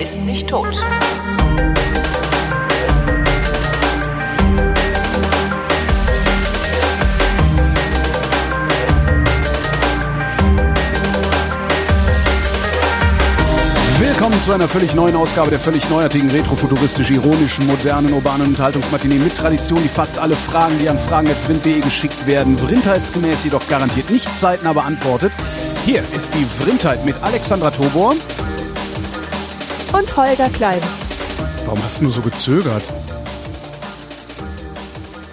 ist nicht tot. Willkommen zu einer völlig neuen Ausgabe der völlig neuartigen, retrofuturistisch-ironischen, modernen, urbanen Unterhaltungsmatinee mit Tradition, die fast alle Fragen, die an fragen.vrind.de geschickt werden, vrindheitsgemäß jedoch garantiert nicht zeitnah beantwortet. Hier ist die Vrindheit mit Alexandra Tobor. Und Holger Klein. Warum hast du nur so gezögert?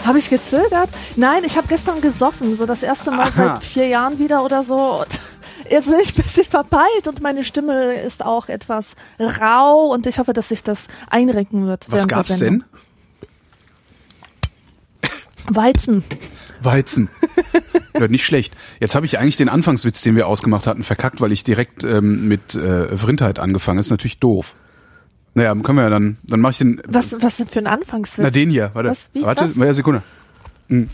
Habe ich gezögert? Nein, ich habe gestern gesoffen, so das erste Mal Aha. seit vier Jahren wieder oder so. Und jetzt bin ich ein bisschen verpeilt und meine Stimme ist auch etwas rau und ich hoffe, dass sich das einrenken wird. Was gab's denn? Weizen. Weizen. ja, nicht schlecht. Jetzt habe ich eigentlich den Anfangswitz, den wir ausgemacht hatten, verkackt, weil ich direkt ähm, mit äh, Vrindheit angefangen. Ist natürlich doof. Naja, können wir ja dann, dann mache ich den. Was, was denn für ein Anfangswitz? Na, den hier. Warte, Was? Wie? warte, Was? eine Sekunde. Hm.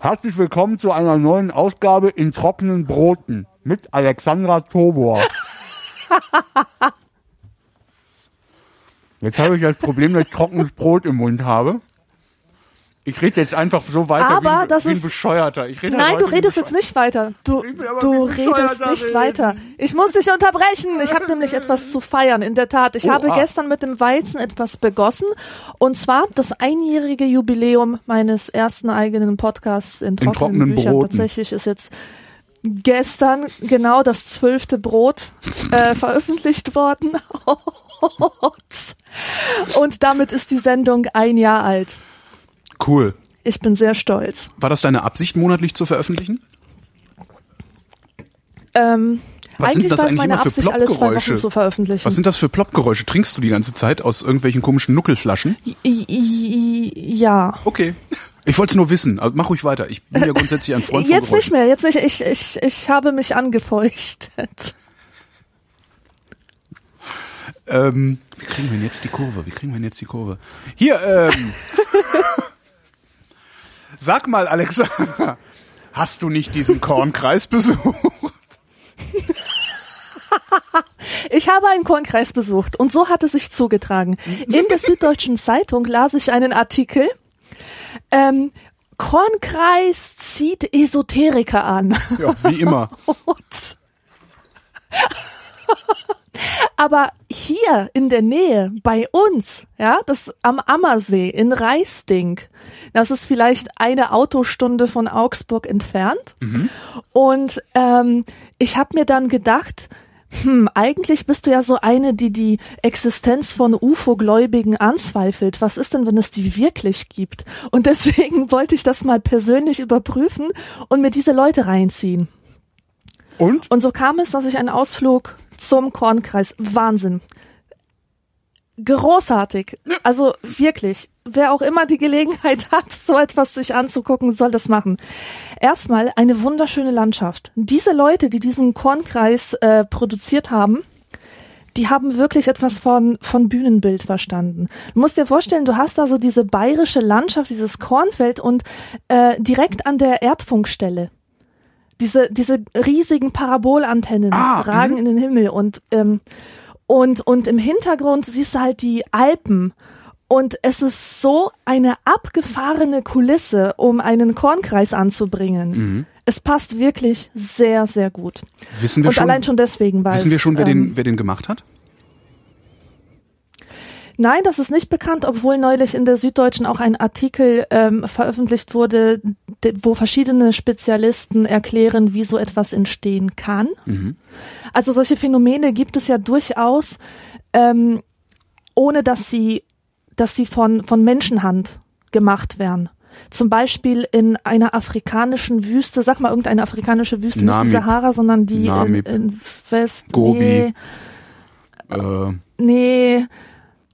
Herzlich willkommen zu einer neuen Ausgabe in trockenen Broten mit Alexandra Tobor. Jetzt habe ich das Problem, dass ich trockenes Brot im Mund habe. Ich rede jetzt einfach so weiter Aber wie, das wie ein ist- Bescheuerter. Ich rede Nein, halt du redest jetzt nicht weiter. Du, du redest nicht reden. weiter. Ich muss dich unterbrechen. Ich habe nämlich etwas zu feiern. In der Tat, ich Oh, habe ah. gestern mit dem Weizen etwas begossen. Und zwar das einjährige Jubiläum meines ersten eigenen Podcasts in trockenen, trockenen Büchern. Broten. Tatsächlich ist jetzt gestern genau das zwölfte Brot äh, veröffentlicht worden. Und damit ist die Sendung ein Jahr alt. Cool. Ich bin sehr stolz. War das deine Absicht, monatlich zu veröffentlichen? Ähm, Was sind eigentlich das war es eigentlich meine immer für Absicht, alle zwei? Wochen zu veröffentlichen. Was sind das für Ploppgeräusche? Trinkst du die ganze Zeit aus irgendwelchen komischen Nuckelflaschen? Ja. Okay. Ich wollte es nur wissen. Also mach ruhig weiter. Ich bin ja grundsätzlich ein Freund von Jetzt nicht mehr, jetzt nicht. Ich, ich, ich habe mich angefeuchtet. Ähm, wie kriegen wir denn jetzt die Kurve? Wie kriegen wir denn jetzt die Kurve? Hier, ähm. Sag mal, Alexa, hast du nicht diesen Kornkreis besucht? Ich habe einen Kornkreis besucht und so hat es sich zugetragen. In der Süddeutschen Zeitung las ich einen Artikel. Ähm, Kornkreis zieht Esoteriker an. Ja, wie immer. Aber hier in der Nähe bei uns, ja, das am Ammersee in Reisding, das ist vielleicht eine Autostunde von Augsburg entfernt. Und ähm, ich habe mir dann gedacht, hm, eigentlich bist du ja so eine, die die Existenz von UFO-Gläubigen anzweifelt. Was ist denn, wenn es die wirklich gibt? Und deswegen wollte ich das mal persönlich überprüfen und mir diese Leute reinziehen. Und? Und so kam es, dass ich einen Ausflug zum Kornkreis, Wahnsinn. Großartig. Also wirklich. Wer auch immer die Gelegenheit hat, so etwas sich anzugucken, soll das machen. Erstmal eine wunderschöne Landschaft. Diese Leute, die diesen Kornkreis äh, produziert haben, die haben wirklich etwas von, von Bühnenbild verstanden. Du musst dir vorstellen, du hast da so diese bayerische Landschaft, dieses Kornfeld und äh, direkt an der Erdfunkstelle. Diese, diese riesigen Parabolantennen Ah, ragen in den Himmel und, ähm, und, und im Hintergrund siehst du halt die Alpen. Und es ist so eine abgefahrene Kulisse, um einen Kornkreis anzubringen. Es passt wirklich sehr, sehr gut. Wissen wir Und schon, allein schon deswegen, weil wissen wir schon, wer, ähm, den, wer den gemacht hat? Nein, das ist nicht bekannt, obwohl neulich in der Süddeutschen auch ein Artikel ähm, veröffentlicht wurde, de- wo verschiedene Spezialisten erklären, wie so etwas entstehen kann. Also solche Phänomene gibt es ja durchaus, ähm, ohne dass sie, dass sie von, von Menschenhand gemacht werden. Zum Beispiel in einer afrikanischen Wüste, sag mal irgendeine afrikanische Wüste, nicht Namib. die Sahara, sondern die in, Namib. in West, Gobi. nee, Äh, nee,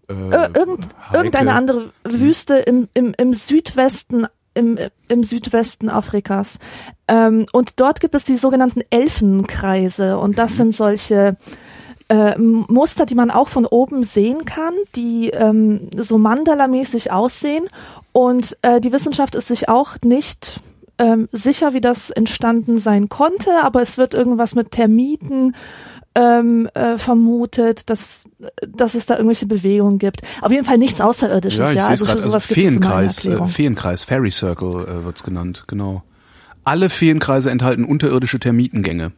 äh, Ir- irgend, irgendeine andere Wüste im, im, im Südwesten im, im Südwesten Afrikas. Ähm, und dort gibt es die sogenannten Elfenkreise. Und das sind solche äh, Muster, die man auch von oben sehen kann, die ähm, so Mandala-mäßig aussehen. Und äh, die Wissenschaft ist sich auch nicht ähm, sicher, wie das entstanden sein konnte, aber es wird irgendwas mit Termiten ähm, äh, vermutet, dass, dass es da irgendwelche Bewegungen gibt. Auf jeden Fall nichts Außerirdisches. Ja, ich ja? sehe es also gerade. Also es immer eine Feenkreis, äh. Feenkreis, Fairy Circle äh, wird's genannt, genau. Alle Feenkreise enthalten unterirdische Termitengänge.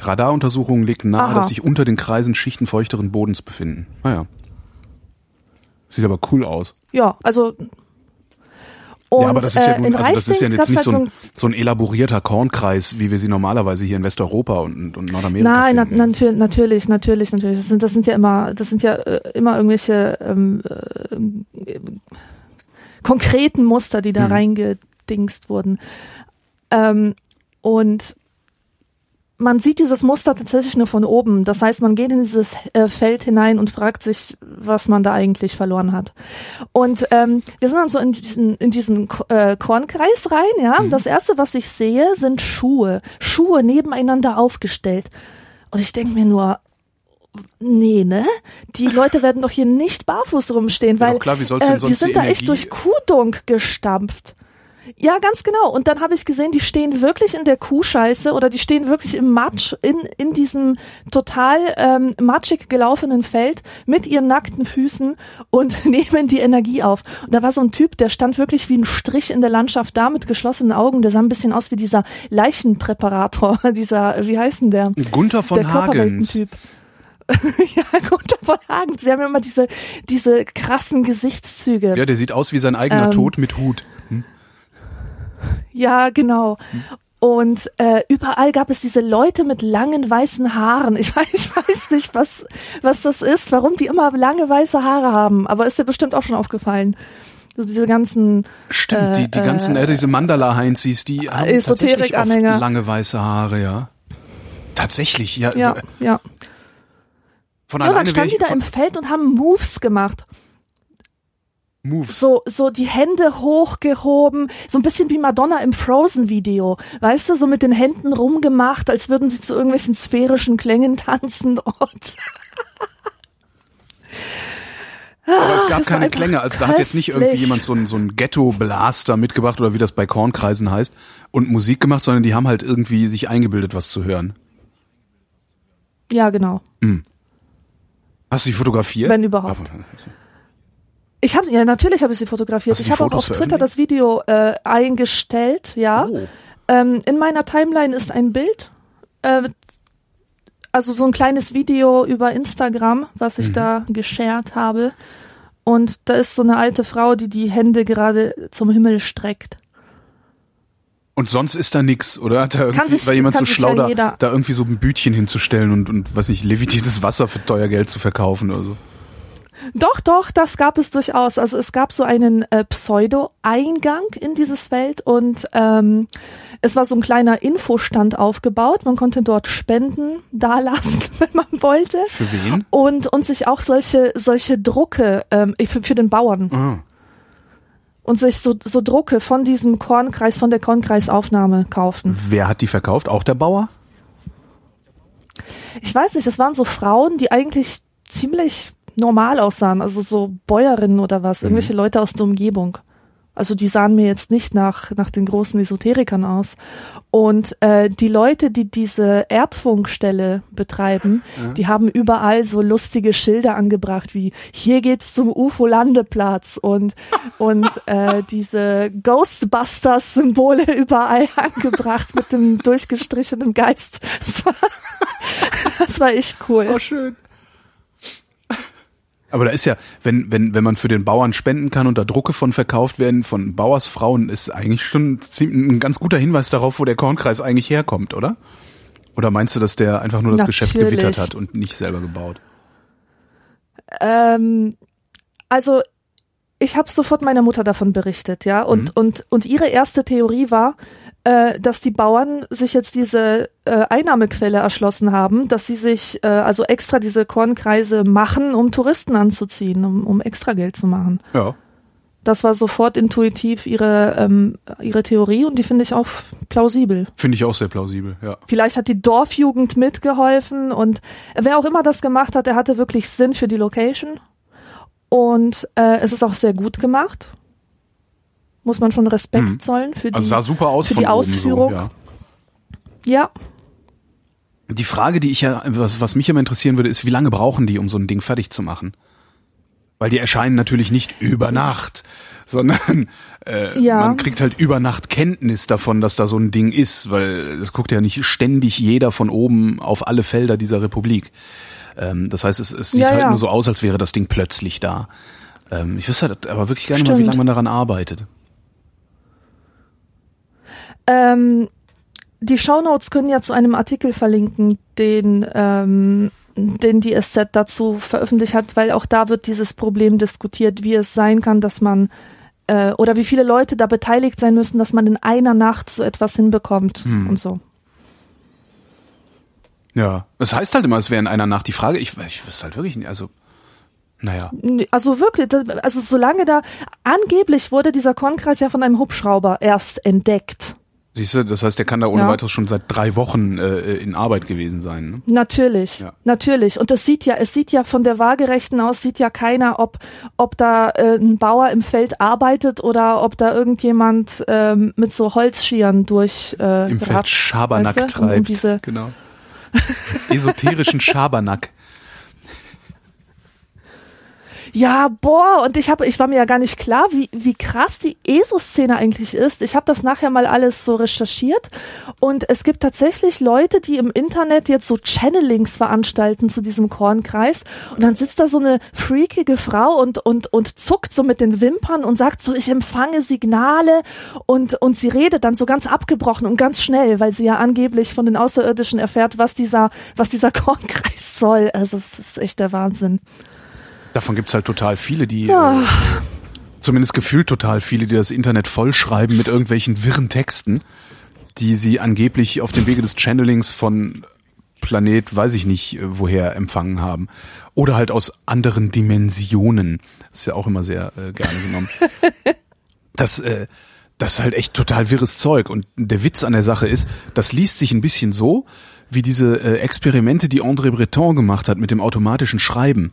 Radaruntersuchungen legten nahe, Aha. dass sich unter den Kreisen Schichten feuchteren Bodens befinden. Naja. Sieht aber cool aus. Ja, also und, ja, aber das ist ja äh, nun, also das ist ja jetzt nicht so ein, so ein elaborierter Kornkreis, wie wir sie normalerweise hier in Westeuropa und, und Nordamerika Nein, na, finden. natür natürlich, natürlich, natürlich. Das sind, das sind ja immer, das sind ja äh, immer irgendwelche ähm, äh, konkreten Muster, die da Mhm. reingedingst wurden. Ähm, und man sieht dieses Muster tatsächlich nur von oben. Das heißt, man geht in dieses äh, Feld hinein und fragt sich, was man da eigentlich verloren hat. Und ähm, wir sind dann so in diesen, in diesen äh, Kornkreis rein, ja. Und das erste, was ich sehe, sind Schuhe. Schuhe nebeneinander aufgestellt. Und ich denke mir nur, nee, ne? Die Leute werden doch hier nicht barfuß rumstehen, Ja, weil doch klar, äh, die sind da echt Energie- durch Kuhdunk gestampft. Ja, ganz genau. Und dann habe ich gesehen, die stehen wirklich in der Kuhscheiße oder die stehen wirklich im Matsch in, in diesem total ähm, matschig gelaufenen Feld mit ihren nackten Füßen und nehmen die Energie auf. Und da war so ein Typ, der stand wirklich wie ein Strich in der Landschaft da mit geschlossenen Augen. Der sah ein bisschen aus wie dieser Leichenpräparator, dieser, wie heißt denn der? Gunther von der Hagens. Ja, Gunther von Hagens. Sie haben ja immer diese, diese krassen Gesichtszüge. Ja, der sieht aus wie sein eigener Ähm, Tod mit Hut. Ja, genau. Und äh, überall gab es diese Leute mit langen weißen Haaren. Ich weiß, ich weiß nicht, was, was das ist, warum die immer lange weiße Haare haben. Aber ist dir bestimmt auch schon aufgefallen. Also diese ganzen, Stimmt, die, die ganzen, äh, diese Mandala-Heinzis, die haben tatsächlich oft lange weiße Haare, ja. Tatsächlich, ja. ja, ja. Von Ja, dann standen die da im Feld und haben Moves gemacht. Moves. So, so die Hände hochgehoben, so ein bisschen wie Madonna im Frozen-Video. Weißt du, so mit den Händen rumgemacht, als würden sie zu irgendwelchen sphärischen Klängen tanzen und Aber es gab das keine Klänge. Also da hat jetzt nicht irgendwie jemand so ein, so ein Ghetto-Blaster mitgebracht oder wie das bei Kornkreisen heißt und Musik gemacht, sondern die haben halt irgendwie sich eingebildet, was zu hören. ja, genau. Hast du die fotografiert? Wenn überhaupt. Aber- Ich habe ja natürlich habe ich sie fotografiert. Ich habe auch auf Twitter das Video äh, eingestellt. Ja. Oh. Ähm, in meiner Timeline ist ein Bild, äh, also so ein kleines Video über Instagram, was Mhm. ich da geshared habe. Und da ist so eine alte Frau, die die Hände gerade zum Himmel streckt. Und sonst ist da nix, oder? Hat da irgendwie, sich- war jemand so schlau, ja da, da irgendwie so ein Bütchen hinzustellen und, und was nicht, levitiertes Wasser für teuer Geld zu verkaufen oder so? Doch, doch, das gab es durchaus. Also es gab so einen äh, Pseudo-Eingang in dieses Feld und ähm, es war so ein kleiner Infostand aufgebaut. Man konnte dort Spenden dalassen, wenn man wollte. Für wen? Und, und sich auch solche, solche Drucke ähm, für, für den Bauern Ah. und sich so, so Drucke von diesem Kornkreis, von der Kornkreisaufnahme kaufen. Wer hat die verkauft? Auch der Bauer? Ich weiß nicht, das waren so Frauen, die eigentlich ziemlich normal aussahen, also so Bäuerinnen oder was, irgendwelche Leute aus der Umgebung. Also die sahen mir jetzt nicht nach, nach den großen Esoterikern aus. Und äh, die Leute, die diese Erdfunkstelle betreiben, die haben überall so lustige Schilder angebracht, wie hier geht's zum UFO-Landeplatz und, und äh, diese Ghostbusters-Symbole überall angebracht mit dem durchgestrichenen Geist. Das war, das war echt cool. schön. Aber da ist ja, wenn, wenn, wenn man für den Bauern spenden kann und da Drucke von verkauft werden, von Bauersfrauen, ist eigentlich schon ein ganz guter Hinweis darauf, wo der Kornkreis eigentlich herkommt, oder? Oder meinst du, dass der einfach nur das Geschäft Natürlich. gewittert hat und nicht selber gebaut? Ähm, also ich habe sofort meiner Mutter davon berichtet, ja, und Mhm. und und ihre erste Theorie war, äh, dass die Bauern sich jetzt diese äh, Einnahmequelle erschlossen haben, dass sie sich äh, also extra diese Kornkreise machen, um Touristen anzuziehen, um, um extra Geld zu machen. Ja. Das war sofort intuitiv ihre ähm, ihre Theorie und die finde ich auch plausibel. Finde ich auch sehr plausibel, ja. Vielleicht hat die Dorfjugend mitgeholfen und wer auch immer das gemacht hat, der hatte wirklich Sinn für die Location. Und äh, es ist auch sehr gut gemacht. Muss man schon Respekt Mhm. zollen für die. Also sah super aus für die Ausführung. so, ja. ja. Die Frage, die ich ja, was, was mich immer interessieren würde, ist, wie lange brauchen die, um so ein Ding fertig zu machen? Weil die erscheinen natürlich nicht über Nacht, sondern äh, Ja. man kriegt halt über Nacht Kenntnis davon, dass da so ein Ding ist, weil es guckt ja nicht ständig jeder von oben auf alle Felder dieser Republik. Ähm, das heißt, es, es sieht Ja, halt ja. nur so aus, als wäre das Ding plötzlich da. Ähm, ich wüsste halt aber wirklich gerne mal, wie Stimmt. lange man daran arbeitet. Ähm, die Shownotes können ja zu einem Artikel verlinken, den, ähm, den die SZ dazu veröffentlicht hat, weil auch da wird dieses Problem diskutiert, wie es sein kann, dass man äh, oder wie viele Leute da beteiligt sein müssen, dass man in einer Nacht so etwas hinbekommt Hm. und so. Ja, es heißt halt immer, es wäre in einer Nacht die Frage. Ich, ich wüsste halt wirklich nicht, also, naja. Also wirklich, das- also solange da angeblich wurde dieser Kornkreis ja von einem Hubschrauber erst entdeckt. Siehst du, das heißt, der kann da ohne Ja. weiteres schon seit drei Wochen äh, in Arbeit gewesen sein. Ne? Natürlich, Ja. natürlich. Und es sieht ja, es sieht ja von der Waagerechten aus, sieht ja keiner, ob, ob da äh, ein Bauer im Feld arbeitet oder ob da irgendjemand ähm, mit so Holzschieren durch äh, Im Feld Schabernack weißt du? Um- um treibt. diese, genau. Esoterischen Schabernack. Ja, boah, und ich habe, ich war mir ja gar nicht klar, wie, wie krass die ESO-Szene eigentlich ist. Ich habe das nachher mal alles so recherchiert und es gibt tatsächlich Leute, die im Internet jetzt so Channelings veranstalten zu diesem Kornkreis und dann sitzt da so eine freakige Frau und und und zuckt so mit den Wimpern und sagt so, ich empfange Signale und und sie redet dann so ganz abgebrochen und ganz schnell, weil sie ja angeblich von den Außerirdischen erfährt, was dieser was dieser Kornkreis soll. Also es ist echt der Wahnsinn. Davon gibt's halt total viele, die, Ja. äh, zumindest gefühlt total viele, die das Internet vollschreiben mit irgendwelchen wirren Texten, die sie angeblich auf dem Wege des Channelings von Planet, weiß ich nicht, äh, woher empfangen haben. Oder halt aus anderen Dimensionen. Das ist ja auch immer sehr äh, gerne genommen. Das, äh, das ist halt echt total wirres Zeug. Und der Witz an der Sache ist, das liest sich ein bisschen so, wie diese äh, Experimente, die André Breton gemacht hat mit dem automatischen Schreiben.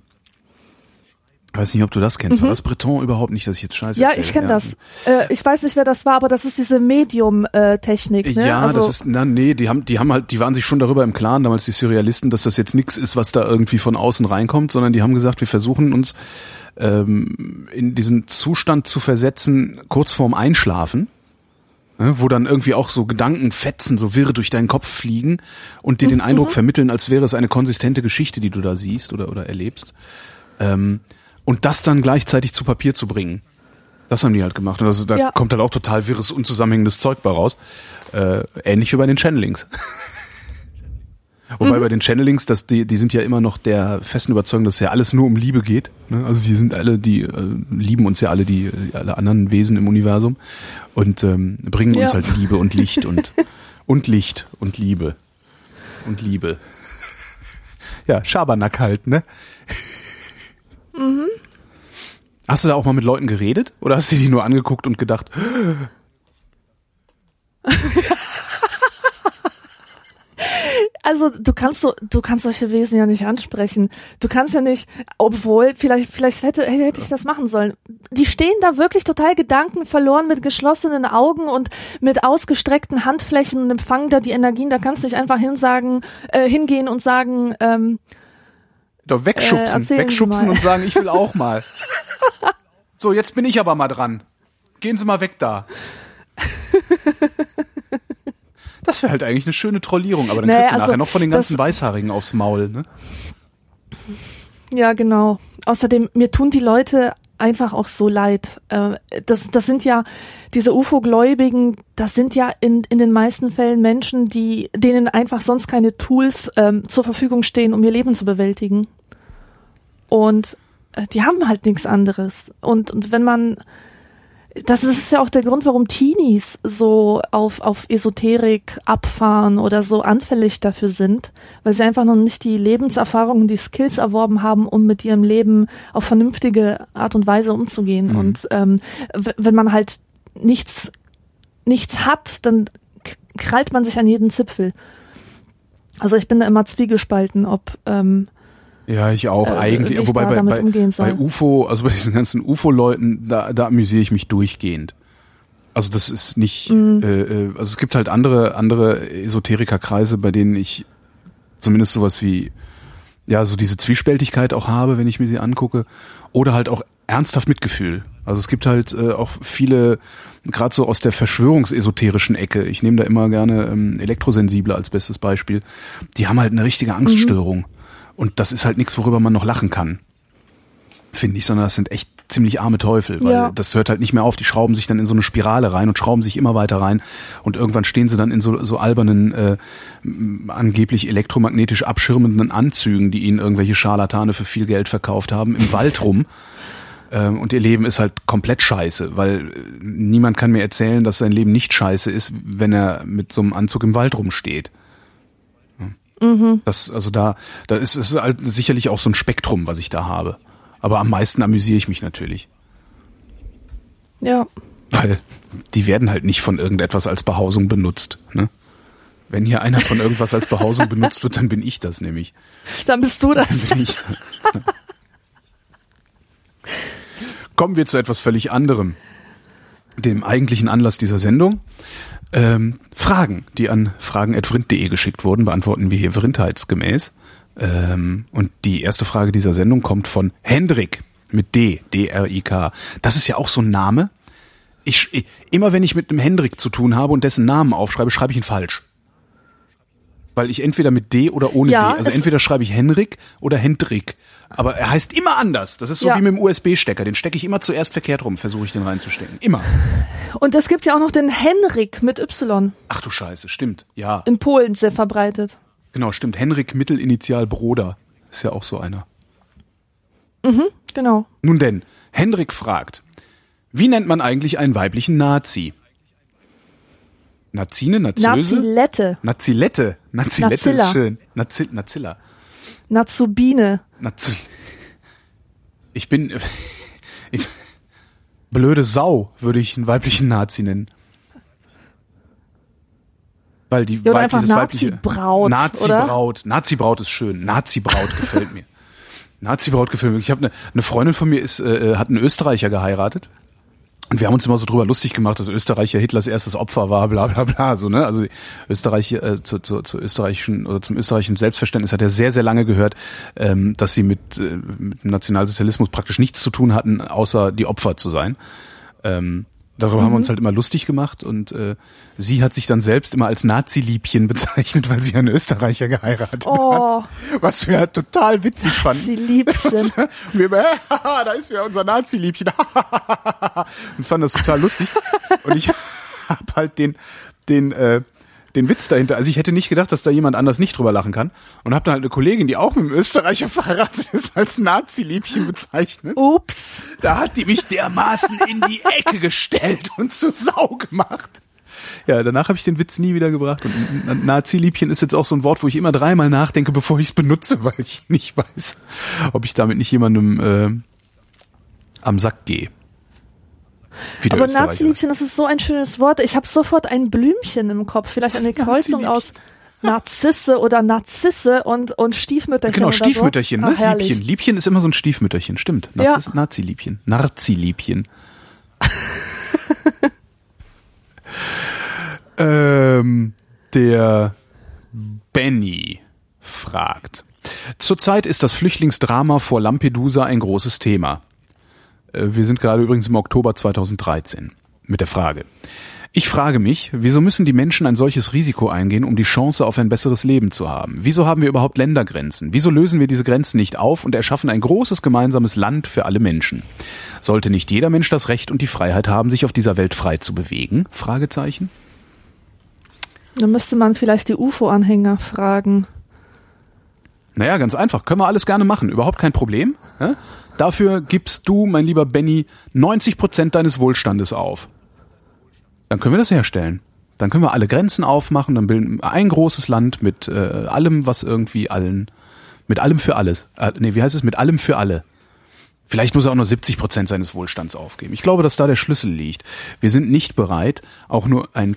Ich weiß nicht, ob du das kennst. War das Breton überhaupt nicht, dass ich jetzt scheiße Mhm. Ja, erzähle? ich kenne das. Äh, ich weiß nicht, wer das war, aber das ist diese Medium-Technik. Ne? Ja, also, das ist, na, nee, die haben, die haben halt, die waren sich schon darüber im Klaren, damals die Surrealisten, dass das jetzt nichts ist, was da irgendwie von außen reinkommt, sondern die haben gesagt, wir versuchen uns ähm, in diesen Zustand zu versetzen, kurz vorm Einschlafen, ne, wo dann irgendwie auch so Gedankenfetzen, so wirre durch deinen Kopf fliegen und dir den Eindruck vermitteln, als wäre es eine konsistente Geschichte, die du da siehst oder, oder erlebst. Ähm, und das dann gleichzeitig zu Papier zu bringen. Das haben die halt gemacht. Und das, da Ja. kommt halt auch total wirres, unzusammenhängendes Zeug bei raus. Äh, ähnlich wie bei den Channelings. Wobei bei den Channelings, das, die, die sind ja immer noch der festen Überzeugung, dass ja alles nur um Liebe geht. Ne? Also die sind alle, die äh, lieben uns ja alle, die alle anderen Wesen im Universum und ähm, bringen uns Ja. halt Liebe und Licht und und Licht und Liebe und Liebe. Ja, Schabernack halt, ne? Hast du da auch mal mit Leuten geredet oder hast du die nur angeguckt und gedacht, also du kannst so, du kannst solche Wesen ja nicht ansprechen. Du kannst ja nicht, obwohl, vielleicht, vielleicht hätte, hätte ich das machen sollen. Die stehen da wirklich total Gedanken verloren mit geschlossenen Augen und mit ausgestreckten Handflächen und empfangen da die Energien. Da kannst du nicht einfach hinsagen, äh, hingehen und sagen, ähm, Doch wegschubsen, Äh, wegschubsen und sagen, ich will auch mal. so, jetzt bin ich aber mal dran. Gehen Sie mal weg da. Das wäre halt eigentlich eine schöne Trollierung, aber dann Nee, kriegst du also nachher noch von den ganzen Weißhaarigen aufs Maul, ne? Ja, genau. Außerdem, mir tun die Leute einfach auch so leid. Äh, Das, das sind ja, diese UFO-Gläubigen, das sind ja in, in den meisten Fällen Menschen, die, denen einfach sonst keine Tools ähm, zur Verfügung stehen, um ihr Leben zu bewältigen. Und äh, die haben halt nichts anderes. Und, und wenn man, das ist ja auch der Grund, warum Teenies so auf, auf Esoterik abfahren oder so anfällig dafür sind, weil sie einfach noch nicht die Lebenserfahrung und die Skills erworben haben, um mit ihrem Leben auf vernünftige Art und Weise umzugehen. Und ähm, wenn man halt nichts, nichts hat, dann krallt man sich an jeden Zipfel. Also ich bin da immer zwiegespalten, ob ähm, Ja, ich auch Äh, eigentlich. Wobei bei, bei, bei UFO, also bei diesen ganzen UFO-Leuten, da, da amüsiere ich mich durchgehend. Also das ist nicht, Mhm. äh, äh, also es gibt halt andere, andere Esoterikerkreise, bei denen ich zumindest sowas wie, ja, so diese Zwiespältigkeit auch habe, wenn ich mir sie angucke. Oder halt auch ernsthaft Mitgefühl. Also es gibt halt äh, auch viele, gerade so aus der verschwörungsesoterischen Ecke, ich nehme da immer gerne ähm, Elektrosensible als bestes Beispiel, die haben halt eine richtige Angststörung. Mhm. Und das ist halt nichts, worüber man noch lachen kann. Finde ich, sondern das sind echt ziemlich arme Teufel, weil ja. das hört halt nicht mehr auf. Die schrauben sich dann in so eine Spirale rein und schrauben sich immer weiter rein und irgendwann stehen sie dann in so, so albernen, äh, angeblich elektromagnetisch abschirmenden Anzügen, die ihnen irgendwelche Scharlatane für viel Geld verkauft haben, im Wald rum. Ähm, und ihr Leben ist halt komplett scheiße, weil äh, niemand kann mir erzählen, dass sein Leben nicht scheiße ist, wenn er mit so einem Anzug im Wald rumsteht. Mhm. Das, also da, da ist es halt sicherlich auch so ein Spektrum, was ich da habe. Aber am meisten amüsiere ich mich natürlich. Ja. Weil die werden halt nicht von irgendetwas als Behausung benutzt. Ne? Wenn hier einer von irgendwas als Behausung benutzt wird, dann bin ich das nämlich. Dann bist du das. Dann bin ich. Kommen wir zu etwas völlig anderem. Dem eigentlichen Anlass dieser Sendung. Ähm, Fragen, die an fragen.vrind.de geschickt wurden, beantworten wir hier vrindheitsgemäß. Ähm, und die erste Frage dieser Sendung kommt von Hendrik mit D, D-R-I-K. Das ist ja auch so ein Name. Ich, immer wenn ich mit einem Hendrik zu tun habe und dessen Namen aufschreibe, schreibe ich ihn falsch. Weil ich entweder mit D oder ohne ja, D. Also entweder schreibe ich Henrik oder Hendrik. Aber er heißt immer anders. Das ist so ja. wie mit dem USB-Stecker. Den stecke ich immer zuerst verkehrt rum, versuche ich den reinzustecken. Immer. Und es gibt ja auch noch den Henrik mit Y. Ach du Scheiße, stimmt. Ja. In Polen sehr verbreitet. Genau, stimmt. Henrik Mittelinitial Broder ist ja auch so einer. Mhm, genau. Nun denn, Henrik fragt, wie nennt man eigentlich einen weiblichen Nazi? Nazine, Nazöse? Nazilette. Nazilette. Nazilette Nazilla. ist schön. Nazil Nazilla. Nazubine. Nazil ich bin, ich, blöde Sau würde ich einen weiblichen Nazi nennen. Weil die ja, Weib, Nazi-Braut. Nazi-Braut. Nazi-Braut ist schön. Nazi-Braut gefällt mir. Nazi-Braut gefällt mir. Ich habe eine, eine Freundin von mir ist, äh, hat einen Österreicher geheiratet. Und wir haben uns immer so drüber lustig gemacht, dass Österreich ja Hitlers erstes Opfer war, bla bla bla. So, ne? Also Österreich äh, zu, zu, zu österreichischen oder zum österreichischen Selbstverständnis hat er sehr, sehr lange gehört, ähm, dass sie mit, äh, mit dem Nationalsozialismus praktisch nichts zu tun hatten, außer die Opfer zu sein. Ähm, Darüber mhm. haben wir uns mhm. halt immer lustig gemacht und äh, sie hat sich dann selbst immer als Nazi-Liebchen bezeichnet, weil sie einen Österreicher geheiratet oh. hat. Was wir halt total witzig fanden. Nazi-Liebchen. wir immer, da ist ja unser Nazi-Liebchen. und fanden das total lustig. Und ich hab halt den, den äh, den Witz dahinter. Also ich hätte nicht gedacht, dass da jemand anders nicht drüber lachen kann. Und habe dann halt eine Kollegin, die auch mit einem Österreicher verheiratet ist, als Nazi-Liebchen bezeichnet. Ups. Da hat die mich dermaßen in die Ecke gestellt und zur Sau gemacht. Ja, danach habe ich den Witz nie wieder gebracht. Und Nazi-Liebchen ist jetzt auch so ein Wort, wo ich immer dreimal nachdenke, bevor ich es benutze, weil ich nicht weiß, ob ich damit nicht jemandem äh, am Sack gehe. Aber Nazi-Liebchen, das ist so ein schönes Wort. Ich habe sofort ein Blümchen im Kopf. Vielleicht eine Kreuzung aus Narzisse oder Narzisse und, und Stiefmütterchen. Genau, Stiefmütterchen, so. ne? Ach, Liebchen. Liebchen ist immer so ein Stiefmütterchen, stimmt. Narziss, ja. Nazi-Liebchen. Narzi-Liebchen. ähm, der Benny fragt. Zurzeit ist das Flüchtlingsdrama vor Lampedusa ein großes Thema. Äh, wir sind gerade übrigens im Oktober 2013 mit der Frage. Ich frage mich, wieso müssen die Menschen ein solches Risiko eingehen, um die Chance auf ein besseres Leben zu haben? Wieso haben wir überhaupt Ländergrenzen? Wieso lösen wir diese Grenzen nicht auf und erschaffen ein großes gemeinsames Land für alle Menschen? Sollte nicht jeder Mensch das Recht und die Freiheit haben, sich auf dieser Welt frei zu bewegen? Fragezeichen. Dann müsste man vielleicht die UFO-Anhänger fragen. Naja, ganz einfach. Können wir alles gerne machen. Überhaupt kein Problem. Ja? Dafür gibst du, mein lieber Benny, 90 Prozent deines Wohlstandes auf. Dann können wir das herstellen. Dann können wir alle Grenzen aufmachen, dann bilden wir ein großes Land mit äh, allem, was irgendwie allen, mit allem für alles. Äh, nee, wie heißt es? Mit allem für alle. Vielleicht muss er auch nur 70 Prozent seines Wohlstands aufgeben. Ich glaube, dass da der Schlüssel liegt. Wir sind nicht bereit, auch nur ein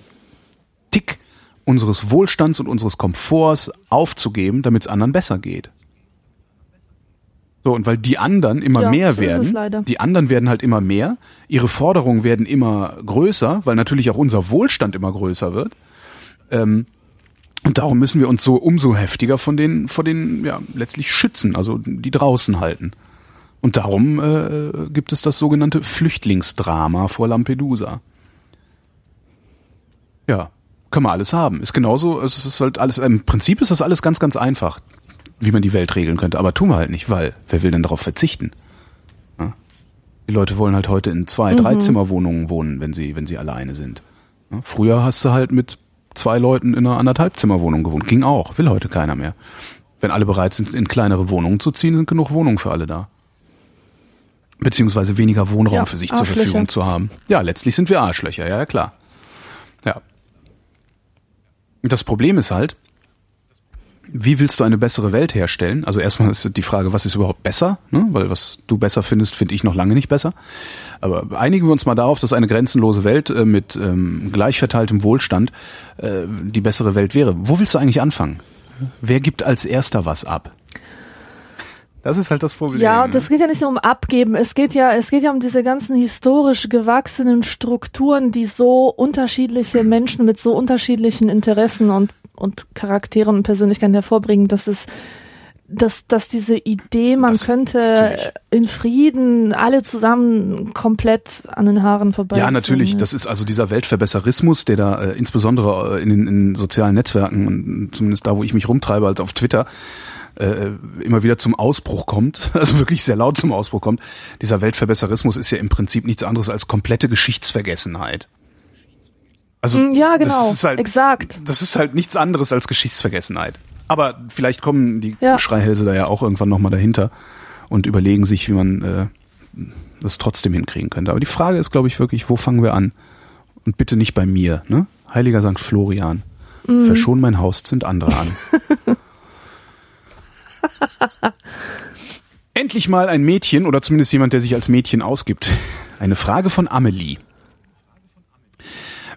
Tick unseres Wohlstands und unseres Komforts aufzugeben, damit es anderen besser geht. So, und weil die anderen immer ja, mehr so werden, die anderen werden halt immer mehr, ihre Forderungen werden immer größer, weil natürlich auch unser Wohlstand immer größer wird. Ähm, Und darum müssen wir uns so umso heftiger von den, vor den, ja, letztlich schützen, also die draußen halten. Und darum äh, gibt es das sogenannte Flüchtlingsdrama vor Lampedusa. Ja, kann man alles haben. Ist genauso, es ist halt alles, im Prinzip ist das alles ganz, ganz einfach, wie man die Welt regeln könnte. Aber tun wir halt nicht, weil wer will denn darauf verzichten? Ja? Die Leute wollen halt heute in zwei, mhm. drei Zimmerwohnungen wohnen, wenn sie, wenn sie alleine sind. Ja? Früher hast du halt mit zwei Leuten in einer anderthalb Zimmerwohnung gewohnt. Ging auch, will heute keiner mehr. Wenn alle bereit sind, in kleinere Wohnungen zu ziehen, sind genug Wohnungen für alle da. Beziehungsweise weniger Wohnraum ja, für sich zur Verfügung zu haben. Ja, letztlich sind wir Arschlöcher, ja, ja klar. Ja. Das Problem ist halt, wie willst du eine bessere Welt herstellen? Also erstmal ist die Frage, was ist überhaupt besser? Ne? Weil was du besser findest, finde ich noch lange nicht besser. Aber einigen wir uns mal darauf, dass eine grenzenlose Welt äh, mit ähm, gleich verteiltem Wohlstand äh, die bessere Welt wäre. Wo willst du eigentlich anfangen? Wer gibt als erster was ab? Das ist halt das Problem. Ja, das geht ja nicht nur um Abgeben. Es geht ja, es geht ja um diese ganzen historisch gewachsenen Strukturen, die so unterschiedliche Menschen mit so unterschiedlichen Interessen und, und Charakteren und Persönlichkeiten hervorbringen, dass es, dass, dass diese Idee, man das könnte natürlich. in Frieden alle zusammen komplett an den Haaren vorbei. Ja, natürlich. Das ist also dieser Weltverbesserismus, der da äh, insbesondere äh, in den in sozialen Netzwerken und zumindest da, wo ich mich rumtreibe, als auf Twitter, äh, immer wieder zum Ausbruch kommt, also wirklich sehr laut zum Ausbruch kommt. Dieser Weltverbesserismus ist ja im Prinzip nichts anderes als komplette Geschichtsvergessenheit. Also mm, ja, genau, das ist halt, exakt. Das ist halt nichts anderes als Geschichtsvergessenheit. Aber vielleicht kommen die ja. Schreihälse da ja auch irgendwann nochmal dahinter und überlegen sich, wie man äh, das trotzdem hinkriegen könnte. Aber die Frage ist, glaube ich, wirklich, wo fangen wir an? Und bitte nicht bei mir, ne? Heiliger St. Florian. Mm. Verschon mein Haus, zünd andere an. Endlich mal ein Mädchen oder zumindest jemand, der sich als Mädchen ausgibt. Eine Frage von Amelie.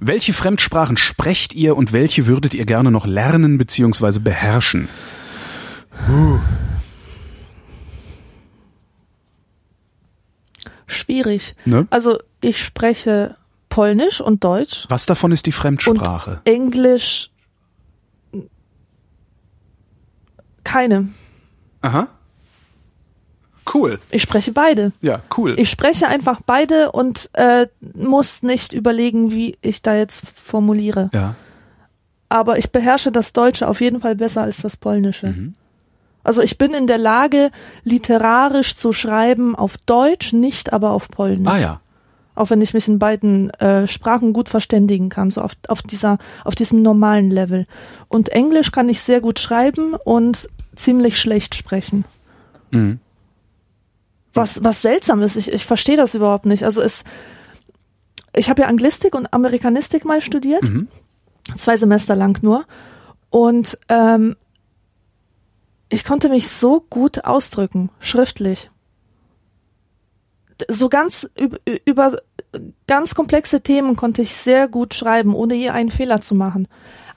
Welche Fremdsprachen sprecht ihr und welche würdet ihr gerne noch lernen bzw. beherrschen? Puh. Schwierig. Ne? Also ich spreche Polnisch und Deutsch. Was davon ist die Fremdsprache? Und Englisch keine. Aha. Cool. Ich spreche beide. Ja, cool. Ich spreche einfach beide und äh, muss nicht überlegen, wie ich da jetzt formuliere. Ja. Aber ich beherrsche das Deutsche auf jeden Fall besser als das Polnische. Mhm. Also ich bin in der Lage, literarisch zu schreiben auf Deutsch, nicht aber auf Polnisch. Ah ja. Auch wenn ich mich in beiden äh, Sprachen gut verständigen kann, so auf, auf dieser, auf diesem normalen Level. Und Englisch kann ich sehr gut schreiben und ziemlich schlecht sprechen. Mhm. Was, was seltsam ist, ich, ich verstehe das überhaupt nicht. Also es, ich habe ja Anglistik und Amerikanistik mal studiert, mhm. zwei Semester lang nur. Und ähm, ich konnte mich so gut ausdrücken, schriftlich. So ganz über, über ganz komplexe Themen konnte ich sehr gut schreiben, ohne je einen Fehler zu machen.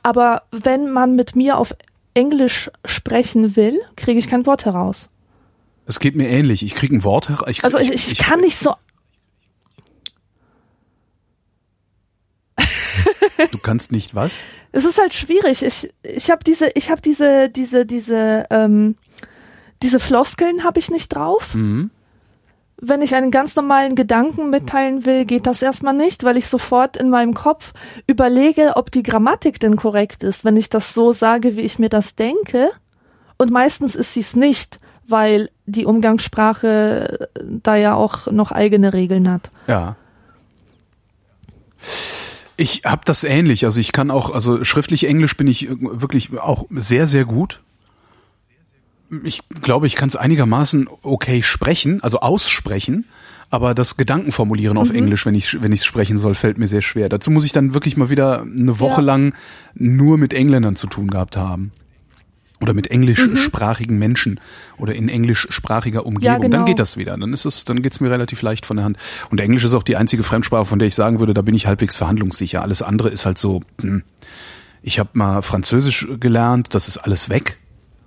Aber wenn man mit mir auf Englisch sprechen will, kriege ich kein Wort heraus. Es geht mir ähnlich. Ich kriege ein Wort heraus. Also ich, ich, ich kann nicht so. Du kannst nicht was? Es ist halt schwierig. Ich ich habe diese ich habe diese diese diese ähm, diese Floskeln habe ich nicht drauf. Mhm wenn ich einen ganz normalen Gedanken mitteilen will, geht das erstmal nicht, weil ich sofort in meinem Kopf überlege, ob die Grammatik denn korrekt ist, wenn ich das so sage, wie ich mir das denke. Und meistens ist sie es nicht, weil die Umgangssprache da ja auch noch eigene Regeln hat. Ja. Ich habe das ähnlich. Also ich kann auch, also schriftlich Englisch bin ich wirklich auch sehr, sehr gut ich glaube, ich kann es einigermaßen okay sprechen, also aussprechen, aber das Gedankenformulieren auf mhm. Englisch, wenn ich wenn ich sprechen soll, fällt mir sehr schwer. Dazu muss ich dann wirklich mal wieder eine Woche ja. lang nur mit Engländern zu tun gehabt haben. Oder mit englischsprachigen mhm. Menschen oder in englischsprachiger Umgebung. Ja, genau. Dann geht das wieder. Dann ist es, dann geht's mir relativ leicht von der Hand. Und Englisch ist auch die einzige Fremdsprache, von der ich sagen würde, da bin ich halbwegs verhandlungssicher. Alles andere ist halt so. Hm. Ich habe mal Französisch gelernt, das ist alles weg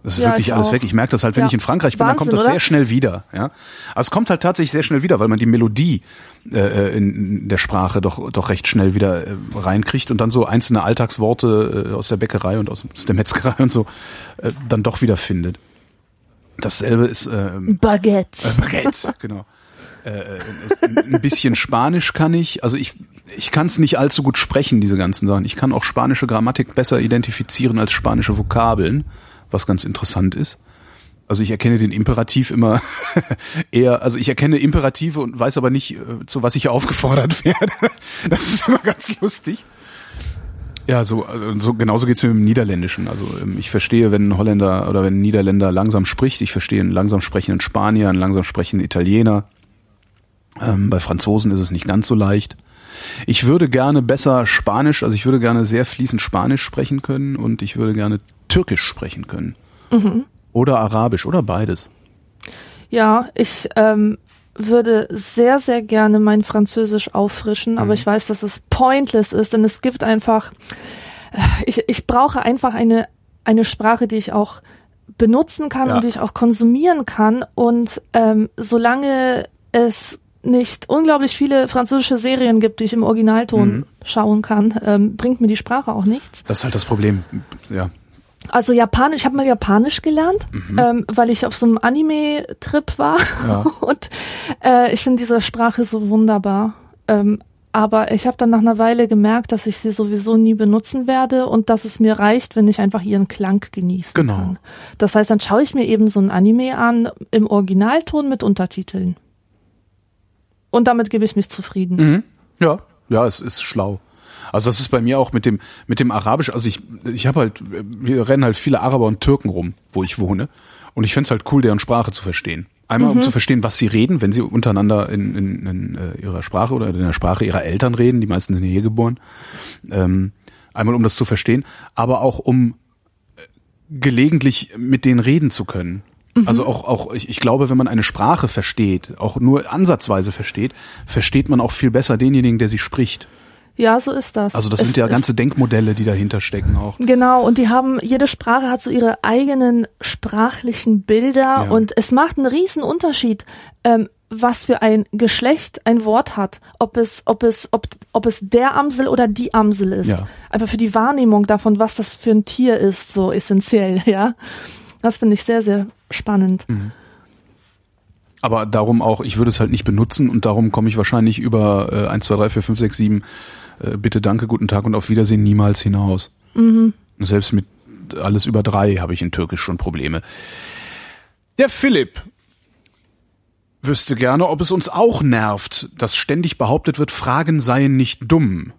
Das ist Ja, wirklich ich alles auch. weg. Ich merke das halt, wenn Ja. ich in Frankreich bin, dann kommt Wahnsinn, das oder? sehr schnell wieder. Ja, also es kommt halt tatsächlich sehr schnell wieder, weil man die Melodie äh, in der Sprache doch doch recht schnell wieder äh, reinkriegt und dann so einzelne Alltagsworte äh, aus der Bäckerei und aus, aus der Metzgerei und so äh, dann doch wieder findet. Dasselbe ist ähm, Baguette. äh, Baguette, genau. Äh, äh, ein bisschen Spanisch kann ich, also ich ich kann es nicht allzu gut sprechen, diese ganzen Sachen. Ich kann auch spanische Grammatik besser identifizieren als spanische Vokabeln, was ganz interessant ist. Also ich erkenne den Imperativ immer eher, also ich erkenne Imperative und weiß aber nicht, äh, zu was ich aufgefordert werde. Das ist immer ganz lustig. Ja, so, also so genauso geht's mir dem Niederländischen. Also ähm, ich verstehe, wenn ein Holländer oder wenn ein Niederländer langsam spricht, ich verstehe einen langsam sprechenden Spanier, einen langsam sprechenden Italiener. Ähm, bei Franzosen ist es nicht ganz so leicht. Ich würde gerne besser Spanisch, also ich würde gerne sehr fließend Spanisch sprechen können und ich würde gerne Türkisch sprechen können. Oder Arabisch oder beides. Ja, ich ähm, würde sehr, sehr gerne mein Französisch auffrischen, Mhm. aber ich weiß, dass es pointless ist, denn es gibt einfach, äh, ich, ich brauche einfach eine, eine Sprache, die ich auch benutzen kann Ja. und die ich auch konsumieren kann. Und ähm, solange es nicht unglaublich viele französische Serien gibt, die ich im Originalton Mhm. schauen kann, ähm, bringt mir die Sprache auch nichts. Das ist halt das Problem. Ja. Also Japanisch, ich habe mal Japanisch gelernt, ähm, weil ich auf so einem Anime-Trip war. Mhm. Ja. Und äh, ich finde diese Sprache so wunderbar. Ähm, aber ich habe dann nach einer Weile gemerkt, dass ich sie sowieso nie benutzen werde und dass es mir reicht, wenn ich einfach ihren Klang genießen Genau. kann. Das heißt, dann schaue ich mir eben so ein Anime an im Originalton mit Untertiteln. Und damit gebe ich mich zufrieden. Mhm. Ja, ja, es ist schlau. Also das ist bei mir auch mit dem mit dem Arabisch. Also ich ich habe halt wir rennen halt viele Araber und Türken rum, wo ich wohne. Und ich find's halt cool, deren Sprache zu verstehen. Einmal um zu verstehen, was sie reden, wenn sie untereinander in, in, in äh, ihrer Sprache oder in der Sprache ihrer Eltern reden. Die meisten sind hier geboren. Ähm, einmal um das zu verstehen, aber auch um äh, gelegentlich mit denen reden zu können. Also auch, auch ich, ich glaube, wenn man eine Sprache versteht, auch nur ansatzweise versteht, versteht man auch viel besser denjenigen, der sie spricht. Ja, so ist das. Also das Es- sind ja ganze Denkmodelle, die dahinter stecken auch. Genau, und die haben, jede Sprache hat so ihre eigenen sprachlichen Bilder Ja. und es macht einen riesen Unterschied, ähm, was für ein Geschlecht ein Wort hat. Ob es, ob es, ob, ob es der Amsel oder die Amsel ist. Ja. Einfach für die Wahrnehmung davon, was das für ein Tier ist, so essentiell, ja. Das finde ich sehr, sehr spannend. Mhm. Aber darum auch, ich würde es halt nicht benutzen und darum komme ich wahrscheinlich über äh, 1, 2, 3, 4, 5, 6, 7, äh, bitte, danke, guten Tag und auf Wiedersehen niemals hinaus. Und Selbst mit alles über drei habe ich in Türkisch schon Probleme. Der Philipp wüsste gerne, ob es uns auch nervt, dass ständig behauptet wird, Fragen seien nicht dumm.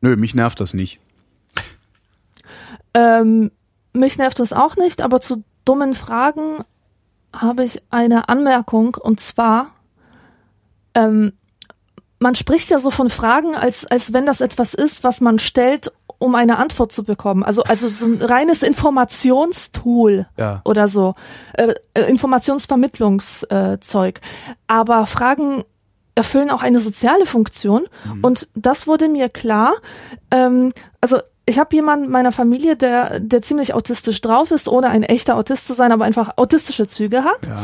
Nö, mich nervt das nicht. Ähm, mich nervt das auch nicht, aber zu dummen Fragen habe ich eine Anmerkung und zwar, ähm, man spricht ja so von Fragen, als, als wenn das etwas ist, was man stellt, um eine Antwort zu bekommen. Also, also so ein reines Informationstool Ja. oder so. Äh, äh, Informationsvermittlungszeug. Aber Fragen erfüllen auch eine soziale Funktion. Und das wurde mir klar. Ähm, also ich habe jemanden meiner Familie, der, der ziemlich autistisch drauf ist, ohne ein echter Autist zu sein, aber einfach autistische Züge hat. Ja.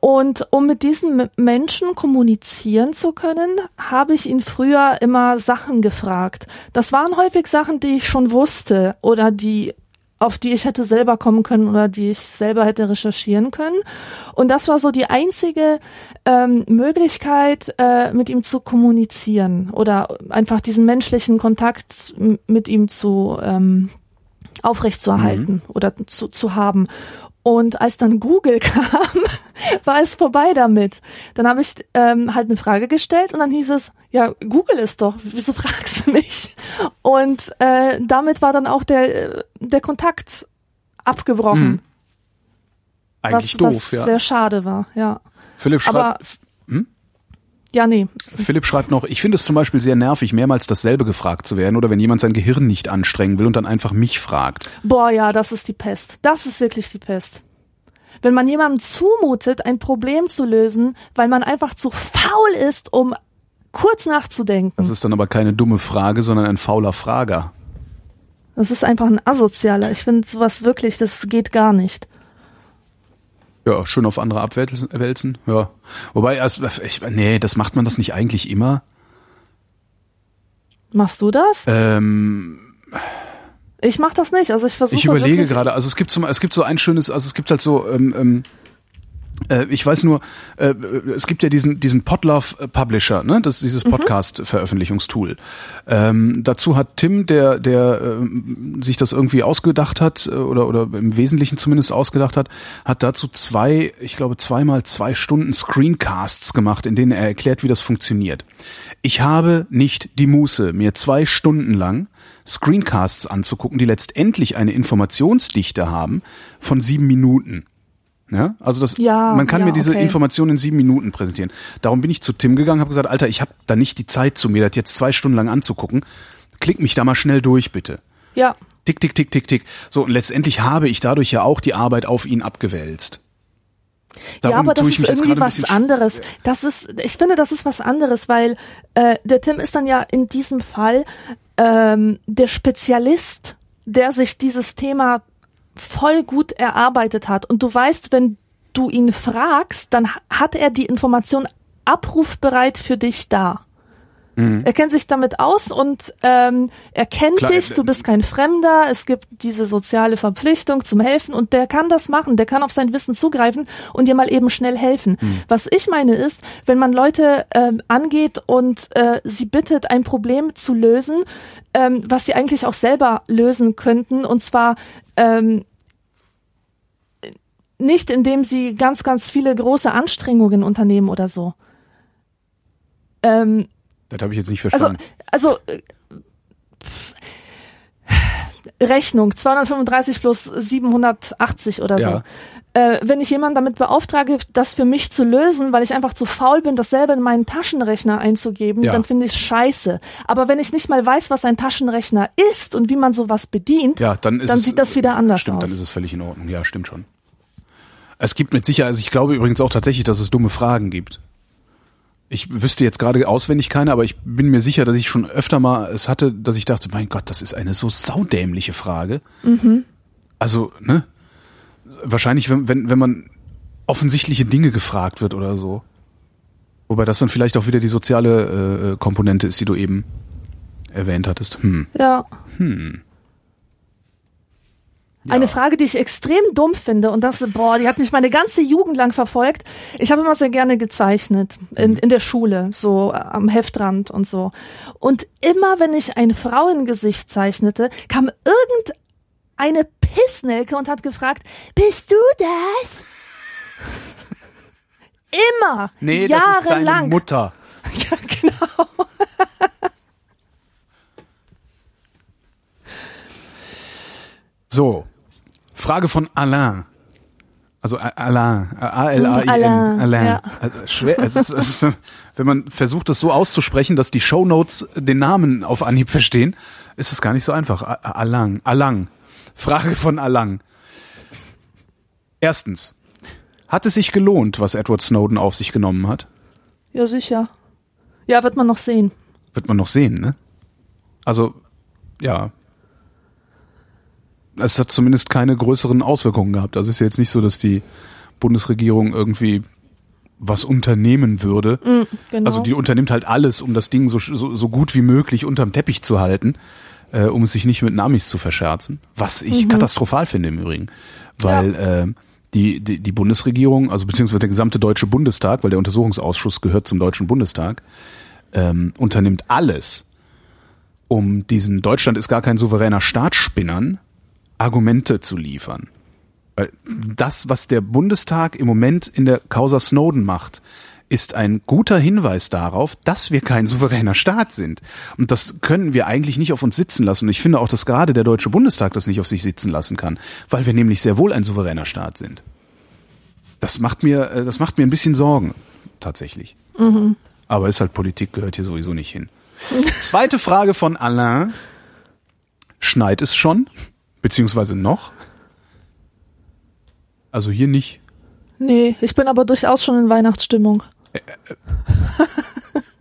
Und um mit diesen Menschen kommunizieren zu können, habe ich ihn früher immer Sachen gefragt. Das waren häufig Sachen, die ich schon wusste oder die auf die ich hätte selber kommen können oder die ich selber hätte recherchieren können. Und das war so die einzige ähm, Möglichkeit, äh, mit ihm zu kommunizieren oder einfach diesen menschlichen Kontakt mit ihm zu ähm, aufrechtzuerhalten oder zu, zu haben. Und als dann Google kam, war es vorbei damit. Dann habe ich ähm, halt eine Frage gestellt und dann hieß es, ja, Google ist doch, wieso fragst du mich? Und äh, damit war dann auch der, der Kontakt abgebrochen, Mhm. Eigentlich was, doof, was ja. sehr schade war, ja. Philipp schreibt, Ja, nee, Philipp schreibt noch, ich finde es zum Beispiel sehr nervig, mehrmals dasselbe gefragt zu werden oder wenn jemand sein Gehirn nicht anstrengen will und dann einfach mich fragt. Boah, ja, das ist die Pest. Das ist wirklich die Pest. Wenn man jemandem zumutet, ein Problem zu lösen, weil man einfach zu faul ist, um kurz nachzudenken. Das ist dann aber keine dumme Frage, sondern ein fauler Frager. Das ist einfach ein Asozialer. Ich finde sowas wirklich, das geht gar nicht. Ja, schön auf andere abwälzen. Ja. Wobei, also, ich, nee, das macht man das nicht eigentlich immer. Machst du das? Ähm, ich mach das nicht. Also ich versuche. Ich überlege gerade. Also es gibt so, es gibt so ein schönes, also es gibt halt so ähm, ähm, äh, ich weiß nur, äh, es gibt ja diesen diesen Podlove Publisher, ne? Das ist dieses mhm. Podcast Veröffentlichungstool. Ähm, dazu hat Tim, der der äh, sich das irgendwie ausgedacht hat äh, oder oder im Wesentlichen zumindest ausgedacht hat, hat dazu zwei, ich glaube zweimal zwei Stunden Screencasts gemacht, in denen er erklärt, wie das funktioniert. Ich habe nicht die Muße, mir zwei Stunden lang Screencasts anzugucken, die letztendlich eine Informationsdichte haben von sieben Minuten. Ja, also das, ja, man kann ja, mir diese okay. Informationen in sieben Minuten präsentieren. Darum bin ich zu Tim gegangen, habe gesagt, Alter, ich habe da nicht die Zeit zu mir, das jetzt zwei Stunden lang anzugucken. Klick mich da mal schnell durch, bitte. Ja. Tick, tick, tick, tick, tick. So, und letztendlich habe ich dadurch ja auch die Arbeit auf ihn abgewälzt. Darum ja, aber das ist irgendwie was anderes. Das ist, ich finde, das ist was anderes, weil äh, der Tim ist dann ja in diesem Fall ähm, der Spezialist, der sich dieses Thema voll gut erarbeitet hat. Und du weißt, wenn du ihn fragst, dann hat er die Information abrufbereit für dich da. Mhm. Er kennt sich damit aus und ähm, er kennt Klar, dich, du bist kein Fremder, es gibt diese soziale Verpflichtung zum Helfen und der kann das machen, der kann auf sein Wissen zugreifen und dir mal eben schnell helfen. Mhm. Was ich meine ist, wenn man Leute ähm, angeht und äh, sie bittet, ein Problem zu lösen, ähm, was sie eigentlich auch selber lösen könnten, und zwar ähm, nicht indem sie ganz, ganz viele große Anstrengungen unternehmen oder so. Ähm, das habe ich jetzt nicht verstanden. Also, also pff, Rechnung 235 plus 780 oder so. Äh, wenn ich jemanden damit beauftrage, das für mich zu lösen, weil ich einfach zu faul bin, das selber in meinen Taschenrechner einzugeben, ja. dann finde ich es scheiße. Aber wenn ich nicht mal weiß, was ein Taschenrechner ist und wie man sowas bedient, ja, dann, dann es, sieht das wieder anders stimmt, aus. Dann ist es völlig in Ordnung. Ja, stimmt schon. Es gibt mit Sicherheit, also ich glaube übrigens auch tatsächlich, dass es dumme Fragen gibt. Ich wüsste jetzt gerade auswendig keine, aber ich bin mir sicher, dass ich schon öfter mal es hatte, dass ich dachte, mein Gott, das ist eine so saudämliche Frage. Mhm. Also, ne? Wahrscheinlich, wenn, wenn, wenn man offensichtliche Dinge gefragt wird oder so. Wobei das dann vielleicht auch wieder die soziale äh, Komponente ist, die du eben erwähnt hattest. Hm. Ja. Hm. Eine Frage, die ich extrem dumm finde und das, boah, die hat mich meine ganze Jugend lang verfolgt. Ich habe immer sehr gerne gezeichnet in, mhm. in der Schule, so am Heftrand und so. Und immer, wenn ich ein Frauengesicht zeichnete, kam irgendeine Pissnelke und hat gefragt, bist du das? immer. Nee, jahrelang. das ist deine Mutter. Ja, genau. So, Frage von Alain. Also Alain, A-L-A-I-N, Alain. Alain. Ja. Also schwer, es ist, es ist, wenn man versucht, das so auszusprechen, dass die Shownotes den Namen auf Anhieb verstehen, ist es gar nicht so einfach. Alain, Alain. Frage von Alain. Erstens, hat es sich gelohnt, was Edward Snowden auf sich genommen hat? Ja, sicher. Ja, wird man noch sehen. Wird man noch sehen, ne? Also, ja, es hat zumindest keine größeren Auswirkungen gehabt. Also es ist jetzt nicht so, dass die Bundesregierung irgendwie was unternehmen würde. Mm, genau. Also die unternimmt halt alles, um das Ding so, so, so gut wie möglich unterm Teppich zu halten, äh, um es sich nicht mit Namis zu verscherzen. Was ich mhm. katastrophal finde im Übrigen. Weil ja. äh, die, die, die Bundesregierung, also beziehungsweise der gesamte Deutsche Bundestag, weil der Untersuchungsausschuss gehört zum Deutschen Bundestag, ähm, unternimmt alles, um diesen Deutschland ist gar kein souveräner Staat spinnern, Argumente zu liefern. Weil das, was der Bundestag im Moment in der Causa Snowden macht, ist ein guter Hinweis darauf, dass wir kein souveräner Staat sind. Und das können wir eigentlich nicht auf uns sitzen lassen. Und ich finde auch, dass gerade der Deutsche Bundestag das nicht auf sich sitzen lassen kann, weil wir nämlich sehr wohl ein souveräner Staat sind. Das macht mir, äh, das macht mir ein bisschen Sorgen, tatsächlich. Mhm. Aber ist halt Politik, gehört hier sowieso nicht hin. Zweite Frage von Alain. Schneit es schon? Beziehungsweise noch? Also hier nicht. Nee, ich bin aber durchaus schon in Weihnachtsstimmung.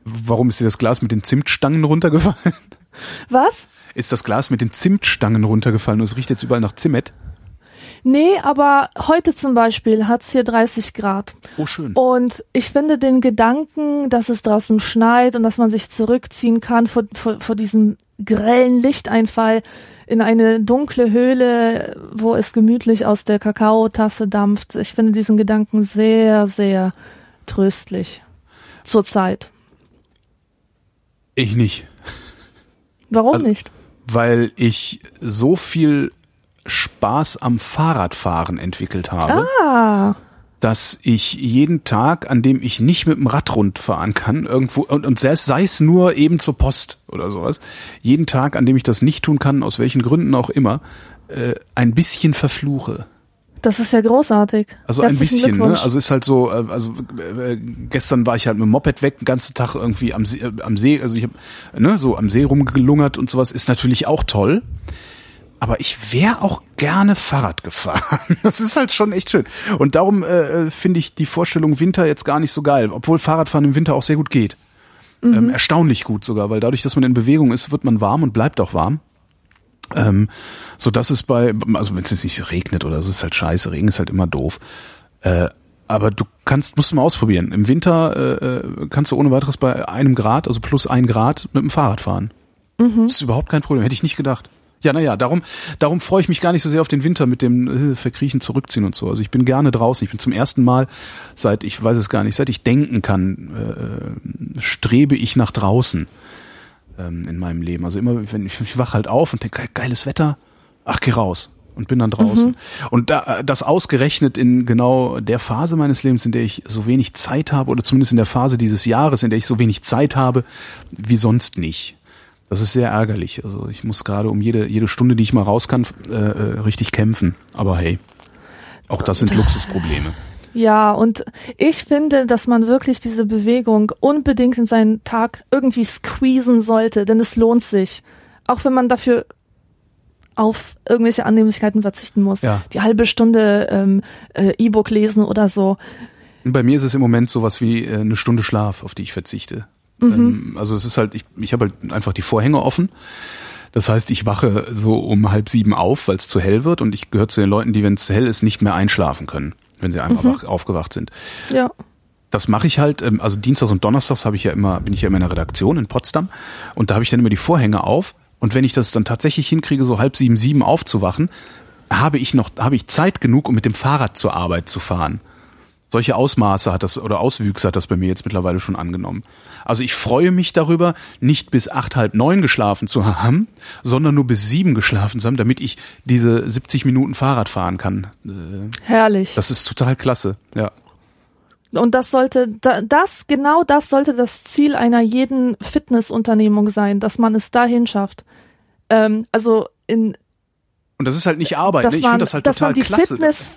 Warum ist dir das Glas mit den Zimtstangen runtergefallen? Was? Ist das Glas mit den Zimtstangen runtergefallen und es riecht jetzt überall nach Zimmet? Nee, aber heute zum Beispiel hat's hier 30 Grad. Oh, schön. Und ich finde den Gedanken, dass es draußen schneit und dass man sich zurückziehen kann vor, vor, vor diesem grellen Lichteinfall in eine dunkle Höhle, wo es gemütlich aus der Kakaotasse dampft. Ich finde diesen Gedanken sehr, sehr tröstlich. Zurzeit. Ich nicht. Warum Also- nicht? Weil ich so viel Spaß am Fahrradfahren entwickelt habe. Ah, dass ich jeden Tag, an dem ich nicht mit dem Rad rundfahren kann, irgendwo, und, und sei, es, sei es nur eben zur Post oder sowas, jeden Tag, an dem ich das nicht tun kann, aus welchen Gründen auch immer, äh, ein bisschen verfluche. Das ist ja großartig. Also ein Herzlichen bisschen, ne? Also ist halt so, äh, also äh, gestern war ich halt mit dem Moped weg, den ganzen Tag irgendwie am See, äh, am See also ich habe ne, so am See rumgelungert und sowas, ist natürlich auch toll. Aber ich wäre auch gerne Fahrrad gefahren. Das ist halt schon echt schön. Und darum äh, finde ich die Vorstellung Winter jetzt gar nicht so geil, obwohl Fahrradfahren im Winter auch sehr gut geht. Ähm, erstaunlich gut sogar, weil dadurch, dass man in Bewegung ist, wird man warm und bleibt auch warm. Ähm, so dass es bei, also wenn es jetzt nicht regnet oder es ist halt scheiße, Regen ist halt immer doof. Äh, aber du kannst, musst du mal ausprobieren. Im Winter äh, äh, kannst du ohne weiteres bei einem Grad, also plus ein Grad, mit dem Fahrrad fahren. Das ist überhaupt kein Problem, hätte ich nicht gedacht. Ja, naja, darum, darum freue ich mich gar nicht so sehr auf den Winter mit dem äh, Verkriechen, Zurückziehen und so. Also ich bin gerne draußen. Ich bin zum ersten Mal seit, ich weiß es gar nicht, seit ich denken kann, äh, strebe ich nach draußen ähm, in meinem Leben. Also immer, wenn ich, ich wach halt auf und denke, geiles Wetter, ach, geh raus und bin dann draußen. Und da, das ausgerechnet in genau der Phase meines Lebens, in der ich so wenig Zeit habe, oder zumindest in der Phase dieses Jahres, in der ich so wenig Zeit habe, wie sonst nicht. Das ist sehr ärgerlich. Also ich muss gerade um jede, jede Stunde, die ich mal raus kann, äh, äh, richtig kämpfen. Aber hey, auch das sind Luxusprobleme. Ja, und ich finde, dass man wirklich diese Bewegung unbedingt in seinen Tag irgendwie squeezen sollte, denn es lohnt sich. Auch wenn man dafür auf irgendwelche Annehmlichkeiten verzichten muss. Ja. Die halbe Stunde ähm, äh, E-Book lesen oder so. Bei mir ist es im Moment sowas wie äh, eine Stunde Schlaf, auf die ich verzichte. Ähm, also es ist halt, ich, ich habe halt einfach die Vorhänge offen. Das heißt, ich wache so um halb sieben auf, weil es zu hell wird und ich gehöre zu den Leuten, die, wenn es hell ist, nicht mehr einschlafen können, wenn sie einmal wach, aufgewacht sind. Ja. Das mache ich halt, ähm, also Dienstags und Donnerstags habe ich ja immer, bin ich ja immer in der Redaktion in Potsdam und da habe ich dann immer die Vorhänge auf und wenn ich das dann tatsächlich hinkriege, so halb sieben, sieben aufzuwachen, habe ich noch, habe ich Zeit genug, um mit dem Fahrrad zur Arbeit zu fahren. Solche Ausmaße hat das oder Auswüchse hat das bei mir jetzt mittlerweile schon angenommen. Also ich freue mich darüber, nicht bis acht, halb neun geschlafen zu haben, sondern nur bis sieben geschlafen zu haben, damit ich diese 70 Minuten Fahrrad fahren kann. Äh, Herrlich. Das ist total klasse, ja. Und das sollte, da- das, genau das sollte das Ziel einer jeden Fitnessunternehmung sein, dass man es dahin schafft. Ähm, also in, Und das ist halt nicht Arbeit. Ne? Ich finde das halt dass total man die klasse. Fitness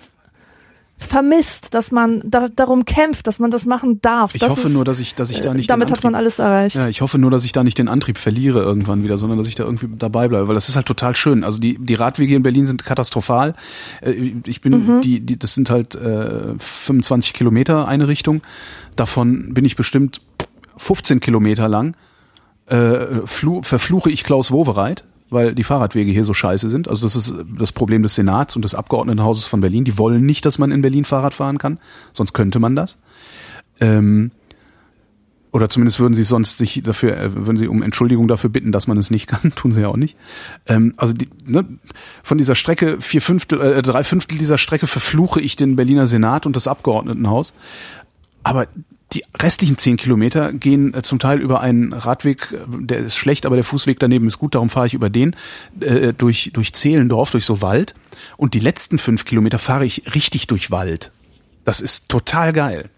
vermisst, dass man da, darum kämpft, dass man das machen darf. Ich das hoffe ist, nur, dass ich, dass ich da nicht damit den hat man Antrieb, alles erreicht. ja, ich hoffe nur, dass ich da nicht den Antrieb verliere irgendwann wieder, sondern dass ich da irgendwie dabei bleibe, weil das ist halt total schön. Also die die Radwege in Berlin sind katastrophal. Äh, Ich bin Mhm. die die das sind halt äh, 25 Kilometer eine Richtung. Davon bin ich bestimmt 15 Kilometer lang. Äh, flu verfluche ich Klaus Wowereit, weil die Fahrradwege hier so scheiße sind. Also das ist das Problem des Senats und des Abgeordnetenhauses von Berlin. Die wollen nicht, dass man in Berlin Fahrrad fahren kann, sonst könnte man das. Ähm, oder zumindest würden sie sonst sich dafür, äh, würden sie um Entschuldigung dafür bitten, dass man es nicht kann, tun sie ja auch nicht. Ähm, also die, ne, von dieser Strecke, vier Fünftel, äh, drei Fünftel dieser Strecke verfluche ich den Berliner Senat und das Abgeordnetenhaus. Aber die restlichen zehn Kilometer gehen äh, zum Teil über einen Radweg, äh, der ist schlecht, aber der Fußweg daneben ist gut, darum fahre ich über den, äh, durch, durch Zehlendorf, durch so Wald. Und die letzten fünf Kilometer fahre ich richtig durch Wald. Das ist total geil.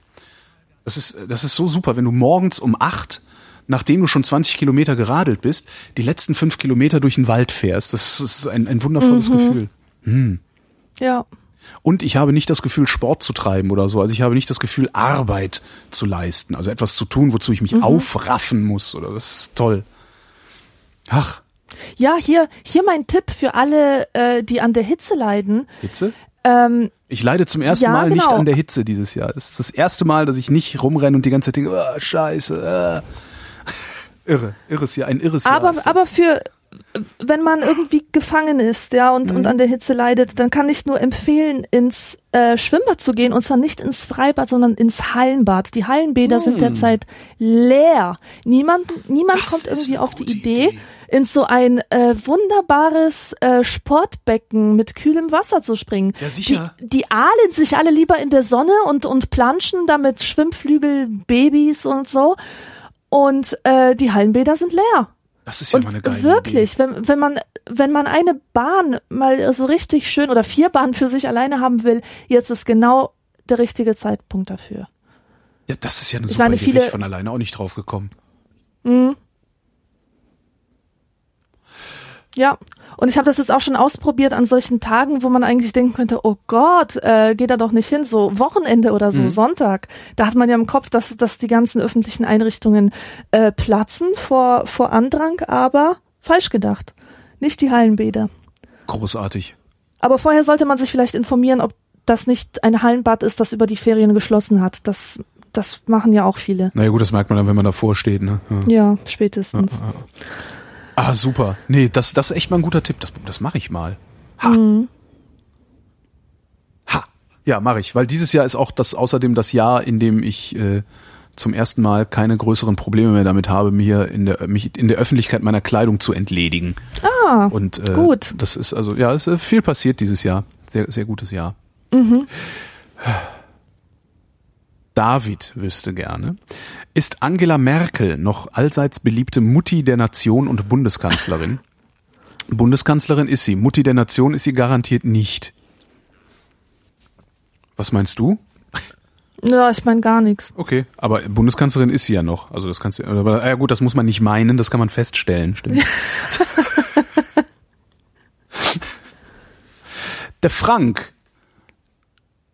Das ist, das ist so super, wenn du morgens um acht, nachdem du schon 20 Kilometer geradelt bist, die letzten fünf Kilometer durch den Wald fährst. Das ist ein, ein wundervolles Gefühl. Ja. Und ich habe nicht das Gefühl, Sport zu treiben oder so. Also ich habe nicht das Gefühl, Arbeit zu leisten. Also etwas zu tun, wozu ich mich aufraffen muss. Oder das ist toll. Ach, Ja, hier, hier mein Tipp für alle, äh, die an der Hitze leiden. Hitze? Ähm, Ich leide zum ersten Ja, Mal nicht genau. an der Hitze dieses Jahr. Es ist das erste Mal, dass ich nicht rumrenne und die ganze Zeit denke, oh, scheiße. Äh. Irre, irres Jahr, ein irres Jahr. Aber, aber für, wenn man irgendwie gefangen ist, ja, und, Mhm. und an der Hitze leidet, dann kann ich nur empfehlen, ins äh, Schwimmbad zu gehen, und zwar nicht ins Freibad, sondern ins Hallenbad. Die Hallenbäder sind derzeit leer. Niemand, niemand Mhm. Das kommt irgendwie auf die Idee, Idee. in so ein äh, wunderbares äh, Sportbecken mit kühlem Wasser zu springen. Ja, sicher. Die, die ahlen sich alle lieber in der Sonne und, und planschen da mit Schwimmflügelbabys und so. Und äh, die Hallenbäder sind leer. Das ist ja Und mal eine geile wirklich, wenn, wenn man wenn man eine Bahn mal so richtig schön oder vier Bahnen für sich alleine haben will, jetzt ist genau der richtige Zeitpunkt dafür. Idee. Ja, das ist ja eine Ich super meine, Idee. viele- ich von alleine auch nicht drauf gekommen. Ja, und ich habe das jetzt auch schon ausprobiert an solchen Tagen, wo man eigentlich denken könnte, oh Gott, äh, geht da doch nicht hin, so Wochenende oder so, Sonntag. Da hat man ja im Kopf, dass, dass die ganzen öffentlichen Einrichtungen äh, platzen vor, vor Andrang, aber falsch gedacht. Nicht die Hallenbäder. Großartig. Aber vorher sollte man sich vielleicht informieren, ob das nicht ein Hallenbad ist, das über die Ferien geschlossen hat. Das, das machen ja auch viele. Naja gut, das merkt man dann, wenn man davor steht. Ne? Ja. Ja, spätestens. Ah, super. Nee, das, das ist echt mal ein guter Tipp. Das, das mache ich mal. Ha. Mhm. Ha. Ja, mache ich. Weil dieses Jahr ist auch das außerdem das Jahr, in dem ich äh, zum ersten Mal keine größeren Probleme mehr damit habe, mir in der, mich in der Öffentlichkeit meiner Kleidung zu entledigen. Ah, Und äh, gut. das ist also, ja, es ist viel passiert dieses Jahr. Sehr, sehr gutes Jahr. Mhm. David wüsste gerne, ist Angela Merkel noch allseits beliebte Mutti der Nation und Bundeskanzlerin? Bundeskanzlerin ist sie, Mutti der Nation ist sie garantiert nicht. Was meinst du? ja, ich meine gar nichts. Okay, aber Bundeskanzlerin ist sie ja noch. Also das kannst du, aber ja gut, das muss man nicht meinen, das kann man feststellen, stimmt. Der Frank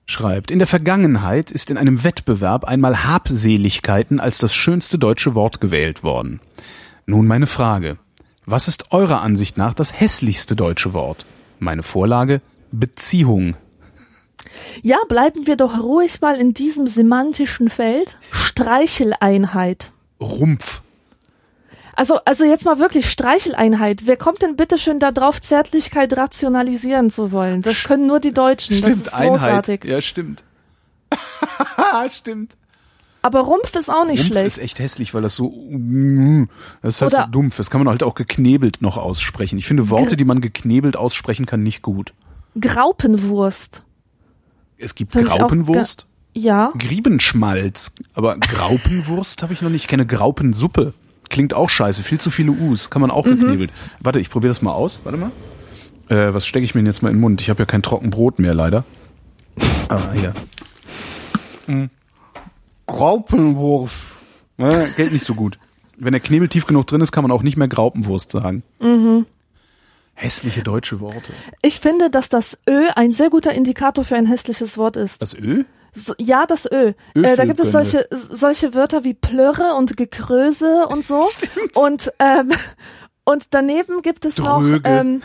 schreibt, in der Vergangenheit ist in einem Wettbewerb einmal Habseligkeiten als das schönste deutsche Wort gewählt worden. Nun meine Frage. Was ist eurer Ansicht nach das hässlichste deutsche Wort? Meine Vorlage Beziehung. Ja, bleiben wir doch ruhig mal in diesem semantischen Feld. Streicheleinheit. Rumpf. Also, also jetzt mal wirklich Streicheleinheit. Wer kommt denn bitte schön da drauf, Zärtlichkeit rationalisieren zu wollen? Das können nur die Deutschen. das ist großartig. Ja, stimmt. stimmt. Aber Rumpf ist auch nicht Rumpf schlecht. ist echt hässlich, weil das so, das ist halt Oder- so dumpf. Das kann man halt auch geknebelt noch aussprechen. Ich finde Worte, die man geknebelt aussprechen kann, nicht gut. Graupenwurst. Es gibt Find Graupenwurst, Ja. Griebenschmalz, aber Graupenwurst habe ich noch nicht. Ich kenne Graupensuppe. Klingt auch scheiße, viel zu viele U's. Kann man auch Mhm. geknebelt. Warte, ich probiere das mal aus. Warte mal. Äh, was stecke ich mir denn jetzt mal in den Mund? Ich habe ja kein Trockenbrot mehr, leider. Aber hier. Graupenwurst. Ne, geht nicht so gut. Wenn der Knebel tief genug drin ist, kann man auch nicht mehr Graupenwurst sagen. Mhm. Hässliche deutsche Worte. Ich finde, dass das Ö ein sehr guter Indikator für ein hässliches Wort ist. Das Ö? So, ja, das Ö. Äh, da gibt es solche, solche Wörter wie Plörre und Gekröse und so. Und, ähm, und daneben gibt es noch Dröge. ähm,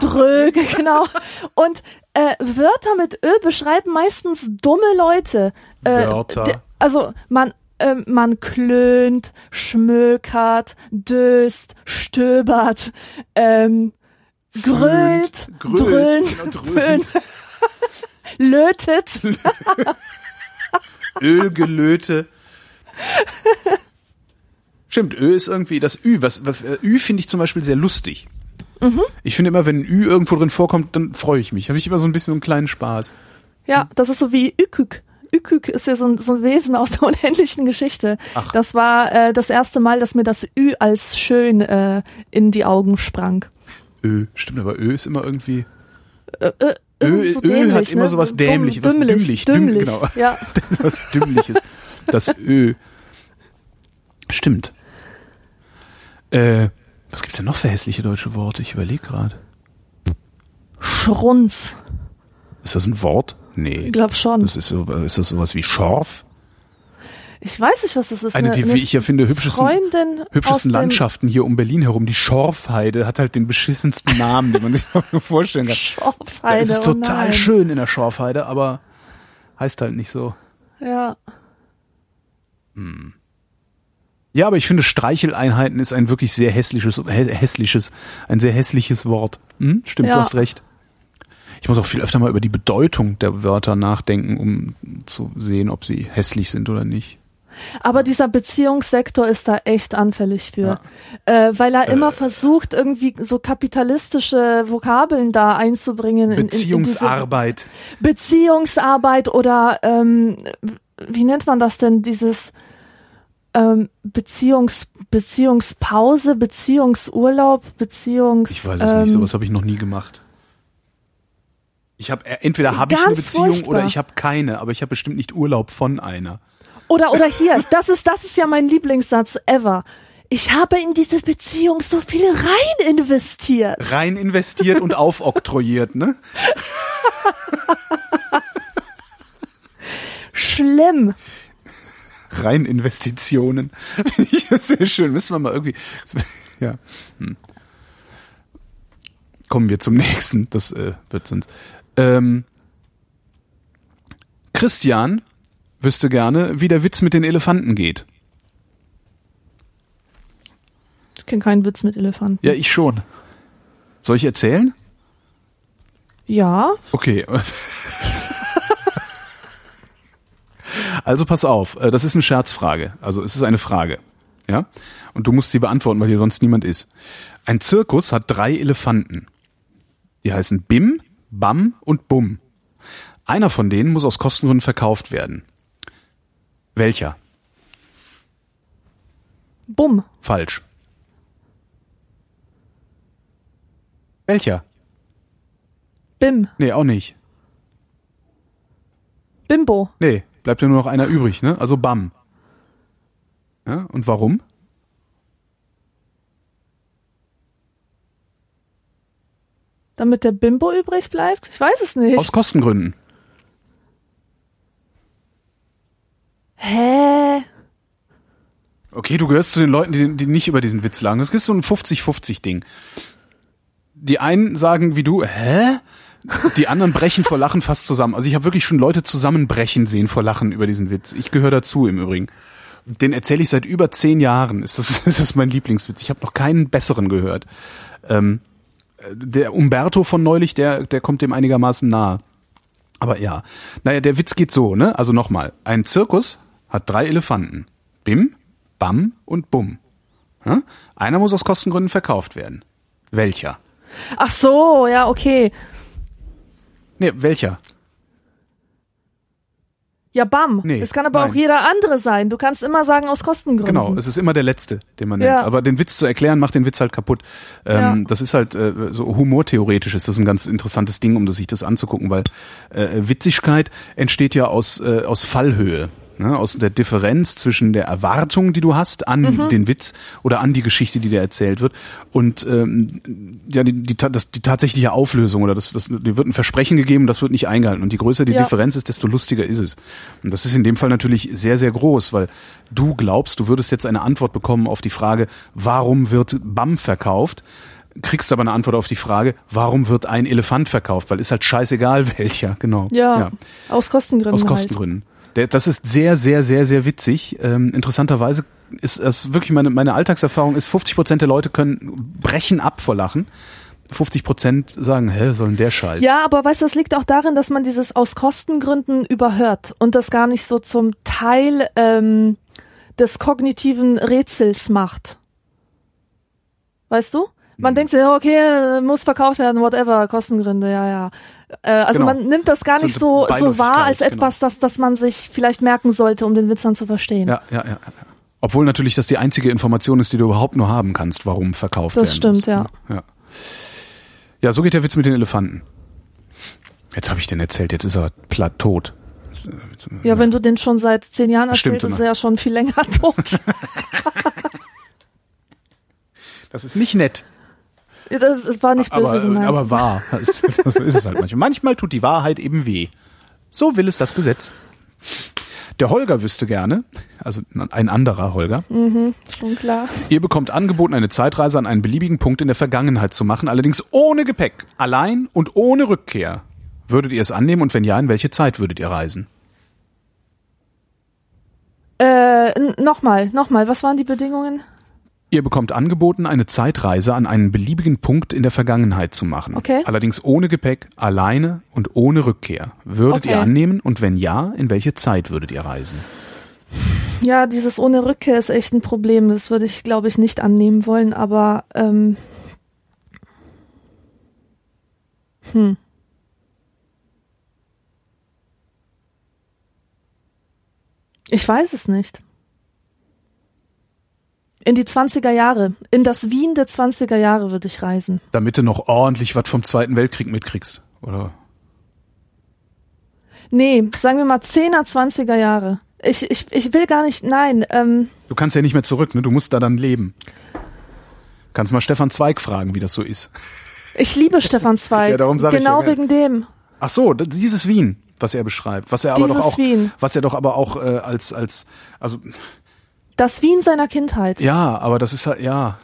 Dröge, genau. Und äh, Wörter mit Ö beschreiben meistens dumme Leute. Äh, Wörter. Also man ähm, man klönt, schmökert, döst, stöbert, ähm, grölt, grölt, dröhnt, dröhnt. Lötet. Ölgelöte. Stimmt, Ö ist irgendwie das Ü. Was, was äh, Ü finde ich zum Beispiel sehr lustig. Ich finde immer, wenn ein Ü irgendwo drin vorkommt, dann freue ich mich. Habe ich immer so ein bisschen so einen kleinen Spaß. Ja, das ist so wie Ükük. Ükük ist ja so ein, so ein Wesen aus der unendlichen Geschichte. Ach. Das war äh, das erste Mal, dass mir das Ü als schön äh, in die Augen sprang. Ö, stimmt, aber Ö ist immer irgendwie. Ö, Ö, so Ö dämlich, hat immer ne? so was Dämliches, was dümmlich, dümmlich, dümm- dümmlich. genau. Ja. was Dümmliches. Das Ö. Stimmt. Äh, was gibt's denn noch für hässliche deutsche Worte? Ich überlege gerade. Schrunz. Ist das ein Wort? Nee. Ich glaube schon. Das ist, so, ist das sowas wie Schorf? Ich weiß nicht, was das ist. Eine, die, wie ich ja finde, hübschesten, Freundin hübschesten Landschaften hier um Berlin herum. Die Schorfheide hat halt den beschissensten Namen, den man sich auch vorstellen kann. Da Schorfheide. ist es oh total nein. schön in der Schorfheide, aber heißt halt nicht so. Ja. Ja, aber ich finde Streicheleinheiten ist ein wirklich sehr hässliches, hä hässliches, ein sehr hässliches Wort. Hm? Stimmt, Ja. du hast recht. Ich muss auch viel öfter mal über die Bedeutung der Wörter nachdenken, um zu sehen, ob sie hässlich sind oder nicht. Aber dieser Beziehungssektor ist da echt anfällig für, äh, weil er immer versucht, irgendwie so kapitalistische Vokabeln da einzubringen. in- in- in Beziehungsarbeit. Beziehungsarbeit oder ähm, wie nennt man das denn? Dieses ähm, Beziehungs Beziehungspause, Beziehungsurlaub, Beziehungs. Ich weiß es ähm, nicht, sowas habe ich noch nie gemacht. Ich habe entweder habe ich eine Beziehung furchtbar. oder ich habe keine, aber ich habe bestimmt nicht Urlaub von einer. Oder oder hier, das ist das ist ja mein Lieblingssatz ever. Ich habe in diese Beziehung so viel rein investiert. Rein investiert und aufoktroyiert, ne? Schlimm. Rein Investitionen. Finde ich sehr schön. Müssen wir mal irgendwie. Ja. Hm. Kommen wir zum nächsten. Das äh, wird sonst. Ähm, Christian wüsste gerne, wie der Witz mit den Elefanten geht. Ich kenne keinen Witz mit Elefanten. Ja, ich schon. Soll ich erzählen? Ja, Okay. Also pass auf, äh, das ist eine Scherzfrage. Also es ist eine Frage. Ja? Und du musst sie beantworten, weil hier sonst niemand ist. Ein Zirkus hat drei Elefanten. Die heißen Bim, Bam und Bum. Einer von denen muss aus Kostengründen verkauft werden. Welcher? bumm. Falsch. Welcher? Bim. Nee, auch nicht. Bimbo. Nee, bleibt ja nur noch einer übrig, ne? Also Bam. Ja, und warum? Damit der Bimbo übrig bleibt? Ich weiß es nicht. Aus Kostengründen. Hä? Okay, du gehörst zu den Leuten, die, die nicht über diesen Witz lagen. Das ist so ein 50-50-Ding. Die einen sagen wie du, hä? Die anderen brechen vor Lachen fast zusammen. Also ich habe wirklich schon Leute zusammenbrechen sehen vor Lachen über diesen Witz. Ich gehöre dazu im Übrigen. Den erzähle ich seit über zehn Jahren. Ist das, ist das mein Lieblingswitz. Ich habe noch keinen besseren gehört. Ähm, der Umberto von neulich, der, der kommt dem einigermaßen nahe. Aber ja, naja, der Witz geht so, ne? Also nochmal, ein Zirkus hat drei Elefanten. Bim, Bam und Bum. Ja? Einer muss aus Kostengründen verkauft werden. Welcher? Ach so, ja, okay. Nee, welcher? Ja, bam. Nee, es kann aber nein. auch jeder andere sein. Du kannst immer sagen aus Kostengründen. Genau, es ist immer der letzte, den man nennt. Ja. Aber den Witz zu erklären, macht den Witz halt kaputt. Ähm, Ja. Das ist halt äh, so humortheoretisch ist das ein ganz interessantes Ding, um sich das anzugucken, weil äh, Witzigkeit entsteht ja aus, äh, aus Fallhöhe. Ne, aus der Differenz zwischen der Erwartung, die du hast an Mhm. den Witz oder an die Geschichte, die dir erzählt wird, und ähm, ja die, die, das, die tatsächliche Auflösung oder das, das, dir wird ein Versprechen gegeben, das wird nicht eingehalten. Und je größer die Ja. Differenz ist, desto lustiger ist es. Und das ist in dem Fall natürlich sehr, sehr groß, weil du glaubst, du würdest jetzt eine Antwort bekommen auf die Frage, warum wird BAM verkauft? Kriegst aber eine Antwort auf die Frage, warum wird ein Elefant verkauft? Weil ist halt scheißegal welcher, genau. Ja, aus Kostengründen. Aus Halt. Kostengründen. Der, das ist sehr, sehr, sehr, sehr witzig. Ähm, interessanterweise ist das wirklich meine, meine Alltagserfahrung ist, 50 Prozent der Leute können brechen ab vor Lachen. 50 Prozent sagen, hä, soll denn der Scheiß? Ja, aber weißt du, das liegt auch darin, dass man dieses aus Kostengründen überhört und das gar nicht so zum Teil ähm, des kognitiven Rätsels macht. Weißt du? Man Hm. denkt sich, okay, äh, muss verkauft werden, whatever, Kostengründe, ja, ja. Äh, also Genau. man nimmt das gar nicht so, so wahr als Beiläufigkeit, etwas, das, das man sich vielleicht merken sollte, um den Witz dann zu verstehen. Ja, ja, ja. ja. Obwohl natürlich das die einzige Information ist, die du überhaupt nur haben kannst, warum verkauft Das werden stimmt, muss. ja. ja. Ja, so geht der Witz mit den Elefanten. Jetzt habe ich den erzählt, jetzt ist er platt tot. Äh, jetzt, Ja, wenn du den schon seit zehn Jahren erzählst, ist ne? er ja schon viel länger tot. Das ist nicht nett, das, das war nicht böse aber, gemeint. aber wahr. Das, ist- das ist es halt manchmal. Manchmal tut die Wahrheit eben weh. So will es das Gesetz. Der Holger wüsste gerne, also ein anderer Holger, schon klar. Ihr bekommt angeboten, eine Zeitreise an einen beliebigen Punkt in der Vergangenheit zu machen, allerdings ohne Gepäck, allein und ohne Rückkehr. Würdet ihr es annehmen und wenn ja, in welche Zeit würdet ihr reisen? Äh, nochmal, nochmal, was waren die Bedingungen? Ihr bekommt angeboten, eine Zeitreise an einen beliebigen Punkt in der Vergangenheit zu machen. Okay. Allerdings ohne Gepäck, alleine und ohne Rückkehr. Würdet Okay. ihr annehmen und wenn ja, in welche Zeit würdet ihr reisen? Ja, dieses ohne Rückkehr ist echt ein Problem. Das würde ich, glaube ich, nicht annehmen wollen, aber ähm, hm. Ich weiß es nicht. In die 20er Jahre, in das Wien der 20er Jahre würde ich reisen. Damit du noch ordentlich was vom Zweiten Weltkrieg mitkriegst. Oder? Nee, sagen wir mal 10er, 20er Jahre. Ich, ich, ich will gar nicht, nein, ähm, Du kannst ja nicht mehr zurück, ne? Du musst da dann leben. Kannst mal Stefan Zweig fragen, wie das so ist. ich liebe Stefan Zweig. Ja, darum sag ich genau ja, wegen dem. Ach so, dieses Wien, was er beschreibt, was er aber Dieses doch auch, Wien. was er doch aber auch äh, als als also Das Wien seiner Kindheit. ja, aber das ist halt ja,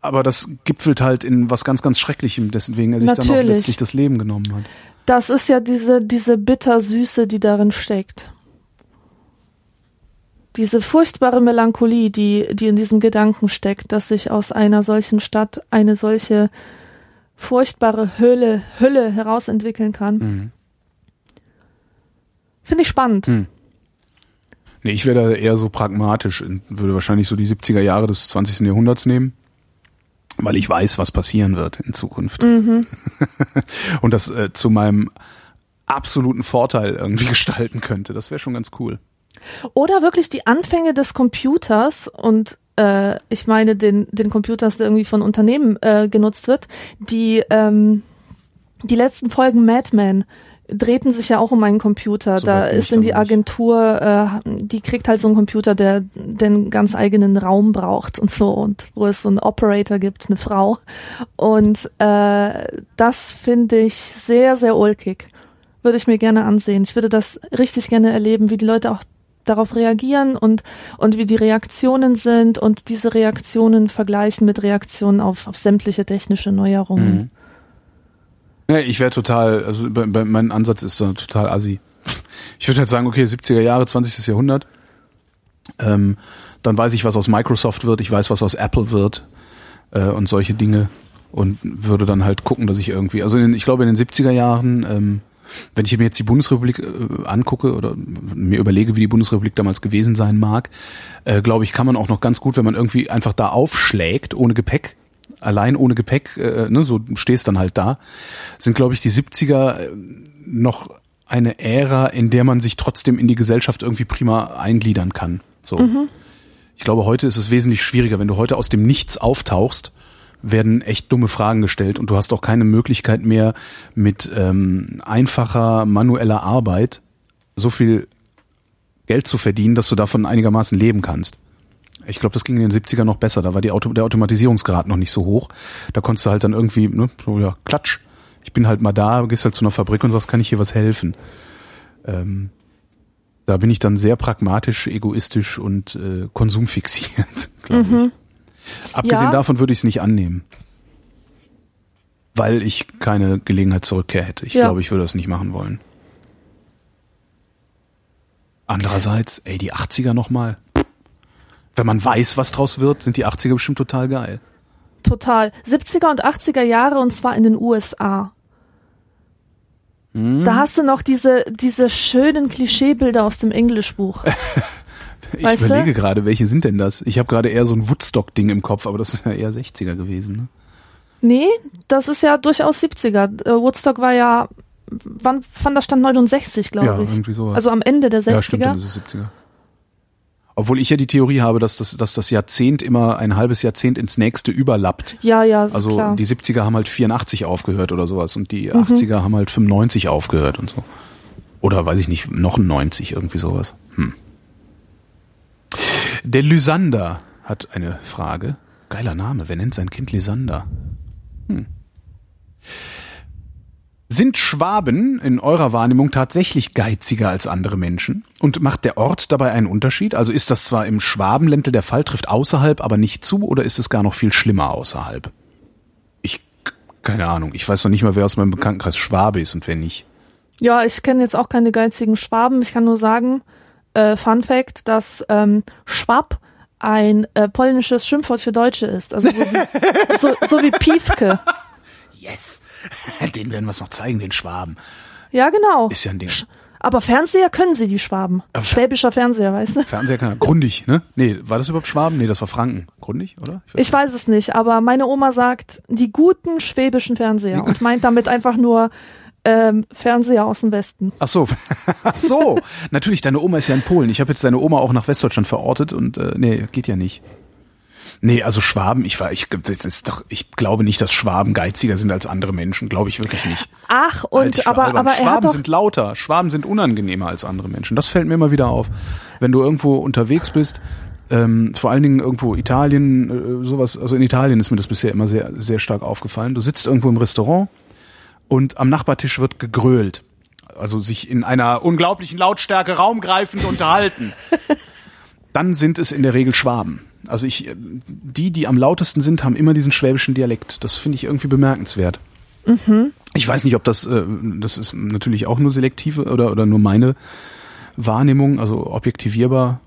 aber das gipfelt halt in was ganz ganz Schrecklichem, deswegen er sich dann auch Natürlich. letztlich das Leben genommen hat. Das ist ja diese, diese Bittersüße, die darin steckt. Diese furchtbare Melancholie, die, die in diesem Gedanken steckt, dass sich aus einer solchen Stadt eine solche furchtbare Hölle, Hölle herausentwickeln kann. Mhm. Finde ich spannend. Hm. Nee, ich wäre da eher so pragmatisch und würde wahrscheinlich so die 70er Jahre des 20. Jahrhunderts nehmen, weil ich weiß, was passieren wird in Zukunft. Mhm. und das äh, zu meinem absoluten Vorteil irgendwie gestalten könnte. Das wäre schon ganz cool. Oder wirklich die Anfänge des Computers und äh, ich meine den, den Computers, der irgendwie von Unternehmen äh, genutzt wird. Die, ähm, die letzten Folgen Mad Men drehten sich ja auch um einen Computer. So da ist in die. Agentur, äh, die kriegt halt so einen Computer, der den ganz eigenen Raum braucht und so und wo es so einen Operator gibt, eine Frau. Und äh, das finde ich sehr, sehr ulkig. Würde ich mir gerne ansehen. Ich würde das richtig gerne erleben, wie die Leute auch darauf reagieren und, und wie die Reaktionen sind und diese Reaktionen vergleichen mit Reaktionen auf, auf sämtliche technische Neuerungen. Mhm. Ja, ich wäre total, also bei, bei, mein Ansatz ist da total assi. Ich würde halt sagen, okay, 70er Jahre, 20. Jahrhundert. Ähm, dann weiß ich, was aus Microsoft wird, ich weiß, was aus Apple wird äh, und solche Dinge. Und würde dann halt gucken, dass ich irgendwie, also in, ich glaube in den 70er Jahren, ähm, wenn ich mir jetzt die Bundesrepublik äh, angucke oder mir überlege, wie die Bundesrepublik damals gewesen sein mag, äh, glaube ich, kann man auch noch ganz gut, wenn man irgendwie einfach da aufschlägt, ohne Gepäck, allein ohne Gepäck, äh, ne, so stehst dann halt da, sind, glaube ich, die 70er äh, noch eine Ära, in der man sich trotzdem in die Gesellschaft irgendwie prima eingliedern kann. So. Ich glaube, heute ist es wesentlich schwieriger. Wenn du heute aus dem Nichts auftauchst, werden echt dumme Fragen gestellt und du hast auch keine Möglichkeit mehr mit ähm, einfacher manueller Arbeit so viel Geld zu verdienen, dass du davon einigermaßen leben kannst. Ich glaube, das ging in den 70er noch besser. Da war die Auto der Automatisierungsgrad noch nicht so hoch. Da konntest du halt dann irgendwie, ne, so ja, klatsch. Ich bin halt mal da, gehst halt zu einer Fabrik und sagst, kann ich hier was helfen? Ähm, da bin ich dann sehr pragmatisch, egoistisch und äh, konsumfixiert, glaube ich. Abgesehen Ja. davon würde ich es nicht annehmen. Weil ich keine Gelegenheit zur Rückkehr hätte. Ich Ja. glaube, ich würde das nicht machen wollen. Andererseits, ey, die 80er nochmal. Wenn man weiß, was draus wird, sind die 80er bestimmt total geil. Total. 70er und 80er Jahre und zwar in den USA. Hm? Da hast du noch diese, diese schönen Klischeebilder aus dem Englischbuch. Ich Weißt du? überlege gerade, welche sind denn das? Ich habe gerade eher so ein Woodstock-Ding im Kopf, aber das ist ja eher 60er gewesen. Ne? Nee, das ist ja durchaus 70er. Äh, Woodstock war ja, wann fand das stand 69, glaube Ja, ich. irgendwie sowas. Also am Ende der Ja, stimmt, 60er. dann ist es 70er. Obwohl ich ja die Theorie habe, dass das, dass das Jahrzehnt immer ein halbes Jahrzehnt ins nächste überlappt. ja, ja, Also klar. Mhm. die 70er haben halt 84 aufgehört oder sowas und die 80er haben halt 95 aufgehört und so. Oder weiß ich nicht, noch ein 90, irgendwie sowas. Hm. Der Lysander hat eine Frage. Geiler Name, wer nennt sein Kind Lysander? Hm. Sind Schwaben in eurer Wahrnehmung tatsächlich geiziger als andere Menschen? Und macht der Ort dabei einen Unterschied? Also ist das zwar im Schwabenländle der Fall, trifft außerhalb aber nicht zu, oder ist es gar noch viel schlimmer außerhalb? Ich, keine Ahnung. Ich weiß noch nicht mal, wer aus meinem Bekanntenkreis Schwabe ist und wer nicht. Ja, ich kenne jetzt auch keine geizigen Schwaben. Ich kann nur sagen, äh, Fun Fact, dass ähm, Schwab ein äh, polnisches Schimpfwort für Deutsche ist. Also so wie, so, so wie Piefke. Yes! Den werden wir es noch zeigen, den Schwaben. Ja, genau. Ist ja ein Ding. Aber Fernseher können sie, die Schwaben. Aber- Schwäbischer Fernseher, weißt du? Fernseher kann er. Grundig, ne? Nee, war das überhaupt Schwaben? Nee, das war Franken. Grundig, oder? Ich weiß es nicht, aber meine Oma sagt, die guten schwäbischen Fernseher und meint damit einfach nur ähm, Fernseher aus dem Westen. Ach so, ach so. Natürlich, deine Oma ist ja in Polen. Ich habe jetzt deine Oma auch nach Westdeutschland verortet und äh, nee, geht ja nicht. Nee, also Schwaben, ich war, ich, das ist doch, ich glaube nicht, dass Schwaben geiziger sind als andere Menschen, glaube ich wirklich nicht. Ach, Halt und aber, albern. aber er Schwaben hat doch. sind lauter, Schwaben sind unangenehmer als andere Menschen. Das fällt mir immer wieder auf. Wenn du irgendwo unterwegs bist, ähm, vor allen Dingen irgendwo Italien, äh, sowas, also in Italien ist mir das bisher immer sehr, sehr stark aufgefallen. Du sitzt irgendwo im Restaurant und am Nachbartisch wird gegrölt. Also sich in einer unglaublichen Lautstärke raumgreifend unterhalten. Dann sind es in der Regel Schwaben. Also ich, äh, die, die am lautesten sind, haben immer diesen schwäbischen Dialekt. Das finde ich irgendwie bemerkenswert. Ich weiß nicht, ob das, äh, das ist natürlich auch nur selektive oder, oder nur meine Wahrnehmung, also objektivierbar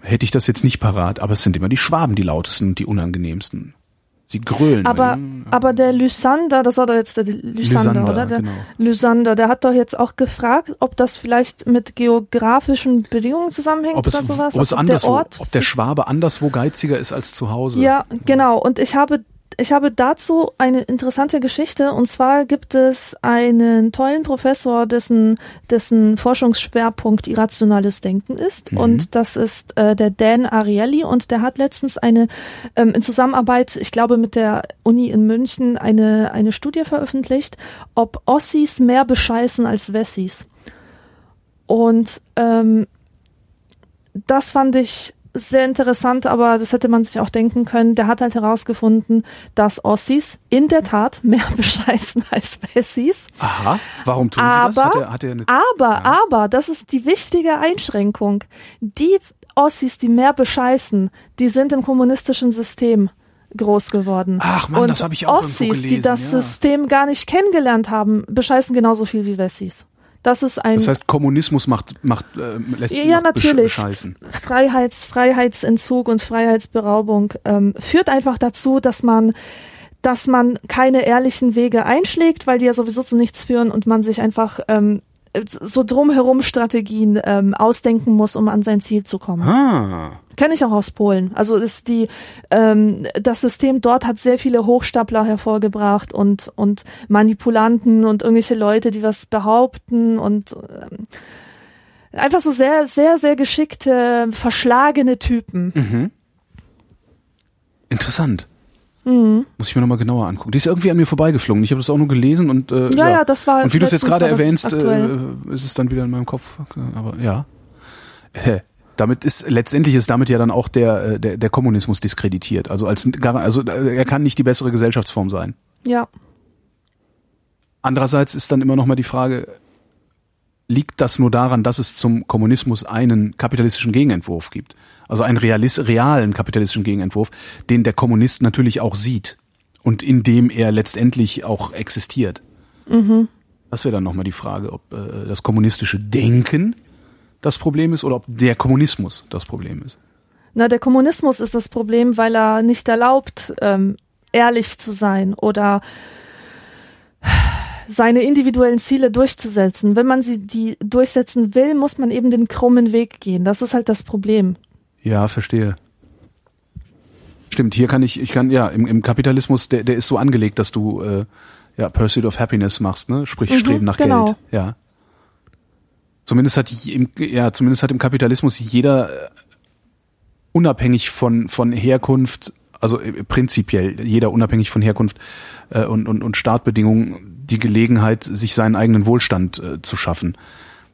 hätte ich das jetzt nicht parat, aber es sind immer die Schwaben, die lautesten und die unangenehmsten. Sie grölen. Aber, ne? aber der Lysander, das war doch jetzt der Lysander, Lysander, oder? Der genau. Lysander, der hat doch jetzt auch gefragt, ob das vielleicht mit geografischen Bedingungen zusammenhängt ob es, oder sowas. ob es der anderswo, Ort ob der Schwabe anderswo geiziger ist als zu Hause. Ja, genau. Und ich habe, ich habe dazu eine interessante Geschichte. Und zwar gibt es einen tollen Professor, dessen, dessen Forschungsschwerpunkt irrationales Denken ist. Und das ist äh, der Dan Ariely. Und der hat letztens eine, ähm, in Zusammenarbeit, ich glaube, mit der Uni in München eine, eine Studie veröffentlicht, ob Ossis mehr bescheißen als Wessis. Und ähm, das fand ich sehr interessant, aber das hätte man sich auch denken können. Der hat halt herausgefunden, dass Ossis in der Tat mehr bescheißen als Wessis. Aha, warum tun sie das? Aber, Hat er, hat er eine, aber, aber, das ist die wichtige Einschränkung. Die Ossis, die mehr bescheißen, die sind im kommunistischen System groß geworden. Ach Und das habe ich auch irgendwo Ossis, die gelesen, das ja. System gar nicht kennengelernt haben, bescheißen genauso viel wie Wessis. Das ist ein das heißt, Kommunismus macht, macht, äh, lässt ja, macht natürlich. bescheißen. Freiheits, Freiheitsentzug und Freiheitsberaubung ähm, führt einfach dazu, dass man dass man keine ehrlichen Wege einschlägt, weil die ja sowieso zu nichts führen und man sich einfach ähm, so drumherum Strategien ähm, ausdenken muss, um an sein Ziel zu kommen. Ah, Kenne ich auch aus Polen. Also ist die ähm, das System dort hat sehr viele Hochstapler hervorgebracht und und Manipulanten und irgendwelche Leute, die was behaupten und ähm, einfach so sehr sehr sehr geschickte verschlagene Typen. Mhm. interessant. Mhm. Muss ich mir nochmal genauer angucken. Die ist irgendwie an mir vorbeigeflogen. Ich habe das auch nur gelesen und äh, Ja, ja, das war Und wie du es jetzt gerade erwähnst, aktuell. äh, ist es dann wieder in meinem Kopf. Aber ja. Hä. Damit ist letztendlich ist damit ja dann auch der äh, der, der Kommunismus diskreditiert. Also als also äh, er kann nicht die bessere Gesellschaftsform sein. Ja, Andererseits ist dann immer noch mal die Frage, liegt das nur daran, dass es zum Kommunismus einen kapitalistischen Gegenentwurf gibt? Also einen realis realen kapitalistischen Gegenentwurf, den der Kommunist natürlich auch sieht und in dem er letztendlich auch existiert. Das wäre dann nochmal die Frage, ob äh, das kommunistische Denken das Problem ist oder ob der Kommunismus das Problem ist. Na, der Kommunismus ist das Problem, weil er nicht erlaubt, ähm, ehrlich zu sein oder seine individuellen Ziele durchzusetzen. Wenn man sie die durchsetzen will, muss man eben den krummen Weg gehen. Das ist halt das Problem. Ja, verstehe. Stimmt, hier kann ich, ich kann, ja, im, im Kapitalismus, der, der ist so angelegt, dass du äh, ja, Pursuit of Happiness machst, ne? Sprich Mhm, Streben nach genau. Geld. Ja. Zumindest hat im, ja, zumindest hat im Kapitalismus jeder äh, unabhängig von, von Herkunft, also äh, prinzipiell jeder unabhängig von Herkunft äh, und, und, und Startbedingungen die Gelegenheit, sich seinen eigenen Wohlstand äh, zu schaffen.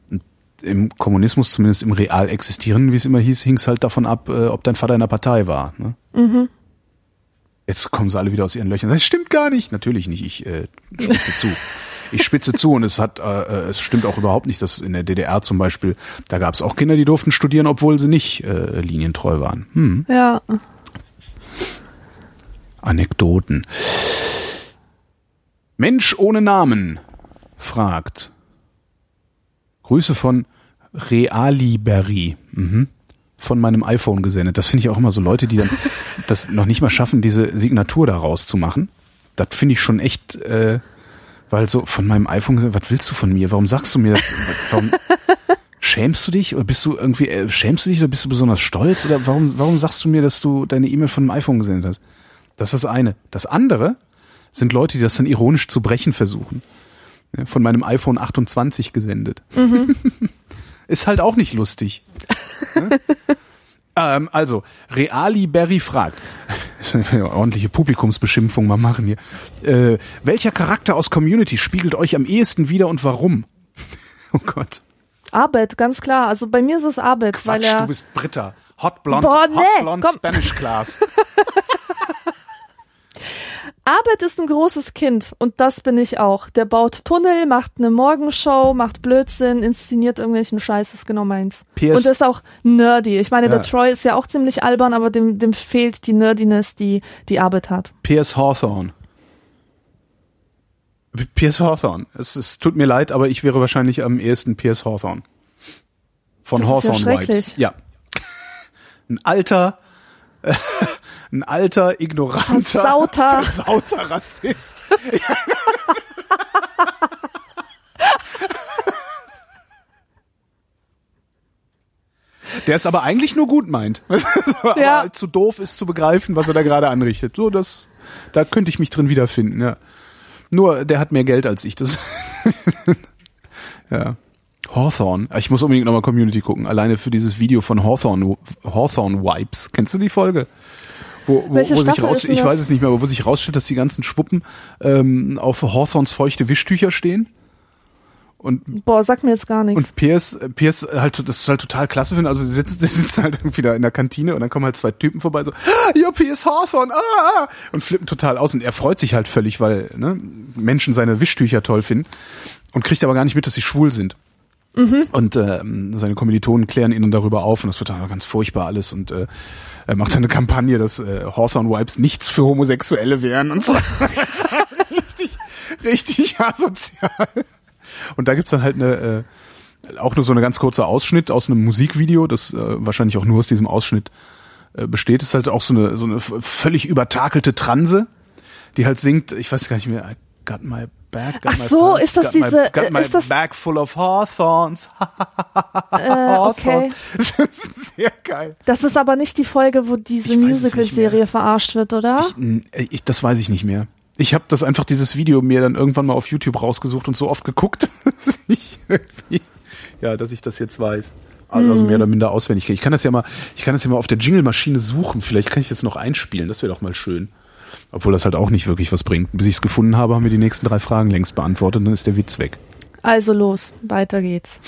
Und Im Kommunismus, zumindest im real existierenden, wie es immer hieß, hing es halt davon ab, äh, ob dein Vater in der Partei war. Ne? Jetzt kommen sie alle wieder aus ihren Löchern. Das stimmt gar nicht. Natürlich nicht. Ich äh, spitze zu. Ich spitze zu und es hat, äh, äh, es stimmt auch überhaupt nicht, dass in der DDR zum Beispiel, da gab es auch Kinder, die durften studieren, obwohl sie nicht äh, linientreu waren. Hm. Ja, Anekdoten. Mensch ohne Namen fragt. Grüße von Realiberry. Mhm. Von meinem iPhone gesendet. Das finde ich auch immer so Leute, die dann das noch nicht mal schaffen, diese Signatur da rauszumachen. Das finde ich schon echt, äh, weil so von meinem iPhone gesendet, was willst du von mir? Warum sagst du mir das? Warum schämst du dich? Oder bist du irgendwie, äh, schämst du dich oder bist du besonders stolz? Oder warum, warum sagst du mir, dass du deine E-Mail von dem iPhone gesendet hast? Das ist das eine. Das andere sind Leute, die das dann ironisch zu brechen versuchen. Von meinem iPhone 28 gesendet. Ist halt auch nicht lustig. Ähm, also, Reali Berry fragt, das ist eine ordentliche Publikumsbeschimpfung mal machen hier. Äh, welcher Charakter aus Community spiegelt euch am ehesten wieder und warum? oh Gott. Abed, ganz klar. Also bei mir ist es Abed, weil Quatsch, er. du bist Britta. Hot Blonde, Boah, Hot nee, Blonde komm. Spanish Class. Abed ist ein großes Kind und das bin ich auch. Der baut Tunnel, macht eine Morgenshow, macht Blödsinn, inszeniert irgendwelchen Scheiß, ist genau meins. PS Und ist auch nerdy. Ich meine, Ja. der Troy ist ja auch ziemlich albern, aber dem, dem fehlt die Nerdiness, die die Abed hat. Piers Hawthorne. P- Piers Hawthorne. Es, es tut mir leid, aber ich wäre wahrscheinlich am ehesten Piers Hawthorne. Von Das ist ja Hawthorne Vibes. Ja. Ein alter, ein alter, ignoranter, Versauter. versauter Rassist. Der es aber eigentlich nur gut meint. aber Ja. halt zu doof ist zu begreifen, was er da gerade anrichtet. So, das, da könnte ich mich drin wiederfinden, ja. Nur, der hat mehr Geld als ich, das. ja. Hawthorne. Ich muss unbedingt nochmal Community gucken. Alleine für dieses Video von Hawthorne, Hawthorne Wipes. Kennst du die Folge? Wo, wo, Welche wo sich raus, ich weiß es nicht mehr, aber wo sich rausstellt, dass die ganzen Schwuppen ähm, auf Hawthorns feuchte Wischtücher stehen. Und Boah, sagt mir jetzt gar nichts. und Piers, Piers halt, das ist halt total klasse finden. Also sie sitzen, die sitzen halt irgendwie da in der Kantine und dann kommen halt zwei Typen vorbei, so, ah, ja, Piers Hawthorne, ah, ah, und flippen total aus. Und er freut sich halt völlig, weil ne, Menschen seine Wischtücher toll finden und kriegt aber gar nicht mit, dass sie schwul sind. Und ähm, seine Kommilitonen klären ihn dann darüber auf und das wird dann ganz furchtbar alles und äh, er macht dann eine Kampagne, dass äh, Hawthorne Wipes nichts für Homosexuelle wären und so. richtig, richtig asozial. Und da gibt's dann halt eine, äh, auch nur so eine ganz kurze Ausschnitt aus einem Musikvideo, das äh, wahrscheinlich auch nur aus diesem Ausschnitt äh, besteht. ist halt auch so eine, so eine völlig übertakelte Transe, die halt singt, ich weiß gar nicht mehr, I got my bag, got Ach so, purse, ist das got my, diese- got äh, my ist das- bag full of Hawthorns. äh, okay. Das ist sehr geil. Das ist aber nicht die Folge, wo diese Ich Musical-Serie verarscht wird, oder? Hm, Ich, das weiß ich nicht mehr. Ich habe das einfach dieses Video mir dann irgendwann mal auf YouTube rausgesucht und so oft geguckt, dass ich irgendwie, ja, dass ich das jetzt weiß. Also mehr oder minder auswendig. Ich kann das ja mal, ich kann das ja mal auf der Jingle-Maschine suchen. Vielleicht kann ich das noch einspielen. Das wäre doch mal schön. Obwohl das halt auch nicht wirklich was bringt. Bis ich es gefunden habe, haben wir die nächsten drei Fragen längst beantwortet und dann ist der Witz weg. Also los, weiter geht's.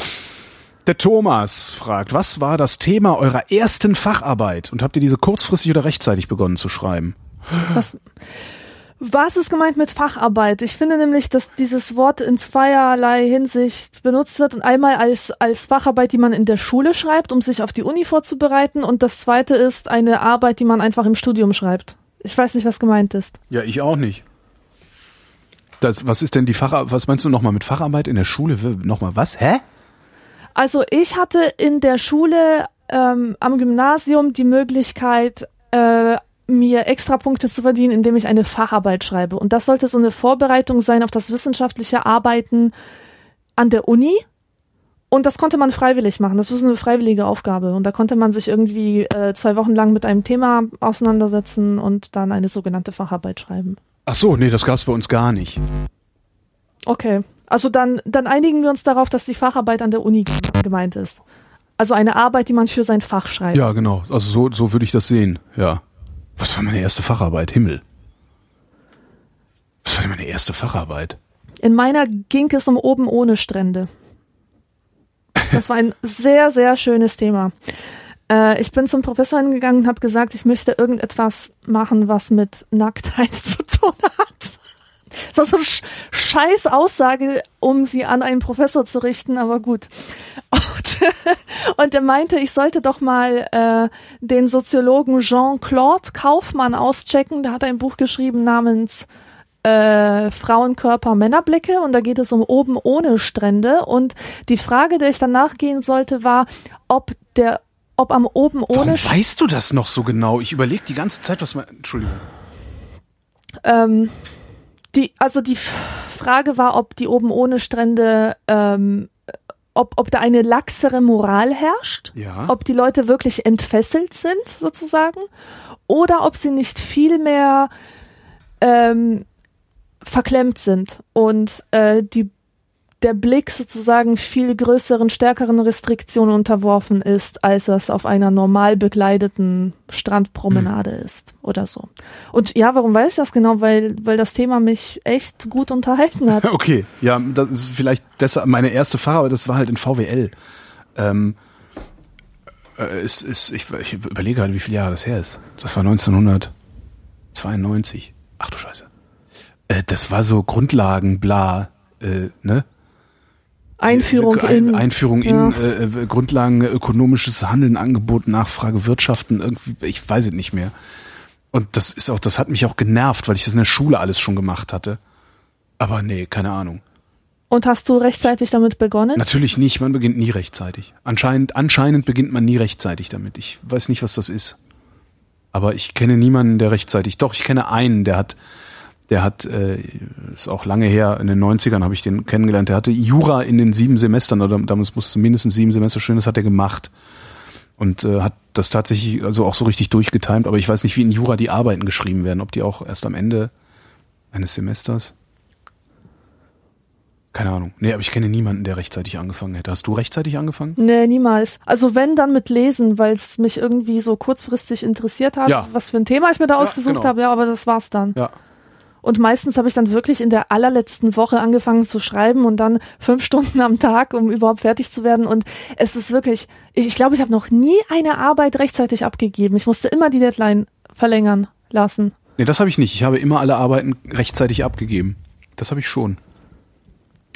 Der Thomas fragt, was war das Thema eurer ersten Facharbeit? Und habt ihr diese kurzfristig oder rechtzeitig begonnen zu schreiben? Was, was ist gemeint mit Facharbeit? Ich finde nämlich, dass dieses Wort in zweierlei Hinsicht benutzt wird und einmal als, als Facharbeit, die man in der Schule schreibt, um sich auf die Uni vorzubereiten und das zweite ist eine Arbeit, die man einfach im Studium schreibt. Ich weiß nicht, was gemeint ist. Ja, ich auch nicht. Das, was ist denn die Facharbeit? Was meinst du nochmal mit Facharbeit in der Schule? Nochmal was? Hä? Also ich hatte in der Schule ähm, am Gymnasium die Möglichkeit, äh, mir extra Punkte zu verdienen, indem ich eine Facharbeit schreibe. Und das sollte so eine Vorbereitung sein auf das wissenschaftliche Arbeiten an der Uni. Und das konnte man freiwillig machen. Das ist eine freiwillige Aufgabe. Und da konnte man sich irgendwie äh, zwei Wochen lang mit einem Thema auseinandersetzen und dann eine sogenannte Facharbeit schreiben. Ach so, nee, das gab's bei uns gar nicht. Okay. Also dann, dann einigen wir uns darauf, dass die Facharbeit an der Uni gemeint ist. Also eine Arbeit, die man für sein Fach schreibt. Ja, genau. Also so, so würde ich das sehen. Ja. Was war meine erste Facharbeit? Himmel. Was war denn meine erste Facharbeit? In meiner ging es um oben ohne Strände. Das war ein sehr, sehr schönes Thema. Äh, ich bin zum Professor hingegangen und habe gesagt, ich möchte irgendetwas machen, was mit Nacktheit zu tun hat. Das war so eine Sch scheiß Aussage, um sie an einen Professor zu richten, aber gut. Und, und er meinte, ich sollte doch mal äh, den Soziologen Jean-Claude Kaufmann auschecken. Der hat ein Buch geschrieben namens äh, Frauenkörper, Männerblicke und da geht es um oben ohne Strände und die Frage, der ich dann nachgehen sollte, war, ob der ob am oben ohne Warum weißt du das noch so genau? Ich überlege die ganze Zeit, was man. Entschuldigung. ähm, die also die Frage war, ob die oben ohne Strände ähm, ob, ob da eine laxere Moral herrscht, Ja. ob die Leute wirklich entfesselt sind, sozusagen, oder ob sie nicht viel mehr ähm, verklemmt sind und äh, die, der Blick sozusagen viel größeren, stärkeren Restriktionen unterworfen ist, als es auf einer normal bekleideten Strandpromenade ist oder so. Und ja, warum weiß ich das genau? Weil, weil das Thema mich echt gut unterhalten hat. Okay, ja, das ist vielleicht deshalb meine erste Frage, das war halt in VWL. Ähm, äh, ist, ist, ich, ich überlege gerade, wie viele Jahre das her ist. Das war 1992. Ach du Scheiße. Äh, das war so Grundlagen, bla, äh, ne? Einführung Ein, in. Einführung ja. in äh, äh, Grundlagen ökonomisches Handeln, Angebot, Nachfrage, Wirtschaften, irgendwie, ich weiß es nicht mehr. Und das ist auch, das hat mich auch genervt, weil ich das in der Schule alles schon gemacht hatte. Aber nee, keine Ahnung. Und hast du rechtzeitig damit begonnen? Natürlich nicht, man beginnt nie rechtzeitig. Anscheinend, anscheinend beginnt man nie rechtzeitig damit. Ich weiß nicht, was das ist. Aber ich kenne niemanden, der rechtzeitig. Doch, ich kenne einen, der hat, der hat, äh, ist auch lange her, in den 90ern habe ich den kennengelernt, der hatte Jura in den sieben Semestern, oder damals musste mindestens sieben Semester stehen, das hat er gemacht. Und äh, hat das tatsächlich also auch so richtig durchgetimt, aber ich weiß nicht, wie in Jura die Arbeiten geschrieben werden, ob die auch erst am Ende eines Semesters. Keine Ahnung. Nee, aber ich kenne niemanden, der rechtzeitig angefangen hätte. Hast du rechtzeitig angefangen? Nee, niemals. Also wenn, dann mit Lesen, weil es mich irgendwie so kurzfristig interessiert hat, Ja. was für ein Thema ich mir da Ja, ausgesucht genau. habe. Ja, aber das war's dann. Ja. Und meistens habe ich dann wirklich in der allerletzten Woche angefangen zu schreiben und dann fünf Stunden am Tag, um überhaupt fertig zu werden. Und es ist wirklich, ich ich glaube, ich habe noch nie eine Arbeit rechtzeitig abgegeben. Ich musste immer die Deadline verlängern lassen. Nee, das habe ich nicht. Ich habe immer alle Arbeiten rechtzeitig abgegeben. Das habe ich schon.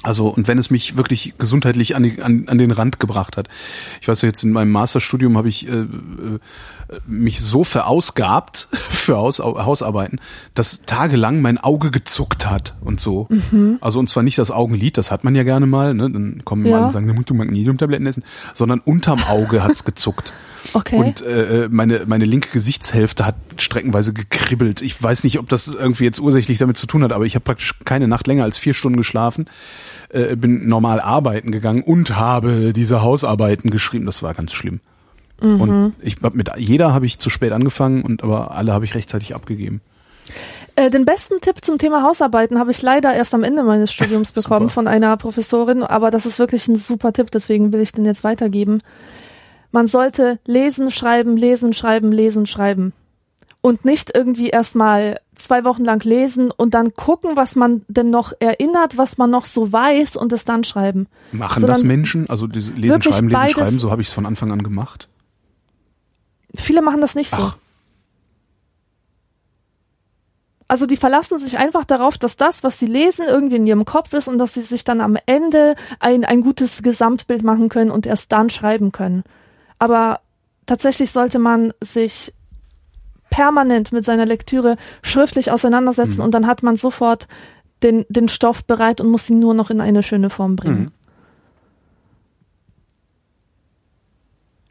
Also, und wenn es mich wirklich gesundheitlich an, die, an, an den Rand gebracht hat. Ich weiß jetzt in meinem Masterstudium habe ich äh, äh, mich so verausgabt für Haus, Hausarbeiten, dass tagelang mein Auge gezuckt hat und so. Also, und zwar nicht das Augenlid, das hat man ja gerne mal, ne? Dann kommen Ja. mal und sagen, da musst du Magnesiumtabletten essen, sondern unterm Auge hat's gezuckt. Okay. Und äh, meine, meine linke Gesichtshälfte hat streckenweise gekribbelt. Ich weiß nicht, ob das irgendwie jetzt ursächlich damit zu tun hat, aber ich habe praktisch keine Nacht länger als vier Stunden geschlafen, äh, bin normal arbeiten gegangen und habe diese Hausarbeiten geschrieben. Das war ganz schlimm. Und ich mit jeder habe ich zu spät angefangen und aber alle habe ich rechtzeitig abgegeben. Äh, den besten Tipp zum Thema Hausarbeiten habe ich leider erst am Ende meines Studiums bekommen von einer Professorin, aber das ist wirklich ein super Tipp, deswegen will ich den jetzt weitergeben. Man sollte lesen, schreiben, lesen, schreiben, lesen, schreiben. Und nicht irgendwie erstmal zwei Wochen lang lesen und dann gucken, was man denn noch erinnert, was man noch so weiß und es dann schreiben. Machen Sondern das Menschen? Also diese lesen, schreiben, lesen, schreiben, so habe ich es von Anfang an gemacht. Viele machen das nicht so. Ach. Also die verlassen sich einfach darauf, dass das, was sie lesen, irgendwie in ihrem Kopf ist und dass sie sich dann am Ende ein, ein gutes Gesamtbild machen können und erst dann schreiben können. Aber tatsächlich sollte man sich permanent mit seiner Lektüre schriftlich auseinandersetzen Mhm. und dann hat man sofort den, den Stoff bereit und muss ihn nur noch in eine schöne Form bringen. Mhm.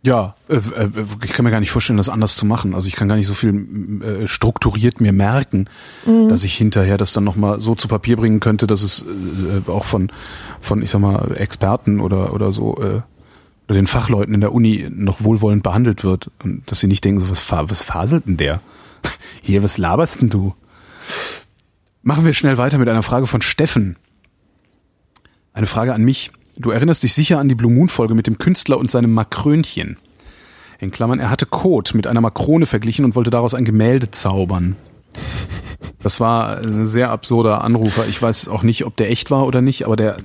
Ja, äh, äh, ich kann mir gar nicht vorstellen, das anders zu machen. Also ich kann gar nicht so viel äh, strukturiert mir merken, dass ich hinterher das dann nochmal so zu Papier bringen könnte, dass es äh, auch von, von, ich sag mal, Experten oder, oder so, äh, oder den Fachleuten in der Uni noch wohlwollend behandelt wird. Und dass sie nicht denken, so, was, was faselt denn der? Hier, was laberst denn du? Machen wir schnell weiter mit einer Frage von Steffen. Eine Frage an mich. Du erinnerst dich sicher an die Blue Moon Folge mit dem Künstler und seinem Makrönchen. In Klammern, er hatte Kot mit einer Makrone verglichen und wollte daraus ein Gemälde zaubern. Das war ein sehr absurder Anrufer. Ich weiß auch nicht, ob der echt war oder nicht, aber der,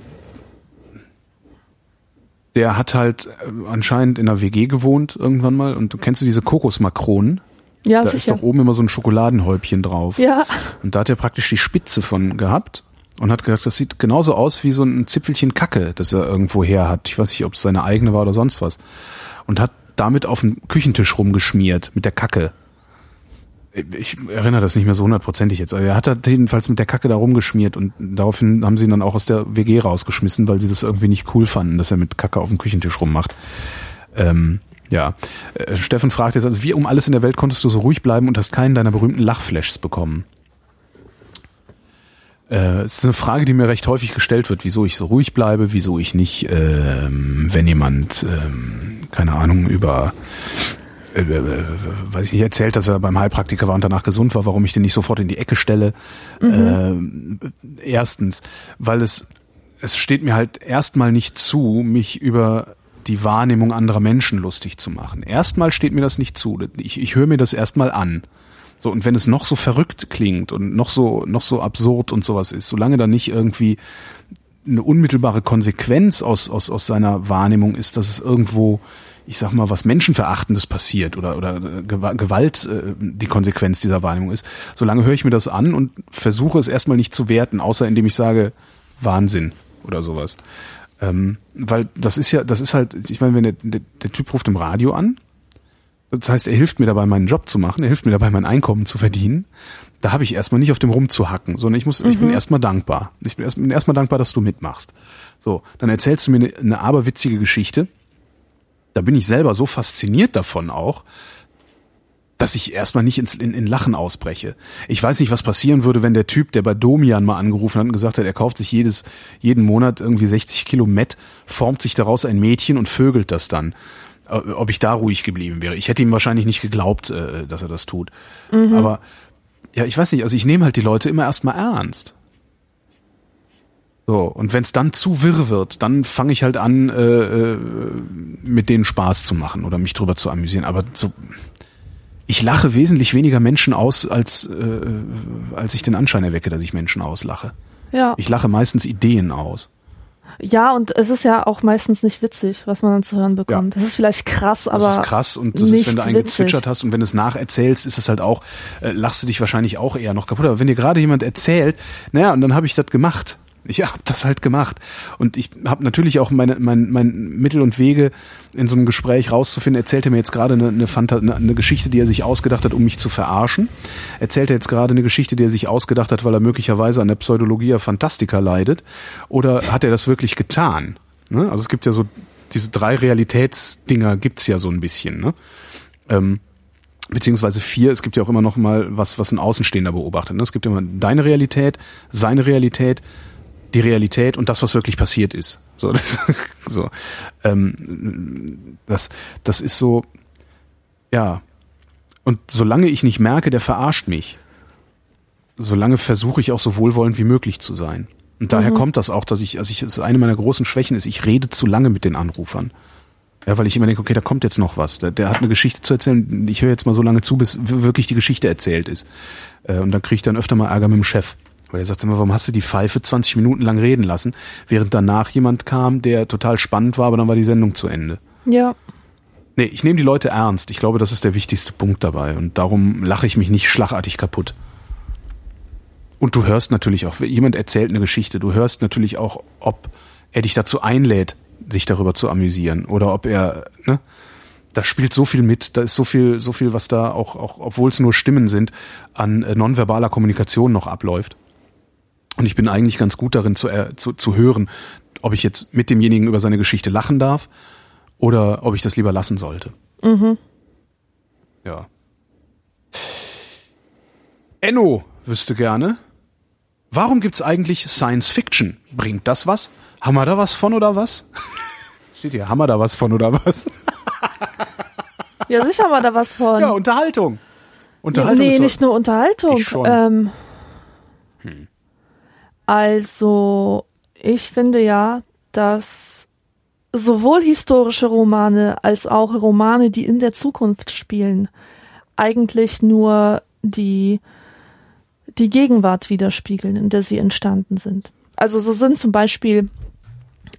der hat halt äh, anscheinend in einer WG gewohnt irgendwann mal. Und du kennst du diese Kokosmakronen? Ja, Da ist sicher. doch oben immer so ein Schokoladenhäubchen drauf. Ja, Und da hat er praktisch die Spitze von gehabt und hat gesagt, das sieht genauso aus wie so ein Zipfelchen Kacke, das er irgendwo her hat. Ich weiß nicht, ob es seine eigene war oder sonst was. Und hat damit auf den Küchentisch rumgeschmiert mit der Kacke. Ich erinnere das nicht mehr so hundertprozentig jetzt. Er hat halt jedenfalls mit der Kacke da rumgeschmiert und daraufhin haben sie ihn dann auch aus der WG rausgeschmissen, weil sie das irgendwie nicht cool fanden, dass er mit Kacke auf dem Küchentisch rummacht. Ähm, ja. Äh, Steffen fragt jetzt also, wie um alles in der Welt konntest du so ruhig bleiben und hast keinen deiner berühmten Lachflashs bekommen? Äh, es ist eine Frage, die mir recht häufig gestellt wird, wieso ich so ruhig bleibe, wieso ich nicht, ähm, wenn jemand, ähm, keine Ahnung, über äh, äh, weiß ich nicht, erzählt, dass er beim Heilpraktiker war und danach gesund war, warum ich den nicht sofort in die Ecke stelle. Mhm. Äh, erstens, weil es, es steht mir halt erstmal nicht zu, mich über die Wahrnehmung anderer Menschen lustig zu machen. Erstmal steht mir das nicht zu. Ich, ich höre mir das erstmal an. So, und wenn es noch so verrückt klingt und noch so, noch so absurd und sowas ist, solange da nicht irgendwie eine unmittelbare Konsequenz aus, aus, aus seiner Wahrnehmung ist, dass es irgendwo, ich sag mal, was Menschenverachtendes passiert oder, oder Gewalt äh, die Konsequenz dieser Wahrnehmung ist, solange höre ich mir das an und versuche es erstmal nicht zu werten, außer indem ich sage, Wahnsinn oder sowas. Ähm, weil das ist ja, das ist halt, ich meine, wenn der, der, der Typ ruft im Radio an das heißt, er hilft mir dabei, meinen Job zu machen, er hilft mir dabei, mein Einkommen zu verdienen. Da habe ich erstmal nicht auf dem rumzuhacken, sondern ich muss, mhm. ich bin mhm. erstmal dankbar. Ich bin erstmal erst dankbar, dass du mitmachst. So, dann erzählst du mir eine, eine aberwitzige Geschichte. Da bin ich selber so fasziniert davon auch, dass ich erstmal nicht ins, in, in Lachen ausbreche. Ich weiß nicht, was passieren würde, wenn der Typ, der bei Domian mal angerufen hat und gesagt hat, er kauft sich jedes, jeden Monat irgendwie 60 Kilo Met, formt sich daraus ein Mädchen und vögelt das dann. Äh, ob ich da ruhig geblieben wäre. Ich hätte ihm wahrscheinlich nicht geglaubt, äh, dass er das tut. Mhm. Aber ja, ich weiß nicht, also ich nehme halt die Leute immer erstmal ernst. So, und wenn es dann zu wirr wird, dann fange ich halt an, äh, äh, mit denen Spaß zu machen oder mich drüber zu amüsieren. Aber so, ich lache wesentlich weniger Menschen aus, als, äh, als ich den Anschein erwecke, dass ich Menschen auslache. Ja. Ich lache meistens Ideen aus. Ja, und es ist ja auch meistens nicht witzig, was man dann zu hören bekommt. Ja. Das ist vielleicht krass, aber. Das ist krass und das ist, wenn du einen gezwitschert hast und wenn du es nacherzählst, ist es halt auch, äh, lachst du dich wahrscheinlich auch eher noch kaputt. Aber wenn dir gerade jemand erzählt, naja, und dann habe ich das gemacht. Ich habe das halt gemacht. Und ich habe natürlich auch meine, mein, mein Mittel und Wege, in so einem Gespräch rauszufinden. Erzählt er mir jetzt gerade eine, eine, Fanta eine, eine Geschichte, die er sich ausgedacht hat, um mich zu verarschen? Erzählt er jetzt gerade eine Geschichte, die er sich ausgedacht hat, weil er möglicherweise an der Pseudologia Fantastica leidet? Oder hat er das wirklich getan? Ne? Also es gibt ja so diese drei Realitätsdinger gibt's ja so ein bisschen. Ne? Ähm, beziehungsweise vier, es gibt ja auch immer noch mal was, was ein Außenstehender beobachtet. Ne? Es gibt immer deine Realität, seine Realität, die Realität und das, was wirklich passiert ist. So, das, so, ähm, das, das ist so, ja. Und solange ich nicht merke, der verarscht mich, solange versuche ich auch so wohlwollend wie möglich zu sein. Und daher mhm. kommt das auch, dass ich, also ich, das eine meiner großen Schwächen ist, ich rede zu lange mit den Anrufern. Ja, weil ich immer denke, okay, da kommt jetzt noch was. Der, der hat eine Geschichte zu erzählen. Ich höre jetzt mal so lange zu, bis wirklich die Geschichte erzählt ist. Äh, und dann kriege ich dann öfter mal Ärger mit dem Chef. Weil er sagt immer, warum hast du die Pfeife 20 Minuten lang reden lassen, während danach jemand kam, der total spannend war, aber dann war die Sendung zu Ende. Ja. Nee, ich nehme die Leute ernst. Ich glaube, das ist der wichtigste Punkt dabei. Und darum lache ich mich nicht schlagartig kaputt. Und du hörst natürlich auch, jemand erzählt eine Geschichte, du hörst natürlich auch, ob er dich dazu einlädt, sich darüber zu amüsieren. Oder ob er, ne? Da spielt so viel mit, da ist so viel, so viel, was da auch, auch obwohl es nur Stimmen sind, an äh, nonverbaler Kommunikation noch abläuft. Und ich bin eigentlich ganz gut darin zu, äh, zu, zu hören, ob ich jetzt mit demjenigen über seine Geschichte lachen darf oder ob ich das lieber lassen sollte. Mhm. Ja. Enno wüsste gerne, warum gibt's eigentlich Science Fiction? Bringt das was? Haben wir da was von oder was? Steht hier, haben wir da was von oder was? ja, sicher haben wir da was von. Ja, Unterhaltung. Unterhaltung nee, nicht nur Unterhaltung. Ähm, hm. Also, ich finde ja, dass sowohl historische Romane als auch Romane, die in der Zukunft spielen, eigentlich nur die, die Gegenwart widerspiegeln, in der sie entstanden sind. Also so sind zum Beispiel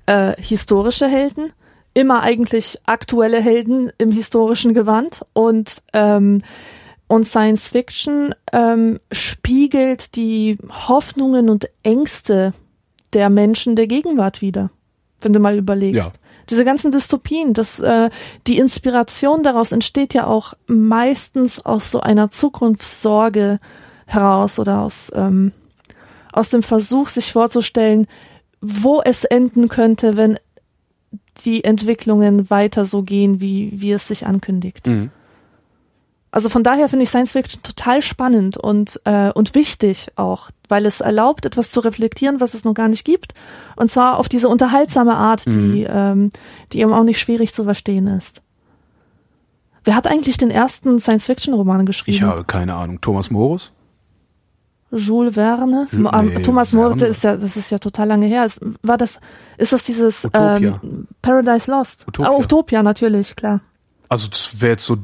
äh, historische Helden immer eigentlich aktuelle Helden im historischen Gewand und ähm, und Science Fiction ähm, spiegelt die Hoffnungen und Ängste der Menschen der Gegenwart wieder, wenn du mal überlegst. Ja. Diese ganzen Dystopien, das, äh, die Inspiration daraus entsteht ja auch meistens aus so einer Zukunftssorge heraus oder aus, ähm, aus dem Versuch, sich vorzustellen, wo es enden könnte, wenn die Entwicklungen weiter so gehen, wie, wie es sich ankündigt. Mhm. Also von daher finde ich Science Fiction total spannend und, äh, und wichtig auch, weil es erlaubt, etwas zu reflektieren, was es noch gar nicht gibt. Und zwar auf diese unterhaltsame Art, die, ähm, die eben auch nicht schwierig zu verstehen ist. Wer hat eigentlich den ersten Science-Fiction-Roman geschrieben? Ich habe keine Ahnung. Thomas Morus? Jules Verne. Ju- Ähm, nee, Thomas. More, ist ja, das ist ja total lange her. Ist, war das, ist das dieses Utopia. Ähm, Paradise Lost? Utopia. Ah, Utopia, natürlich, klar. Also das wäre jetzt so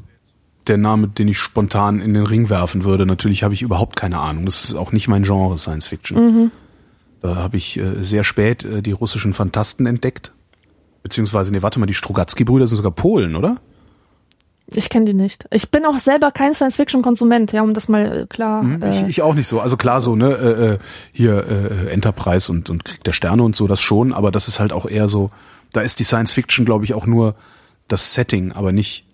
der Name, den ich spontan in den Ring werfen würde. Natürlich habe ich überhaupt keine Ahnung. Das ist auch nicht mein Genre Science Fiction. Da habe ich äh, sehr spät äh, die russischen Fantasten entdeckt. Beziehungsweise, nee, warte mal, die Strugatsky-Brüder sind sogar Polen, oder? Ich kenne die nicht. Ich bin auch selber kein Science-Fiction-Konsument, ja, um das mal äh, klar. Hm, Äh, Ich, ich auch nicht so. Also klar so, ne, äh, äh, hier äh, Enterprise und, und Krieg der Sterne und so, das schon, aber das ist halt auch eher so, da ist die Science Fiction, glaube ich, auch nur das Setting, aber nicht.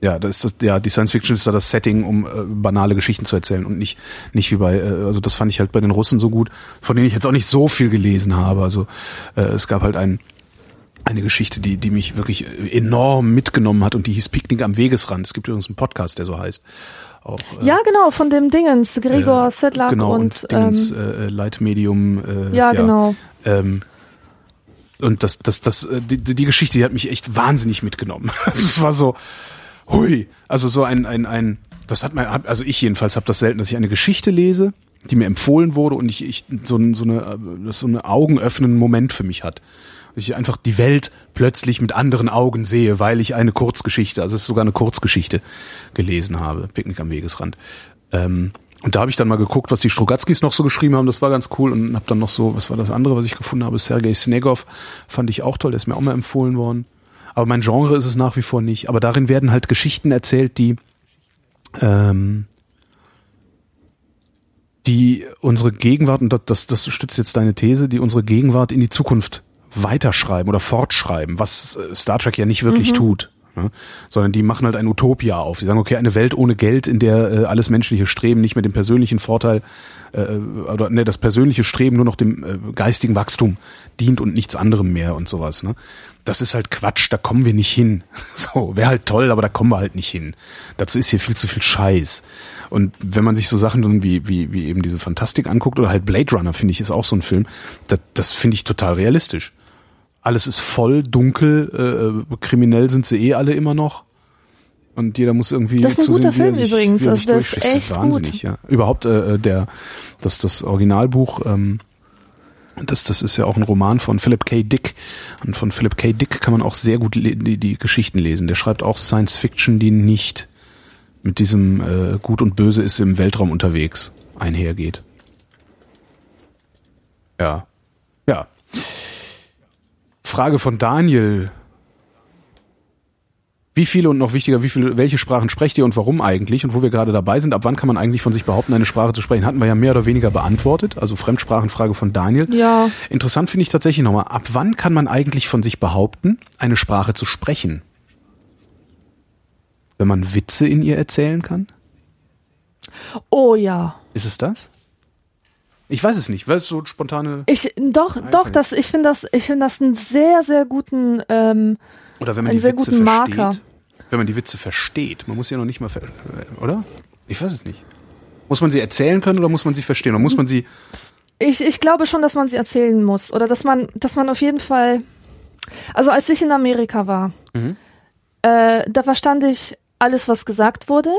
Ja, das ist das, ja, die Science Fiction ist da das Setting, um äh, banale Geschichten zu erzählen und nicht, nicht wie bei, äh, also das fand ich halt bei den Russen so gut, von denen ich jetzt auch nicht so viel gelesen habe. Also äh, es gab halt ein, eine Geschichte, die, die mich wirklich äh, enorm mitgenommen hat und die hieß Picknick am Wegesrand. Es gibt übrigens einen Podcast, der so heißt. Auch, äh, ja, genau, von dem Dingens, Gregor äh, Sedlak genau, und, und, Dingens, ähm, äh, äh, Leitmedium. Äh, ja, genau. Ähm, und das, das, das, äh, die, die Geschichte, die hat mich echt wahnsinnig mitgenommen. Es war so, hui, also so ein, ein, ein, das hat man, also ich jedenfalls habe das selten, dass ich eine Geschichte lese, die mir empfohlen wurde und ich, ich so, so eine, äh, das so eine augenöffnenden Moment für mich hat. Dass ich einfach die Welt plötzlich mit anderen Augen sehe, weil ich eine Kurzgeschichte, also es ist sogar eine Kurzgeschichte gelesen habe, Picknick am Wegesrand. Ähm, und da habe ich dann mal geguckt, was die Strugatskis noch so geschrieben haben. Das war ganz cool. Und habe dann noch so, was war das andere, was ich gefunden habe? Sergei Snegov fand ich auch toll. Der ist mir auch mal empfohlen worden. Aber mein Genre ist es nach wie vor nicht. Aber darin werden halt Geschichten erzählt, die ähm, die unsere Gegenwart, und das, das stützt jetzt deine These, die unsere Gegenwart in die Zukunft weiterschreiben oder fortschreiben, was Star Trek ja nicht wirklich tut. Ne? Sondern die machen halt ein Utopia auf. Die sagen, okay, eine Welt ohne Geld, in der äh, alles menschliche Streben nicht mehr dem persönlichen Vorteil äh, oder ne, das persönliche Streben nur noch dem äh, geistigen Wachstum dient und nichts anderem mehr und sowas. Ne? Das ist halt Quatsch, da kommen wir nicht hin. So, wäre halt toll, aber da kommen wir halt nicht hin. Dazu ist hier viel zu viel Scheiß. Und wenn man sich so Sachen wie, wie, wie eben diese Fantastik anguckt oder halt Blade Runner, finde ich, ist auch so ein Film, das, das finde ich total realistisch. Alles ist voll, dunkel, äh, kriminell sind sie eh alle immer noch. Und jeder muss irgendwie. Das ist ein guter er Film sich, übrigens. Also der ist. Das echt wahnsinnig, gut. ja. Überhaupt äh, der, das, das Originalbuch, ähm, das, das ist ja auch ein Roman von Philip K. Dick. Und von Philip K. Dick kann man auch sehr gut die, die Geschichten lesen. Der schreibt auch Science Fiction, die nicht mit diesem äh, Gut und Böse ist im Weltraum unterwegs einhergeht. Ja. Ja. Frage von Daniel. Wie viele und noch wichtiger, wie viele, welche Sprachen sprecht ihr und warum eigentlich? Und wo wir gerade dabei sind, ab wann kann man eigentlich von sich behaupten, eine Sprache zu sprechen? Hatten wir ja mehr oder weniger beantwortet. Also Fremdsprachenfrage von Daniel. Ja. Interessant finde ich tatsächlich nochmal, ab wann kann man eigentlich von sich behaupten, eine Sprache zu sprechen? Wenn man Witze in ihr erzählen kann? Oh ja. Ist es das? Ich weiß es nicht, weil es so spontane. Ich doch, Nein, doch, das, ich finde das, ich finde das einen sehr, sehr guten, ähm, Oder wenn man einen die sehr Witze guten versteht. Marker. Wenn man die Witze versteht. Man muss ja noch nicht mal, ver oder? Ich weiß es nicht. Muss man sie erzählen können oder muss man sie verstehen? Oder muss man sie, Ich, ich glaube schon, dass man sie erzählen muss. Oder dass man, dass man auf jeden Fall. Also als ich in Amerika war, Mhm. äh, da verstand ich alles, was gesagt wurde,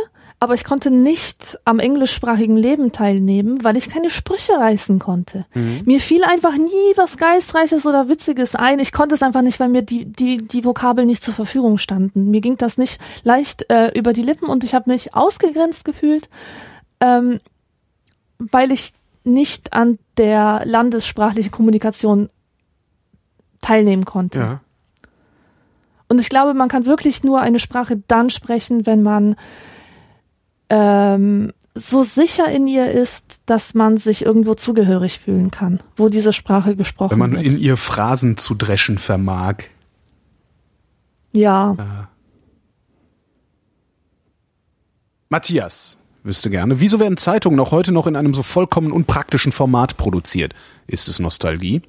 aber ich konnte nicht am englischsprachigen Leben teilnehmen, weil ich keine Sprüche reißen konnte. Mhm. Mir fiel einfach nie was Geistreiches oder Witziges ein. Ich konnte es einfach nicht, weil mir die, die, die Vokabeln nicht zur Verfügung standen. Mir ging das nicht leicht äh, über die Lippen und ich habe mich ausgegrenzt gefühlt. Ähm, weil ich nicht an der landessprachlichen Kommunikation teilnehmen konnte. ja. Und ich glaube, man kann wirklich nur eine Sprache dann sprechen, wenn man ähm, so sicher in ihr ist, dass man sich irgendwo zugehörig fühlen kann, wo diese Sprache gesprochen Wenn man wird. in ihr Phrasen zu dreschen vermag. Ja. Matthias wüsste gerne, wieso werden Zeitungen auch heute noch in einem so vollkommen unpraktischen Format produziert? Ist es Nostalgie?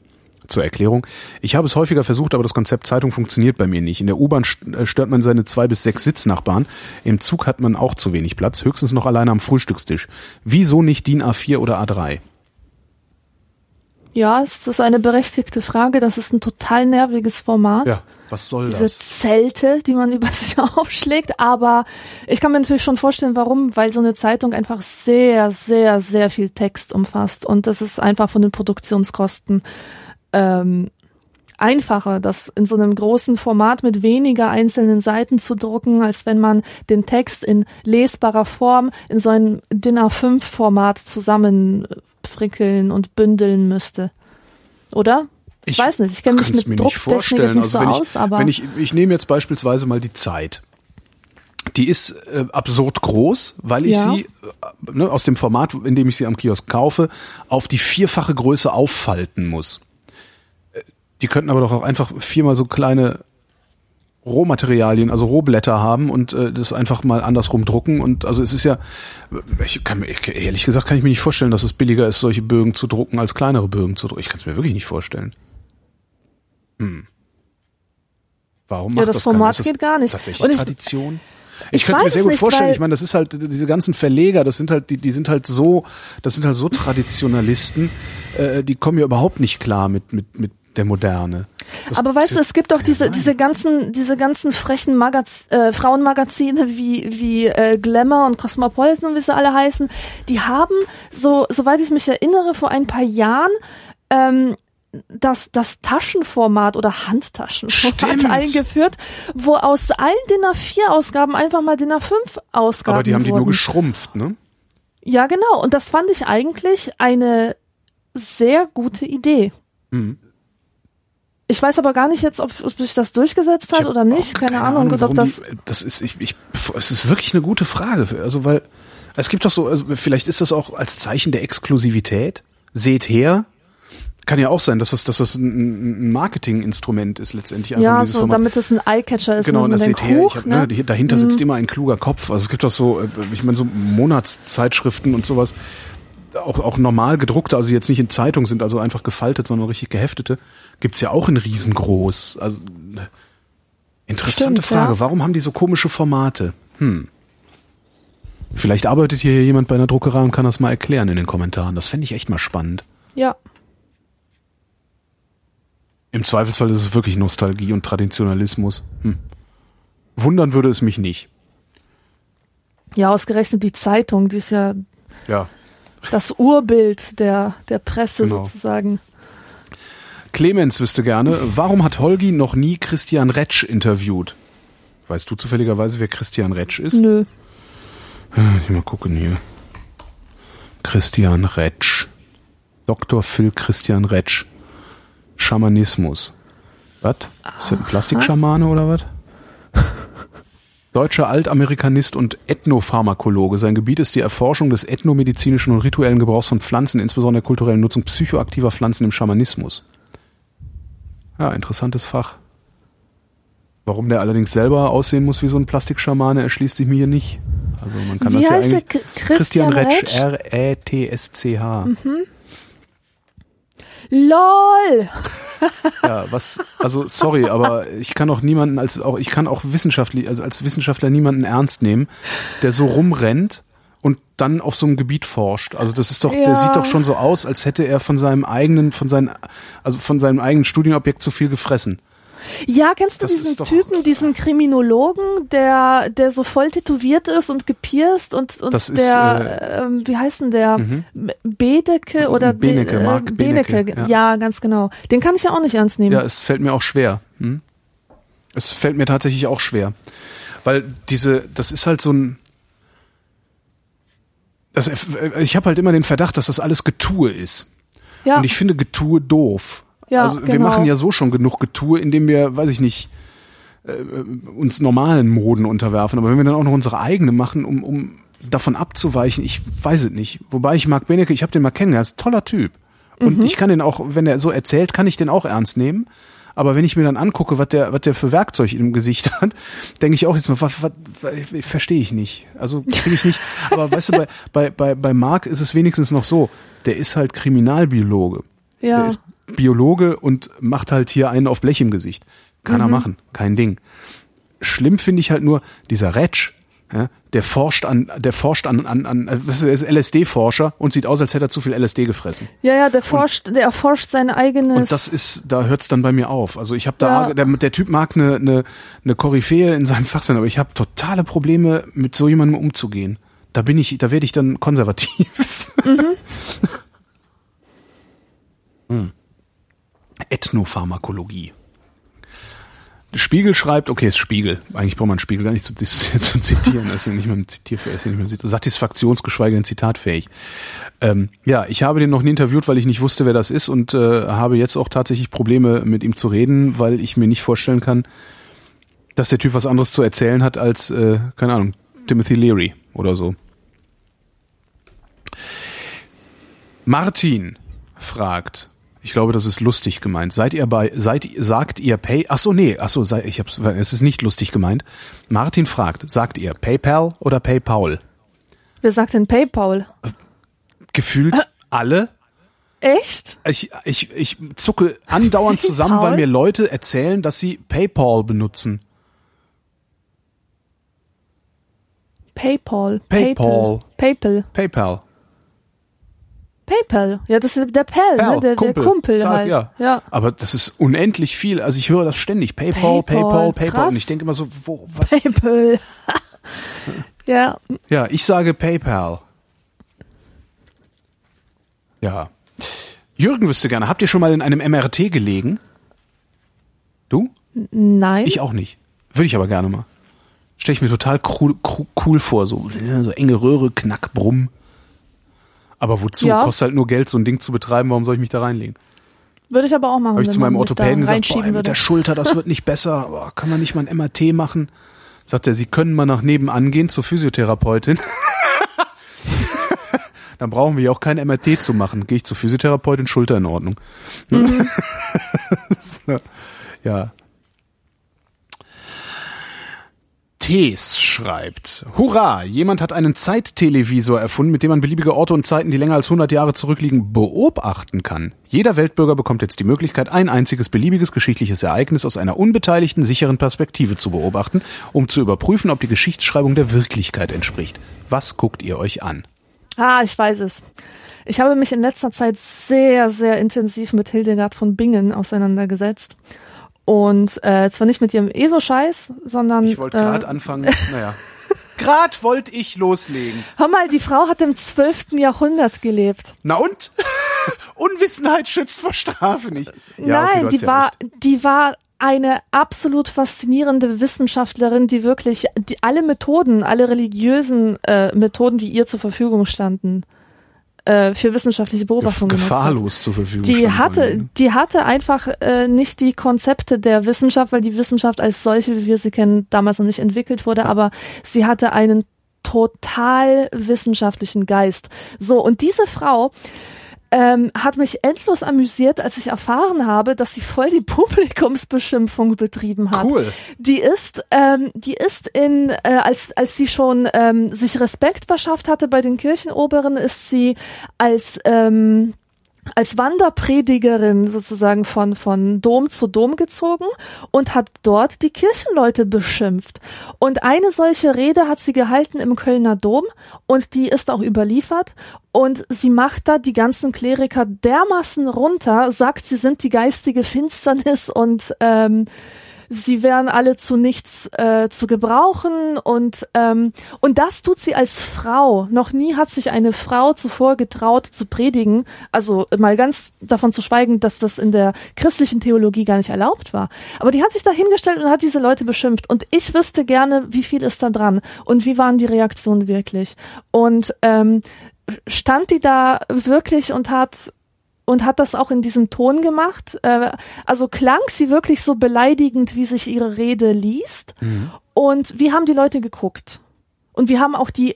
Zur Erklärung. Ich habe es häufiger versucht, aber das Konzept Zeitung funktioniert bei mir nicht. In der U-Bahn äh, stört man seine zwei bis sechs Sitznachbarn. Im Zug hat man auch zu wenig Platz, höchstens noch alleine am Frühstückstisch. Wieso nicht DIN A4 oder A3? Ja, es ist eine berechtigte Frage. Das ist ein total nerviges Format. Ja, was soll Diese das? Zelte, die man über sich aufschlägt. Aber ich kann mir natürlich schon vorstellen, warum. Weil so eine Zeitung einfach sehr, sehr, sehr viel Text umfasst. Und das ist einfach von den Produktionskosten ähm, einfacher, das in so einem großen Format mit weniger einzelnen Seiten zu drucken, als wenn man den Text in lesbarer Form in so ein DIN A5-Format zusammenfrickeln und bündeln müsste. Oder? Ich, weiß nicht, ich kenne mich mit mir nicht Drucktechnik vorstellen. jetzt nicht Also so wenn aus, ich, aber wenn ich, ich nehme jetzt beispielsweise mal die Zeit. Die ist äh, absurd groß, weil ich Ja. sie äh, ne, aus dem Format, in dem ich sie am Kiosk kaufe, auf die vierfache Größe auffalten muss. Die könnten aber doch auch einfach viermal so kleine Rohmaterialien, also Rohblätter haben und äh, das einfach mal andersrum drucken. Und also es ist ja, ich kann mir, ich, ehrlich gesagt kann ich mir nicht vorstellen, dass es billiger ist, solche Bögen zu drucken, als kleinere Bögen zu drucken. Ich kann es mir wirklich nicht vorstellen. Hm. Warum Ja, macht das das keiner? Format Ist das geht gar nicht. Tatsächlich Und ich- Tradition? ich Ich könnte es mir sehr gut nicht, vorstellen. Ich meine, das ist halt diese ganzen Verleger, das sind halt die, die sind halt so, das sind halt so Traditionalisten, äh, die kommen ja überhaupt nicht klar mit mit mit der Moderne. Das- aber weißt du, es gibt ja diese diese ganzen diese ganzen frechen Magaz äh, Frauenmagazine wie wie äh, Glamour und Cosmopolitan und wie sie alle heißen, die haben so soweit ich mich erinnere vor ein paar Jahren ähm, das, das Taschenformat oder Handtaschenformat Stimmt. eingeführt, wo aus allen DIN A4-Ausgaben einfach mal DIN A5-Ausgaben aber die haben die wurden. nur geschrumpft, ne? Ja, genau. Und das fand ich eigentlich eine sehr gute Idee. Mhm. Ich weiß aber gar nicht jetzt, ob, ob sich das durchgesetzt hat oder nicht. auch Keine, Ahnung. Und ob das, die, das ist, ich, ich, es ist wirklich eine gute Frage. Also, weil, es gibt doch so, also vielleicht ist das auch als Zeichen der Exklusivität. Seht her. Kann ja auch sein, dass das, dass das ein, Marketinginstrument ist letztendlich. einfach nur ja, so, Format. damit es ein Eyecatcher ist. Genau, und das seht her, ich hab, ne? ne, dahinter sitzt immer ein kluger Kopf. Also es gibt doch so, äh, ich meine, so Monatszeitschriften und sowas, auch, auch normal gedruckte, also jetzt nicht in Zeitung sind, also einfach gefaltet, sondern richtig geheftete, gibt's ja auch in riesengroß. Also ne. interessante Stimmt, Frage, ja. warum haben die so komische Formate? Hm. Vielleicht arbeitet hier jemand bei einer Druckerei und kann das mal erklären in den Kommentaren. Das fände ich echt mal spannend. Ja. Im Zweifelsfall ist es wirklich Nostalgie und Traditionalismus. Hm. Wundern würde es mich nicht. ja, ausgerechnet die Zeitung, die ist ja Ja. Das Urbild der, der Presse Genau. sozusagen. Clemens wüsste gerne, warum hat Holgi noch nie Christian Retsch interviewt? Weißt du zufälligerweise, wer Christian Retsch ist? Nö. Ich mal gucken hier. Christian Retsch. Dr. Phil Christian Retsch. Schamanismus. Was? Ist das ein Plastikschamane oder was? Deutscher Altamerikanist und Ethnopharmakologe. Sein Gebiet ist die Erforschung des ethnomedizinischen und rituellen Gebrauchs von Pflanzen, insbesondere der kulturellen Nutzung psychoaktiver Pflanzen im Schamanismus. Ja, interessantes Fach. Warum der allerdings selber aussehen muss wie so ein Plastikschamane, erschließt sich mir hier nicht. Also man kann Wie das ja heißt der? eigentlich K- Christian Retsch? Mhm. LOL! Ja, was, also sorry, aber ich kann auch niemanden als auch, ich kann auch wissenschaftlich, also als Wissenschaftler niemanden ernst nehmen, der so rumrennt und dann auf so einem Gebiet forscht. Also das ist doch, Ja. der sieht doch schon so aus, als hätte er von seinem eigenen, von seinen, also von seinem eigenen Studienobjekt zu viel gefressen. Ja, kennst du Das diesen Typen, diesen Kriminologen, der, der so voll tätowiert ist und gepierst und, und Das ist, der, ähm, wie heißt denn der? Mhm. Bedeke oder Benecke, Be- äh, Mark Benecke, ja. ja. ganz genau. Den kann ich ja auch nicht ernst nehmen. Ja, es fällt mir auch schwer. Hm? Es fällt mir tatsächlich auch schwer. Weil diese, das ist halt so ein. Das, ich habe halt immer den Verdacht, dass das alles Getue ist. ja. Und ich finde Getue doof. Ja, also wir genau. machen ja so schon genug Getue, indem wir, weiß ich nicht, äh, uns normalen Moden unterwerfen. Aber wenn wir dann auch noch unsere eigene machen, um, um davon abzuweichen, ich weiß es nicht. Wobei ich Marc Benecke, ich habe den mal kennengelernt, ist ein toller Typ. Und Mhm. ich kann den auch, wenn er so erzählt, kann ich den auch ernst nehmen. Aber wenn ich mir dann angucke, was der, was der für Werkzeug im Gesicht hat, denke ich auch jetzt mal, was, was, was verstehe ich nicht. Also kriege ich nicht. Aber weißt du, bei, bei, bei, bei Mark ist es wenigstens noch so, der ist halt Kriminalbiologe. Ja. Der ist Biologe und macht halt hier einen auf Blech im Gesicht. Kann er machen, kein Ding. Schlimm finde ich halt nur, dieser Retsch, ja, der forscht an, der forscht an, an, an also das ist LSD-Forscher und sieht aus, als hätte er zu viel LSD gefressen. Ja, ja, der forscht, der erforscht sein eigenes. Und das ist, da hört's dann bei mir auf. Also ich habe da, Ja. der, der Typ mag eine, eine, eine Koryphäe in seinem Fach sein, aber ich habe totale Probleme, mit so jemandem umzugehen. Da bin ich, da werde ich dann konservativ. Hm. Ethnopharmakologie. Spiegel schreibt, okay, ist Spiegel. Eigentlich braucht man Spiegel gar nicht zu, zu zitieren. Das ist ja nicht mehr Zitierfähig, ist ja nicht mehr satisfaktionsgeschweige denn zitatfähig. Ähm, ja, ich habe den noch nie interviewt, weil ich nicht wusste, wer das ist und äh, habe jetzt auch tatsächlich Probleme mit ihm zu reden, weil ich mir nicht vorstellen kann, dass der Typ was anderes zu erzählen hat als, äh, keine Ahnung, Timothy Leary oder so. Martin fragt, ich glaube, das ist lustig gemeint. Seid ihr bei, seid, sagt ihr Pay, ach so, nee, ach so, sei, ich hab's, es ist nicht lustig gemeint. Martin fragt, sagt ihr PayPal oder PayPal? Wer sagt denn PayPal? Gefühlt alle. Echt? Ich, ich, ich zucke andauernd zusammen, PayPal? weil mir Leute erzählen, dass sie PayPal benutzen. PayPal. PayPal. PayPal. PayPal. PayPal. Ja, das ist der Pal, Pal, ne? Der Kumpel, der Kumpel Zahlt, halt. Ja. ja. Aber das ist unendlich viel. Also ich höre das ständig. PayPal, PayPal, PayPal, PayPal. Und ich denke immer so, wo, was? PayPal. ja, Ja, ich sage PayPal. Ja. Jürgen wüsste gerne, habt ihr schon mal in einem MRT gelegen? Du? nein. Ich auch nicht. Würde ich aber gerne mal. Stelle ich mir total cool, cool, vor, so, so enge Röhre, Knack, Brumm. Aber wozu? Ja. Kostet halt nur Geld, so ein Ding zu betreiben. Warum soll ich mich da reinlegen? Würde ich aber auch machen. Habe ich zu meinem Orthopäden gesagt, boah, mit würde. der Schulter, das wird nicht besser. Boah, kann man nicht mal ein MRT machen? Sagt er, Sie können mal nach nebenan gehen zur Physiotherapeutin. Dann brauchen wir ja auch kein MRT zu machen. Gehe ich zur Physiotherapeutin, Schulter in Ordnung. Mhm. so, ja. Tees schreibt, Hurra, jemand hat einen Zeittelevisor erfunden, mit dem man beliebige Orte und Zeiten, die länger als 100 Jahre zurückliegen, beobachten kann. Jeder Weltbürger bekommt jetzt die Möglichkeit, ein einziges beliebiges geschichtliches Ereignis aus einer unbeteiligten, sicheren Perspektive zu beobachten, um zu überprüfen, ob die Geschichtsschreibung der Wirklichkeit entspricht. Was guckt ihr euch an? Ah, ich weiß es. Ich habe mich in letzter Zeit sehr, sehr intensiv mit Hildegard von Bingen auseinandergesetzt. Und äh, zwar nicht mit ihrem ESO-Scheiß, sondern Ich wollte gerade äh, anfangen, naja. Gerade wollte ich loslegen. hör mal, die Frau hat im 12. Jahrhundert gelebt. Na und? Unwissenheit schützt vor Strafe nicht. Ja, okay, Nein, hast die ja war, recht. die war eine absolut faszinierende Wissenschaftlerin, die wirklich die, alle Methoden, alle religiösen äh, Methoden, die ihr zur Verfügung standen, äh, für wissenschaftliche Beobachtungen genutzt hat. gefahrlos zur Verfügung Die hatte, ihnen. die hatte einfach äh, nicht die Konzepte der Wissenschaft, weil die Wissenschaft als solche, wie wir sie kennen, damals noch nicht entwickelt wurde, aber sie hatte einen total wissenschaftlichen Geist. So, und diese Frau ähm, hat mich endlos amüsiert, als ich erfahren habe, dass sie voll die Publikumsbeschimpfung betrieben hat. Cool. Die ist, ähm, die ist in, äh, als als sie schon ähm, sich Respekt verschafft hatte bei den Kirchenoberen, ist sie als ähm, als Wanderpredigerin sozusagen von, von Dom zu Dom gezogen und hat dort die Kirchenleute beschimpft. Und eine solche Rede hat sie gehalten im Kölner Dom und die ist auch überliefert. Und sie macht da die ganzen Kleriker dermaßen runter, sagt, sie sind die geistige Finsternis und ähm, sie wären alle zu nichts äh, zu gebrauchen und ähm, und das tut sie als Frau. Noch nie hat sich eine Frau zuvor getraut zu predigen. Also mal ganz davon zu schweigen, dass das in der christlichen Theologie gar nicht erlaubt war. Aber die hat sich da hingestellt und hat diese Leute beschimpft. Und ich wüsste gerne, wie viel ist da dran und wie waren die Reaktionen wirklich. Und ähm, stand die da wirklich und hat und hat das auch in diesem Ton gemacht. Äh, also klang sie wirklich so beleidigend, wie sich ihre Rede liest. Und wie haben die Leute geguckt? Und wir haben auch die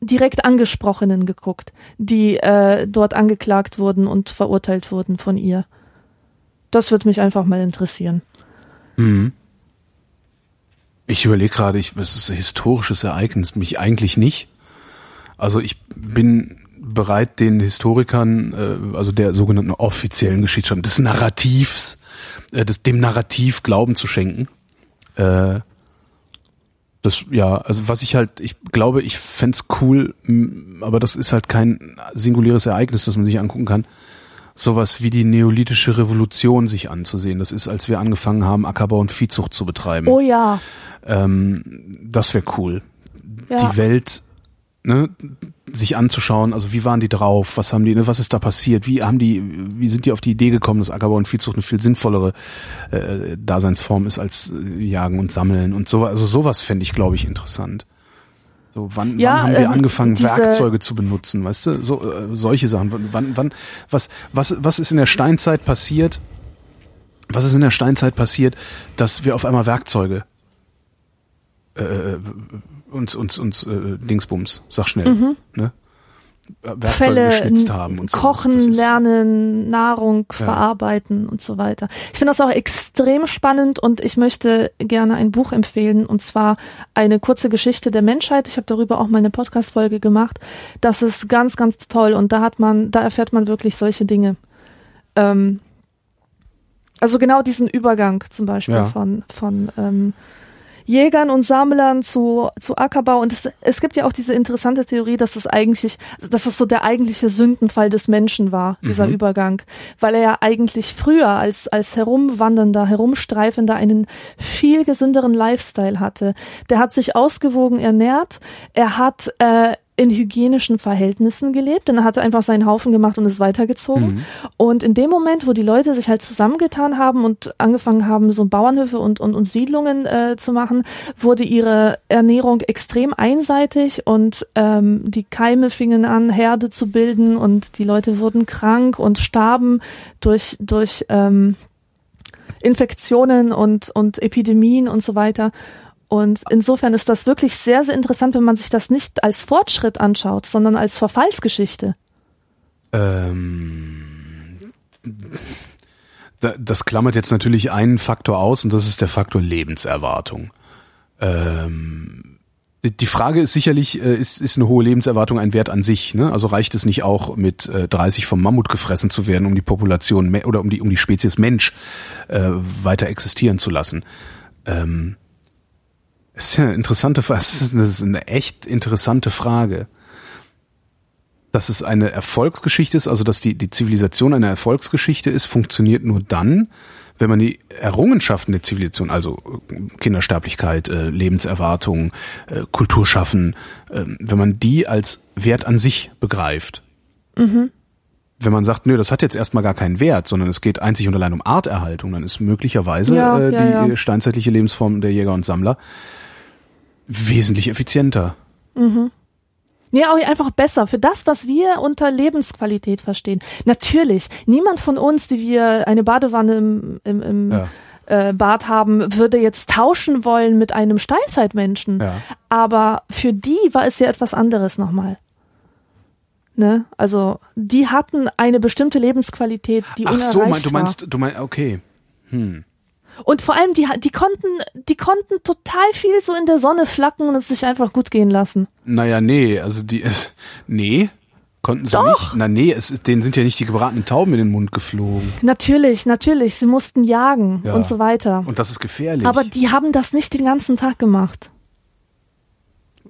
direkt angesprochenen geguckt, die äh, dort angeklagt wurden und verurteilt wurden von ihr. Das würde mich einfach mal interessieren. Ich überlege gerade, ich, es ist ein historisches Ereignis, mich eigentlich nicht. Also ich bin bereit, den Historikern, äh, also der sogenannten offiziellen Geschichtsschreibung, des Narrativs, äh, des, dem Narrativ Glauben zu schenken. Äh, das, ja, also was ich halt, ich glaube, ich fänd's cool, m, aber das ist halt kein singuläres Ereignis, das man sich angucken kann. Sowas wie die neolithische Revolution sich anzusehen. Das ist, als wir angefangen haben, Ackerbau und Viehzucht zu betreiben. Oh ja. Ähm, das wäre cool. Ja. Die Welt ne, sich anzuschauen, also wie waren die drauf, was haben die, ne, was ist da passiert, wie haben die, wie sind die auf die Idee gekommen, dass Ackerbau und Viehzucht eine viel sinnvollere äh, Daseinsform ist als äh, Jagen und Sammeln und so, also sowas fände ich, glaube ich, interessant. So, wann, Ja, wann haben wir ähm, angefangen, Werkzeuge zu benutzen, weißt du? So, äh, solche Sachen. Wann, wann, wann, was, was, was ist in der Steinzeit passiert? Was ist in der Steinzeit passiert, dass wir auf einmal Werkzeuge äh, uns, uns, uns äh, Dingsbums, sag schnell, ne? Werkzeuge Mhm. Fälle, geschnitzt haben und so. Kochen, ist- lernen, Nahrung Ja. verarbeiten und so weiter. Ich finde das auch extrem spannend und ich möchte gerne ein Buch empfehlen und zwar eine kurze Geschichte der Menschheit. Ich habe darüber auch mal eine Podcast-Folge gemacht. Das ist ganz, ganz toll und da hat man, da erfährt man wirklich solche Dinge. Ähm, also genau diesen Übergang zum Beispiel Ja. von, von ähm, Jägern und Sammlern zu, zu Ackerbau. Und es, es gibt ja auch diese interessante Theorie, dass das eigentlich, dass das so der eigentliche Sündenfall des Menschen war, dieser Mhm. Übergang. Weil er ja eigentlich früher als, als herumwandernder, herumstreifender einen viel gesünderen Lifestyle hatte. Der hat sich ausgewogen ernährt. Er hat, äh, in hygienischen Verhältnissen gelebt, denn er hatte einfach seinen Haufen gemacht und ist weitergezogen. Mhm. Und in dem Moment, wo die Leute sich halt zusammengetan haben und angefangen haben, so Bauernhöfe und, und, und Siedlungen äh, zu machen, wurde ihre Ernährung extrem einseitig und ähm, die Keime fingen an, Herde zu bilden und die Leute wurden krank und starben durch, durch ähm, Infektionen und, und Epidemien und so weiter. Und insofern ist das wirklich sehr, sehr interessant, wenn man sich das nicht als Fortschritt anschaut, sondern als Verfallsgeschichte. Ähm, da- das klammert jetzt natürlich einen Faktor aus und das ist der Faktor Lebenserwartung. Ähm, die- Frage ist sicherlich, äh, ist, ist eine hohe Lebenserwartung ein Wert an sich? Ne? Also reicht es nicht auch mit äh, 30 vom Mammut gefressen zu werden, um die Population oder um die, um die Spezies Mensch äh, weiter existieren zu lassen? Ähm, das ist ja eine interessante Frage. Das ist, eine echt interessante Frage dass es eine Erfolgsgeschichte ist, also dass die, die Zivilisation eine Erfolgsgeschichte ist, funktioniert nur dann, wenn man die Errungenschaften der Zivilisation, also äh, Kindersterblichkeit, äh, Lebenserwartung, äh, Kulturschaffen, äh, wenn man die als Wert an sich begreift. Wenn man sagt, nö, das hat jetzt erstmal gar keinen Wert, sondern es geht einzig und allein um Arterhaltung, dann ist möglicherweise Ja, äh, ja, die ja. steinzeitliche Lebensform der Jäger und Sammler wesentlich effizienter. Ja, auch einfach besser für das, was wir unter Lebensqualität verstehen. Natürlich, niemand von uns, die wir eine Badewanne im, im, im Ja. äh, Bad haben, würde jetzt tauschen wollen mit einem Steinzeitmenschen. Ja. Aber für die war es ja etwas anderes nochmal. Ne? Also die hatten eine bestimmte Lebensqualität, die Ach unerreicht so, mein, du war. meinst, du meinst, okay. Und vor allem, die, die konnten, die konnten total viel so in der Sonne flacken und es sich einfach gut gehen lassen. Naja, nee, also die, nee, konnten sie Doch. nicht. Na nee, es, denen sind ja nicht die gebratenen Tauben in den Mund geflogen. Natürlich, natürlich, sie mussten jagen Ja. und so weiter. Und das ist gefährlich. Aber die haben das nicht den ganzen Tag gemacht.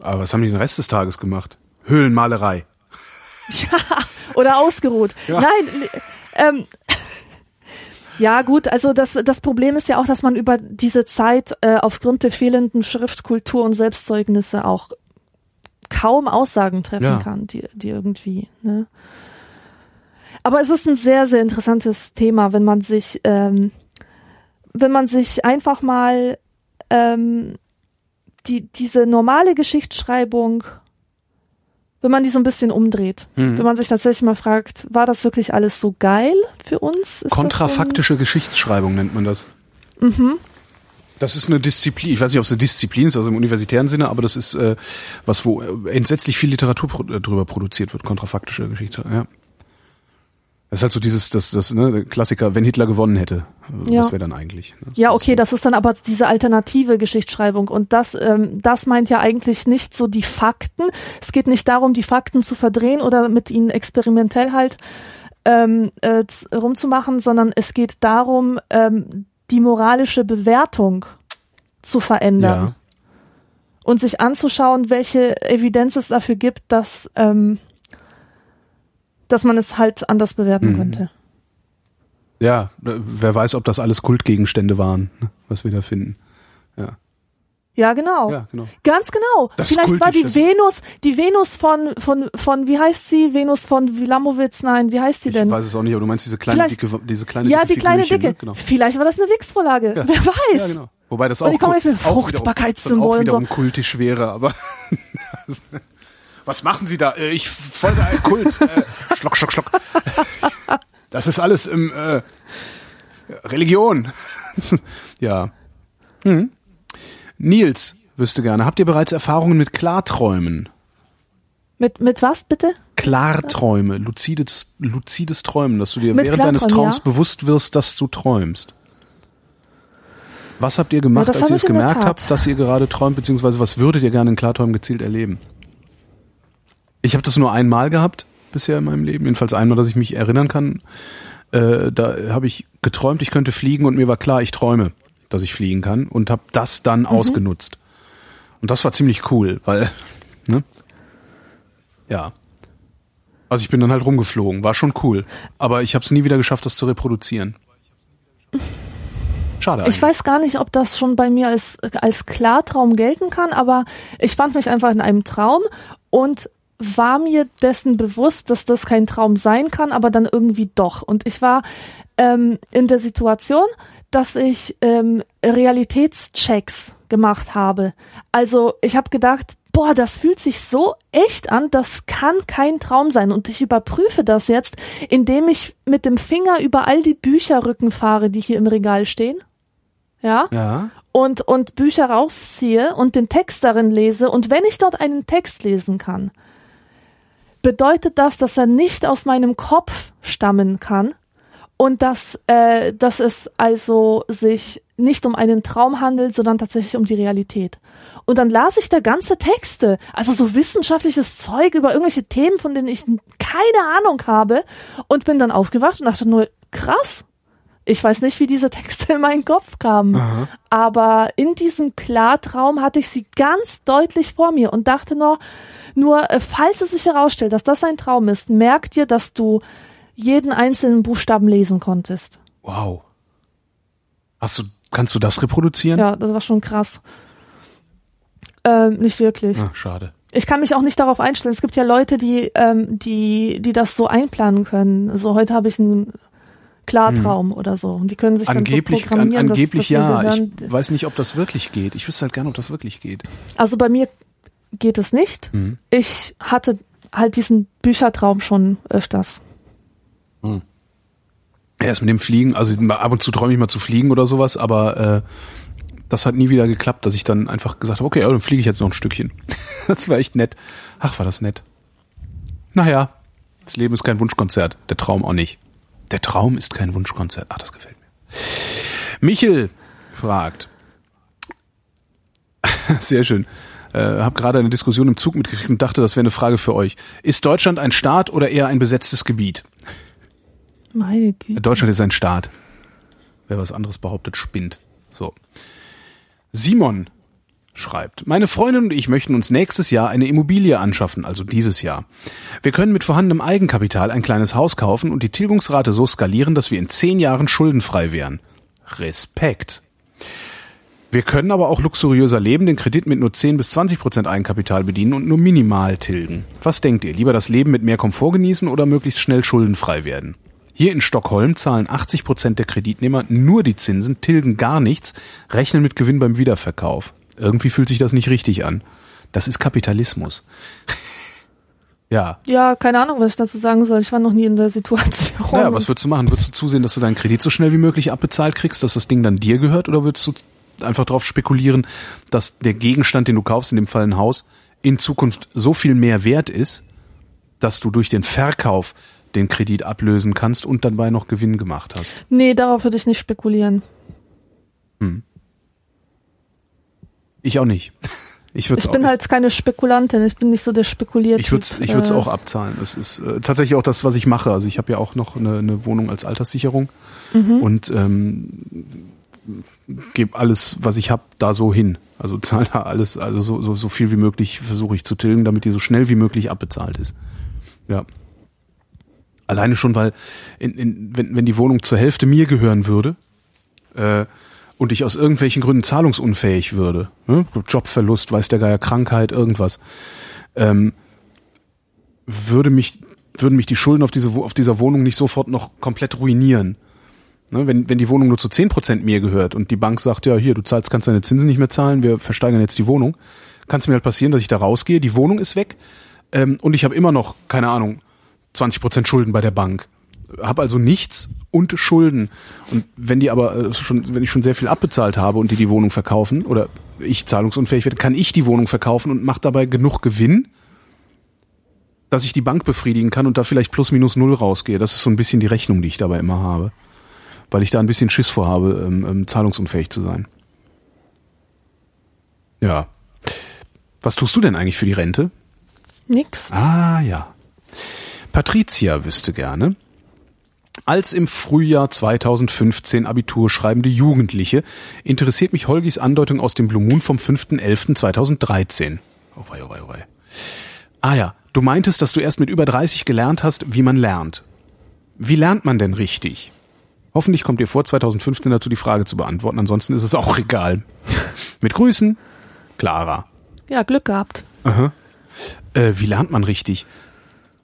Aber was haben die den Rest des Tages gemacht? Höhlenmalerei. Oder ausgeruht. Ja. Nein, ähm, ja gut, also das, das Problem ist ja auch, dass man über diese Zeit äh, aufgrund der fehlenden Schriftkultur und Selbstzeugnisse auch kaum Aussagen treffen Ja. kann, die, die irgendwie, ne? Aber es ist ein sehr, sehr interessantes Thema, wenn man sich, ähm, wenn man sich einfach mal ähm, die, diese normale Geschichtsschreibung, wenn man die so ein bisschen umdreht, Mhm. wenn man sich tatsächlich mal fragt, war das wirklich alles so geil für uns? Ist Kontrafaktische Geschichtsschreibung nennt man das. Das ist eine Disziplin. Ich weiß nicht, ob es eine Disziplin ist, also im universitären Sinne, aber das ist äh, was, wo äh, entsetzlich viel Literatur pro, äh, drüber produziert wird. Kontrafaktische Geschichte. Ja. Das ist halt so dieses, das, das ne, Klassiker, wenn Hitler gewonnen hätte, Ja. was wäre dann eigentlich? Ne? Ja, okay, das ist dann aber diese alternative Geschichtsschreibung und das, ähm, das meint ja eigentlich nicht so die Fakten. Es geht nicht darum, die Fakten zu verdrehen oder mit ihnen experimentell halt ähm, äh, rumzumachen, sondern es geht darum, ähm, die moralische Bewertung zu verändern ja. und sich anzuschauen, welche Evidenz es dafür gibt, dass ähm, dass man es halt anders bewerten Mhm. könnte. ja, wer weiß, ob das alles Kultgegenstände waren, ne, was wir da finden. Ja, Ja, genau. ja genau. Ganz genau. Das Vielleicht war die das- Venus, die Venus von, von, von, wie heißt sie? Venus von Wilamowitz? Nein, wie heißt sie Ich denn? weiß es auch nicht, aber du meinst diese kleine, Vielleicht- dicke, diese kleine ja, dicke die kleine Figürchen, Dicke. Ne? Genau. Vielleicht war das eine Wix-Vorlage. Ja. Wer weiß. Ja, genau. Wobei das Und auch, die kommen kult- jetzt mit auch Fruchtbarkeitssymbol wiederum, auch und wiederum kultisch wäre, aber was machen Sie da? Äh, Ich folge einem Kult. Äh, schlock, schlock, schlock. Das ist alles im äh, Religion. ja. Hm. Nils wüsste gerne, habt ihr bereits Erfahrungen mit Klarträumen? Mit, mit was bitte? Klarträume, luzides, luzides Träumen, dass du dir Mit während deines Traums ja. bewusst wirst, dass du träumst. Was habt ihr gemacht, Ja, als ihr es gemerkt habt, dass ihr gerade träumt, beziehungsweise was würdet ihr gerne in Klarträumen gezielt erleben? Ich habe das nur einmal gehabt bisher in meinem Leben, jedenfalls einmal, dass ich mich erinnern kann. Äh, da habe ich geträumt, ich könnte fliegen und mir war klar, ich träume, dass ich fliegen kann und habe das dann ausgenutzt. Und das war ziemlich cool, weil, ne? Ja. Also ich bin dann halt rumgeflogen, war schon cool. Aber ich habe es nie wieder geschafft, das zu reproduzieren. Schade eigentlich. Ich weiß gar nicht, ob das schon bei mir als, als Klartraum gelten kann, aber ich fand mich einfach in einem Traum und war mir dessen bewusst, dass das kein Traum sein kann, aber dann irgendwie doch. Und ich war ähm, in der Situation, dass ich ähm, Realitätschecks gemacht habe. Also ich habe gedacht, boah, das fühlt sich so echt an, das kann kein Traum sein. Und ich überprüfe das jetzt, indem ich mit dem Finger über all die Bücherrücken fahre, die hier im Regal stehen. Ja Ja. und, und Bücher rausziehe und den Text darin lese und wenn ich dort einen Text lesen kann, bedeutet das, dass er nicht aus meinem Kopf stammen kann und dass, äh, dass es also sich nicht um einen Traum handelt, sondern tatsächlich um die Realität. Und dann las ich da ganze Texte, also so wissenschaftliches Zeug über irgendwelche Themen, von denen ich keine Ahnung habe und bin dann aufgewacht und dachte nur, krass, ich weiß nicht, wie diese Texte in meinen Kopf kamen, aber in diesem Klartraum hatte ich sie ganz deutlich vor mir und dachte nur, nur äh, falls es sich herausstellt, dass das ein Traum ist, merk dir, dass du jeden einzelnen Buchstaben lesen konntest. Wow. Hast du, kannst du das reproduzieren? Ja, das war schon krass. Ähm, nicht wirklich. Ah, schade. Ich kann mich auch nicht darauf einstellen. Es gibt ja Leute, die, ähm, die, die das so einplanen können. So heute habe ich einen Klartraum oder so. Und die können sich Hm. Angeblich, dann so programmieren, an, angeblich dass, dass ja. Ich weiß nicht, ob das wirklich geht. Ich wüsste halt gerne, ob das wirklich geht. Also bei mir geht es nicht. Mhm. Ich hatte halt diesen Büchertraum schon öfters. Erst mit dem Fliegen, also ab und zu träume ich mal zu fliegen oder sowas, aber äh, das hat nie wieder geklappt, dass ich dann einfach gesagt habe, okay, dann fliege ich jetzt noch ein Stückchen. Das war echt nett. Ach, war das nett. Naja, das Leben ist kein Wunschkonzert, der Traum auch nicht. Der Traum ist kein Wunschkonzert. Ach, das gefällt mir. Michel fragt. Sehr schön. Äh, hab gerade eine Diskussion im Zug mitgekriegt und dachte, das wäre eine Frage für euch. Ist Deutschland ein Staat oder eher ein besetztes Gebiet? Meine Güte. Deutschland ist ein Staat. Wer was anderes behauptet, spinnt. So. Simon schreibt, meine Freundin und ich möchten uns nächstes Jahr eine Immobilie anschaffen, also dieses Jahr. Wir können mit vorhandenem Eigenkapital ein kleines Haus kaufen und die Tilgungsrate so skalieren, dass wir in zehn Jahren schuldenfrei wären. Respekt. Wir können aber auch luxuriöser leben, den Kredit mit nur 10 bis 20 Prozent Eigenkapital bedienen und nur minimal tilgen. Was denkt ihr? Lieber das Leben mit mehr Komfort genießen oder möglichst schnell schuldenfrei werden? Hier in Stockholm zahlen 80 Prozent der Kreditnehmer nur die Zinsen, tilgen gar nichts, rechnen mit Gewinn beim Wiederverkauf. Irgendwie fühlt sich das nicht richtig an. Das ist Kapitalismus. ja. Ja, keine Ahnung, was ich dazu sagen soll. Ich war noch nie in der Situation. Naja, was würdest du machen? Würdest du zusehen, dass du deinen Kredit so schnell wie möglich abbezahlt kriegst, dass das Ding dann dir gehört? Oder würdest du einfach darauf spekulieren, dass der Gegenstand, den du kaufst, in dem Fall ein Haus, in Zukunft so viel mehr wert ist, dass du durch den Verkauf den Kredit ablösen kannst und dabei noch Gewinn gemacht hast. Nee, darauf würde ich nicht spekulieren. Ich auch nicht. Ich, Ich auch, bin halt keine Spekulantin, ich bin nicht so der spekuliert. ich würde es ich würd's auch abzahlen. Es ist äh, tatsächlich auch das, was ich mache. Also ich habe ja auch noch eine, eine Wohnung als Alterssicherung und ähm, gebe alles, was ich habe, da so hin. Also zahle da alles, also so, so, so viel wie möglich versuche ich zu tilgen, damit die so schnell wie möglich abbezahlt ist. Ja. Alleine schon, weil in, in, wenn, wenn die Wohnung zur Hälfte mir gehören würde, äh, und ich aus irgendwelchen Gründen zahlungsunfähig würde, ne? Jobverlust, weiß der Geier, Krankheit, irgendwas, ähm, würde mich, würden mich die Schulden auf, diese, auf dieser Wohnung nicht sofort noch komplett ruinieren. Ne? Wenn, wenn die Wohnung nur zu 10% mir gehört und die Bank sagt, ja, hier, du zahlst, kannst deine Zinsen nicht mehr zahlen, wir versteigern jetzt die Wohnung, kann es mir halt passieren, dass ich da rausgehe, die Wohnung ist weg ähm, und ich habe immer noch, keine Ahnung, 20% Schulden bei der Bank. Habe also nichts und Schulden. Und wenn die aber äh, schon, wenn ich schon sehr viel abbezahlt habe und die die Wohnung verkaufen oder ich zahlungsunfähig werde, kann ich die Wohnung verkaufen und mache dabei genug Gewinn, dass ich die Bank befriedigen kann und da vielleicht plus minus null rausgehe. Das ist so ein bisschen die Rechnung, die ich dabei immer habe. Weil ich da ein bisschen Schiss vorhabe, ähm, ähm, zahlungsunfähig zu sein. Ja. Was tust du denn eigentlich für die Rente? Nix. Ah ja. Patricia wüsste gerne. Als im Frühjahr 2015 Abitur schreibende Jugendliche interessiert mich Holgis Andeutung aus dem Blue Moon vom 5.11.2013. Oh wei, oh wei, oh wei. Ah ja, du meintest, dass du erst mit über 30 gelernt hast, wie man lernt. Wie lernt man denn richtig? Hoffentlich kommt dir vor, 2015 dazu die Frage zu beantworten, ansonsten ist es auch egal. mit Grüßen, Clara. Ja, Glück gehabt. Äh, wie lernt man richtig?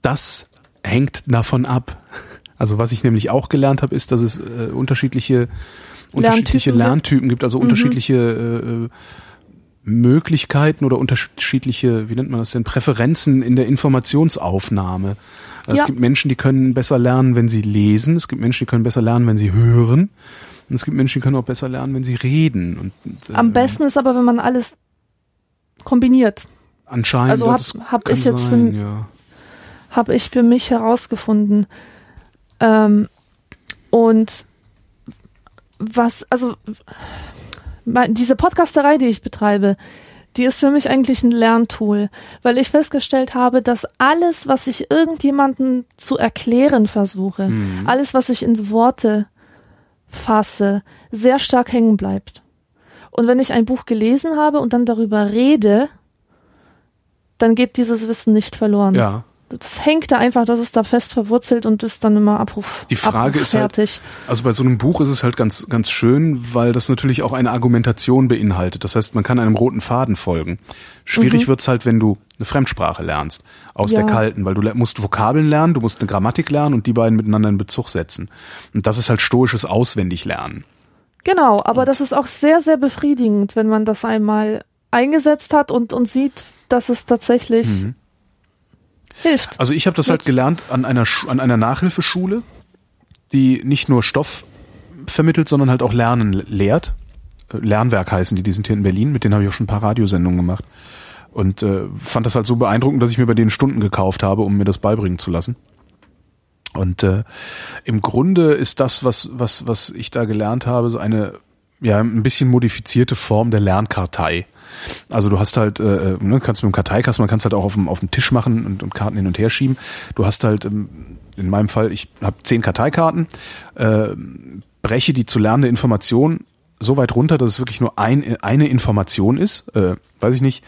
Das hängt davon ab. Also was ich nämlich auch gelernt habe, ist, dass es äh, unterschiedliche unterschiedliche Lerntypen gibt. Lerntypen gibt, also unterschiedliche äh, äh, Möglichkeiten oder unterschiedliche, wie nennt man das denn, Präferenzen in der Informationsaufnahme. Es Ja. gibt Menschen, die können besser lernen, wenn sie lesen. Es gibt Menschen, die können besser lernen, wenn sie hören. Und es gibt Menschen, die können auch besser lernen, wenn sie reden. Und, äh, Am besten ist aber, wenn man alles kombiniert. Anscheinend. also ja, hab- hab ich jetzt sein, für- ja. habe ich für mich herausgefunden. Ähm, und was, also diese Podcasterei, die ich betreibe, die ist für mich eigentlich ein Lerntool, weil ich festgestellt habe, dass alles, was ich irgendjemandem zu erklären versuche, alles, was ich in Worte fasse, sehr stark hängen bleibt. Und wenn ich ein Buch gelesen habe und dann darüber rede, dann geht dieses Wissen nicht verloren. Ja. Das hängt da einfach, das ist da fest verwurzelt und ist dann immer Abruf. Die Frage ist halt, also bei so einem Buch ist es halt ganz, ganz schön, weil das natürlich auch eine Argumentation beinhaltet. Das heißt, man kann einem roten Faden folgen. Schwierig wird's halt, wenn du eine Fremdsprache lernst, aus Ja. der kalten, weil du musst Vokabeln lernen, du musst eine Grammatik lernen und die beiden miteinander in Bezug setzen. Und das ist halt stoisches Auswendiglernen. Genau, aber das ist auch sehr, sehr befriedigend, wenn man das einmal eingesetzt hat und, und sieht, dass es tatsächlich hilft. Also ich habe das halt Nutzt. gelernt an einer, an einer Nachhilfeschule, die nicht nur Stoff vermittelt, sondern halt auch Lernen lehrt. Äh, Lernwerk heißen die, die sind hier in Berlin, mit denen habe ich auch schon ein paar Radiosendungen gemacht. Und äh, fand das halt so beeindruckend, dass ich mir bei denen Stunden gekauft habe, um mir das beibringen zu lassen. Und äh, im Grunde ist das, was, was, was ich da gelernt habe, so eine ja ein bisschen modifizierte Form der Lernkartei. Also du hast halt, äh, äh, ne, kannst mit dem Karteikasten, man kannst halt auch auf dem, auf dem Tisch machen und, und Karten hin und her schieben. Du hast halt, ähm, in meinem Fall, ich habe zehn Karteikarten, äh, breche die zu lernende Information so weit runter, dass es wirklich nur ein, eine Information ist. Äh, weiß ich nicht,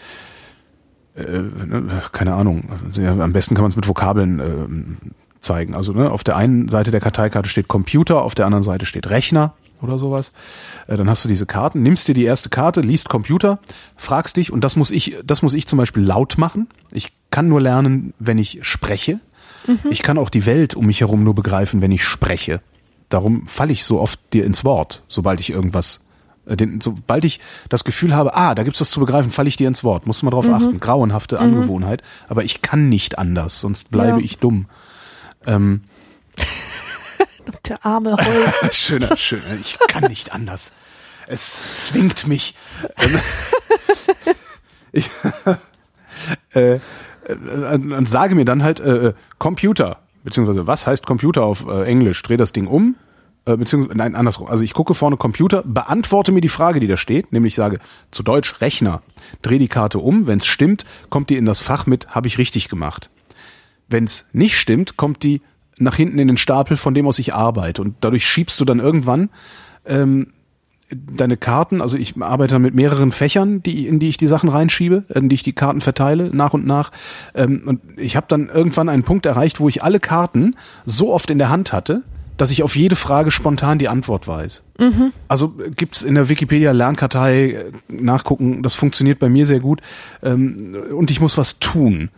äh, ne, keine Ahnung. Ja, am besten kann man es mit Vokabeln äh, zeigen. Also ne, auf der einen Seite der Karteikarte steht Computer, auf der anderen Seite steht Rechner oder sowas. Äh, dann hast du diese Karten, nimmst dir die erste Karte, liest Computer, fragst dich und das muss ich, das muss ich zum Beispiel laut machen. Ich kann nur lernen, wenn ich spreche. Ich kann auch die Welt um mich herum nur begreifen, wenn ich spreche. Darum falle ich so oft dir ins Wort, sobald ich irgendwas, äh, den, sobald ich das Gefühl habe, ah, da gibt's was zu begreifen, falle ich dir ins Wort. Musst du mal drauf achten. Grauenhafte Angewohnheit. Aber ich kann nicht anders, sonst bleibe Ja. ich dumm. Ähm, Der arme Heul. schöner, schöner. Ich kann nicht anders. Es zwingt mich. Ähm, ich, äh, äh, und sage mir dann halt, äh, Computer, beziehungsweise was heißt Computer auf äh, Englisch? Dreh das Ding um, äh, beziehungsweise, nein, andersrum. Also ich gucke vorne Computer, beantworte mir die Frage, die da steht, nämlich sage zu Deutsch Rechner. Dreh die Karte um, wenn es stimmt, kommt die in das Fach mit, habe ich richtig gemacht. Wenn es nicht stimmt, kommt die nach hinten in den Stapel, von dem aus ich arbeite. Und dadurch schiebst du dann irgendwann ähm, deine Karten, also ich arbeite dann mit mehreren Fächern, die, in die ich die Sachen reinschiebe, in die ich die Karten verteile, nach und nach. Ähm, und ich habe dann irgendwann einen Punkt erreicht, wo ich alle Karten so oft in der Hand hatte, dass ich auf jede Frage spontan die Antwort weiß. Mhm. Also gibt's in der Wikipedia Lernkartei äh, nachgucken, das funktioniert bei mir sehr gut. Ähm, und ich muss was tun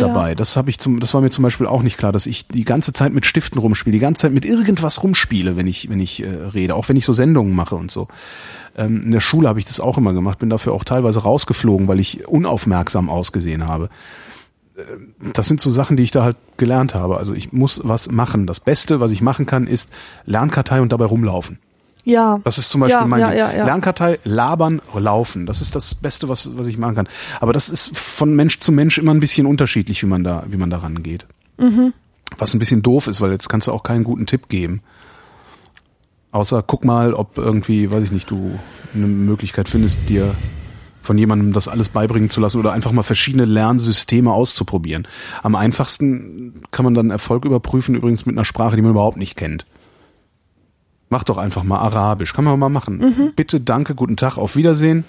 dabei. Ja. Das habe ich zum, das war mir zum Beispiel auch nicht klar, dass ich die ganze Zeit mit Stiften rumspiele, die ganze Zeit mit irgendwas rumspiele, wenn ich, wenn ich äh, rede, auch wenn ich so Sendungen mache und so. Ähm, in der Schule habe ich das auch immer gemacht, bin dafür auch teilweise rausgeflogen, weil ich unaufmerksam ausgesehen habe. Äh, das sind so Sachen, die ich da halt gelernt habe. Also ich muss was machen. Das Beste, was ich machen kann, ist Lernkartei und dabei rumlaufen. Ja. Das ist zum Beispiel ja, mein ja, ja, ja. Lernkartei, labern, laufen. Das ist das Beste, was, was ich machen kann. Aber das ist von Mensch zu Mensch immer ein bisschen unterschiedlich, wie man da, wie man da rangeht. Mhm. Was ein bisschen doof ist, weil jetzt kannst du auch keinen guten Tipp geben. Außer guck mal, ob irgendwie, weiß ich nicht, du eine Möglichkeit findest, dir von jemandem das alles beibringen zu lassen oder einfach mal verschiedene Lernsysteme auszuprobieren. Am einfachsten kann man dann Erfolg überprüfen, übrigens mit einer Sprache, die man überhaupt nicht kennt. Mach doch einfach mal Arabisch. Kann man mal machen. Mhm. Bitte, danke, guten Tag, auf Wiedersehen.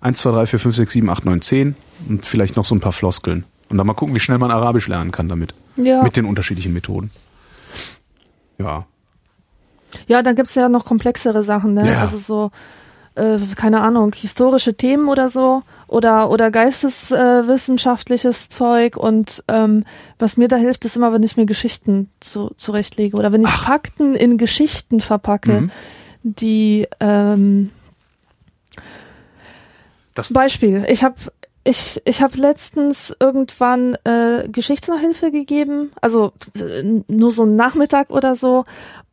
1, 2, 3, 4, 5, 6, 7, 8, 9, 10 und vielleicht noch so ein paar Floskeln. Und dann mal gucken, wie schnell man Arabisch lernen kann damit. Ja. Mit den unterschiedlichen Methoden. Ja. Ja, dann gibt's ja noch komplexere Sachen, ne? Ja. Also so, äh, keine Ahnung, historische Themen oder so oder oder geisteswissenschaftliches äh, Zeug und ähm, was mir da hilft, ist immer, wenn ich mir Geschichten zu, zurechtlege oder wenn ich Ach. Fakten in Geschichten verpacke, Mhm. die ähm, Das, Beispiel, ich habe ich, ich habe letztens irgendwann äh, Geschichtsnachhilfe gegeben, also äh, nur so einen Nachmittag oder so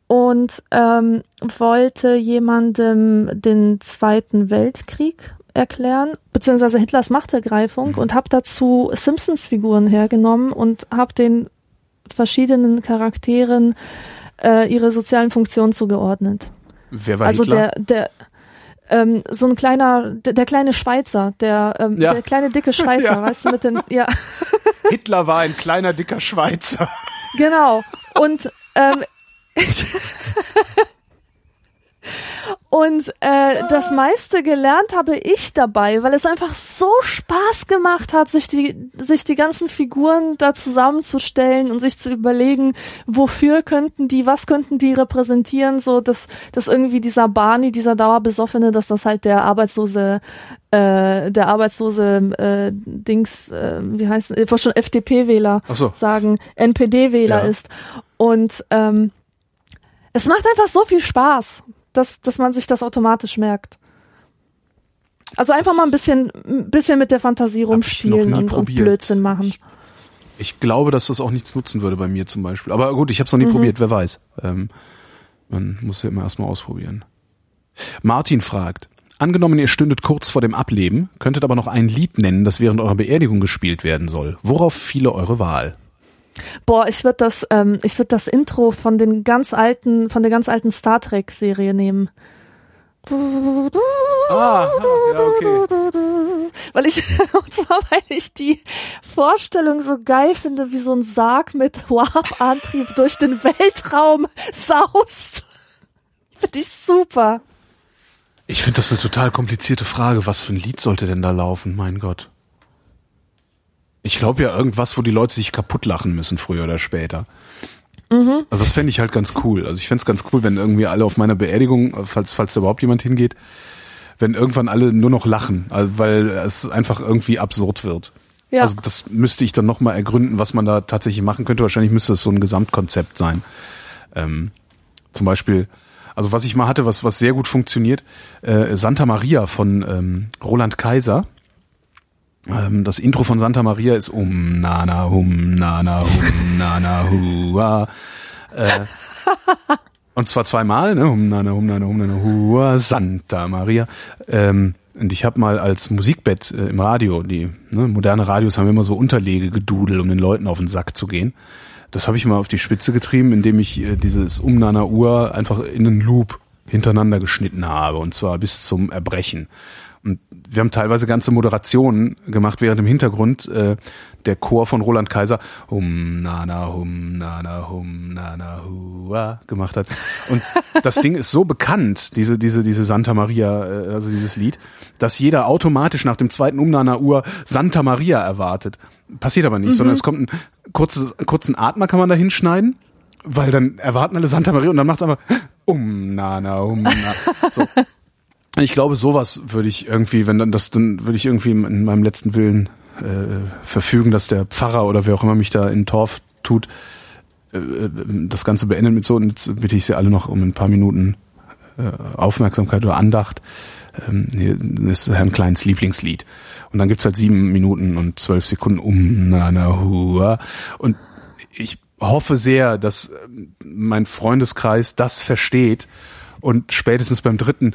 und ähm, wollte jemandem den Zweiten Weltkrieg erklären, beziehungsweise Hitlers Machtergreifung und habe dazu Simpsons-Figuren hergenommen und habe den verschiedenen Charakteren äh, ihre sozialen Funktionen zugeordnet. wer war also Hitler? der, der ähm, so ein kleiner, der, der kleine Schweizer, der, ähm, Ja. der kleine dicke Schweizer, Ja. weißt du, mit den, ja, Hitler war ein kleiner, dicker Schweizer. genau. Und ähm, Und äh, das meiste gelernt habe ich dabei, weil es einfach so Spaß gemacht hat, sich die, sich die ganzen Figuren da zusammenzustellen und sich zu überlegen, wofür könnten die, was könnten die repräsentieren, so dass, dass irgendwie dieser Barney, dieser Dauerbesoffene, dass das halt der arbeitslose, äh, der arbeitslose äh, Dings, äh, wie heißt, ich wollte schon FDP-Wähler so. sagen, NPD-Wähler Ja. ist. Und ähm, es macht einfach so viel Spaß, dass, dass man sich das automatisch merkt. Also einfach Das mal ein bisschen, ein bisschen mit der Fantasie ich rumspielen und, und. Blödsinn machen. Ich glaube, dass das auch nichts nutzen würde bei mir zum Beispiel. Aber gut, ich habe es noch nie Mhm. probiert, wer weiß. Ähm, man muss ja immer erstmal ausprobieren. Martin fragt, angenommen ihr stündet kurz vor dem Ableben, könntet aber noch ein Lied nennen, das während eurer Beerdigung gespielt werden soll. Worauf fiele eure Wahl? Boah, ich würde das, ähm, ich würde das Intro von den ganz alten, von der ganz alten Star Trek Serie nehmen. Ah, ja, okay. Weil ich, und zwar weil ich die Vorstellung so geil finde, wie so ein Sarg mit Warp-Antrieb durch den Weltraum saust. Finde ich super. Ich finde das eine total komplizierte Frage. Was für ein Lied sollte denn da laufen? Mein Gott. Ich glaube ja irgendwas, wo die Leute sich kaputt lachen müssen, früher oder später. Also das fände ich halt ganz cool. Also ich fände es ganz cool, wenn irgendwie alle auf meiner Beerdigung, äh, falls, falls da überhaupt jemand hingeht, wenn irgendwann alle nur noch lachen, also weil es einfach irgendwie absurd wird. Ja. Also das müsste ich dann nochmal ergründen, was man da tatsächlich machen könnte. Wahrscheinlich müsste es so ein Gesamtkonzept sein. Ähm, zum Beispiel, also was ich mal hatte, was, was sehr gut funktioniert, äh, Santa Maria von ähm, Roland Kaiser. Ähm, das Intro von Santa Maria ist um nana hum nana hum nana hua. Äh, und zwar zweimal, ne? Hum nana hum nana hum nana hua Santa Maria. Ähm, und ich habe mal als Musikbett äh, im Radio, die ne, moderne Radios haben immer so Unterlege gedudelt, um den Leuten auf den Sack zu gehen. Das habe ich mal auf die Spitze getrieben, indem ich äh, dieses Umnana Uhr einfach in einen Loop hintereinander geschnitten habe und zwar bis zum Erbrechen. Wir haben teilweise ganze Moderationen gemacht, während im Hintergrund äh, der Chor von Roland Kaiser Hum Nana Hum Nana Hum Nana Hua gemacht hat. Und das Ding ist so bekannt, diese diese diese Santa Maria, äh, also dieses Lied, dass jeder automatisch nach dem zweiten Um Nana Uhr Santa Maria erwartet. Passiert aber nicht, mhm. sondern es kommt ein kurzes kurzen Atmer kann man da hinschneiden, weil dann erwarten alle Santa Maria und dann macht's aber Um Nana Hum Nana. So. Ich glaube, sowas würde ich irgendwie, wenn dann das, dann würde ich irgendwie in meinem letzten Willen äh, verfügen, dass der Pfarrer oder wer auch immer mich da in Torf tut, äh, das Ganze beendet mit so. Und jetzt bitte ich Sie alle noch um ein paar Minuten äh, Aufmerksamkeit oder Andacht. Ähm, hier ist Herrn Kleins Lieblingslied. Und dann gibt's halt sieben Minuten und zwölf Sekunden um na na hua. Und ich hoffe sehr, dass mein Freundeskreis das versteht und spätestens beim dritten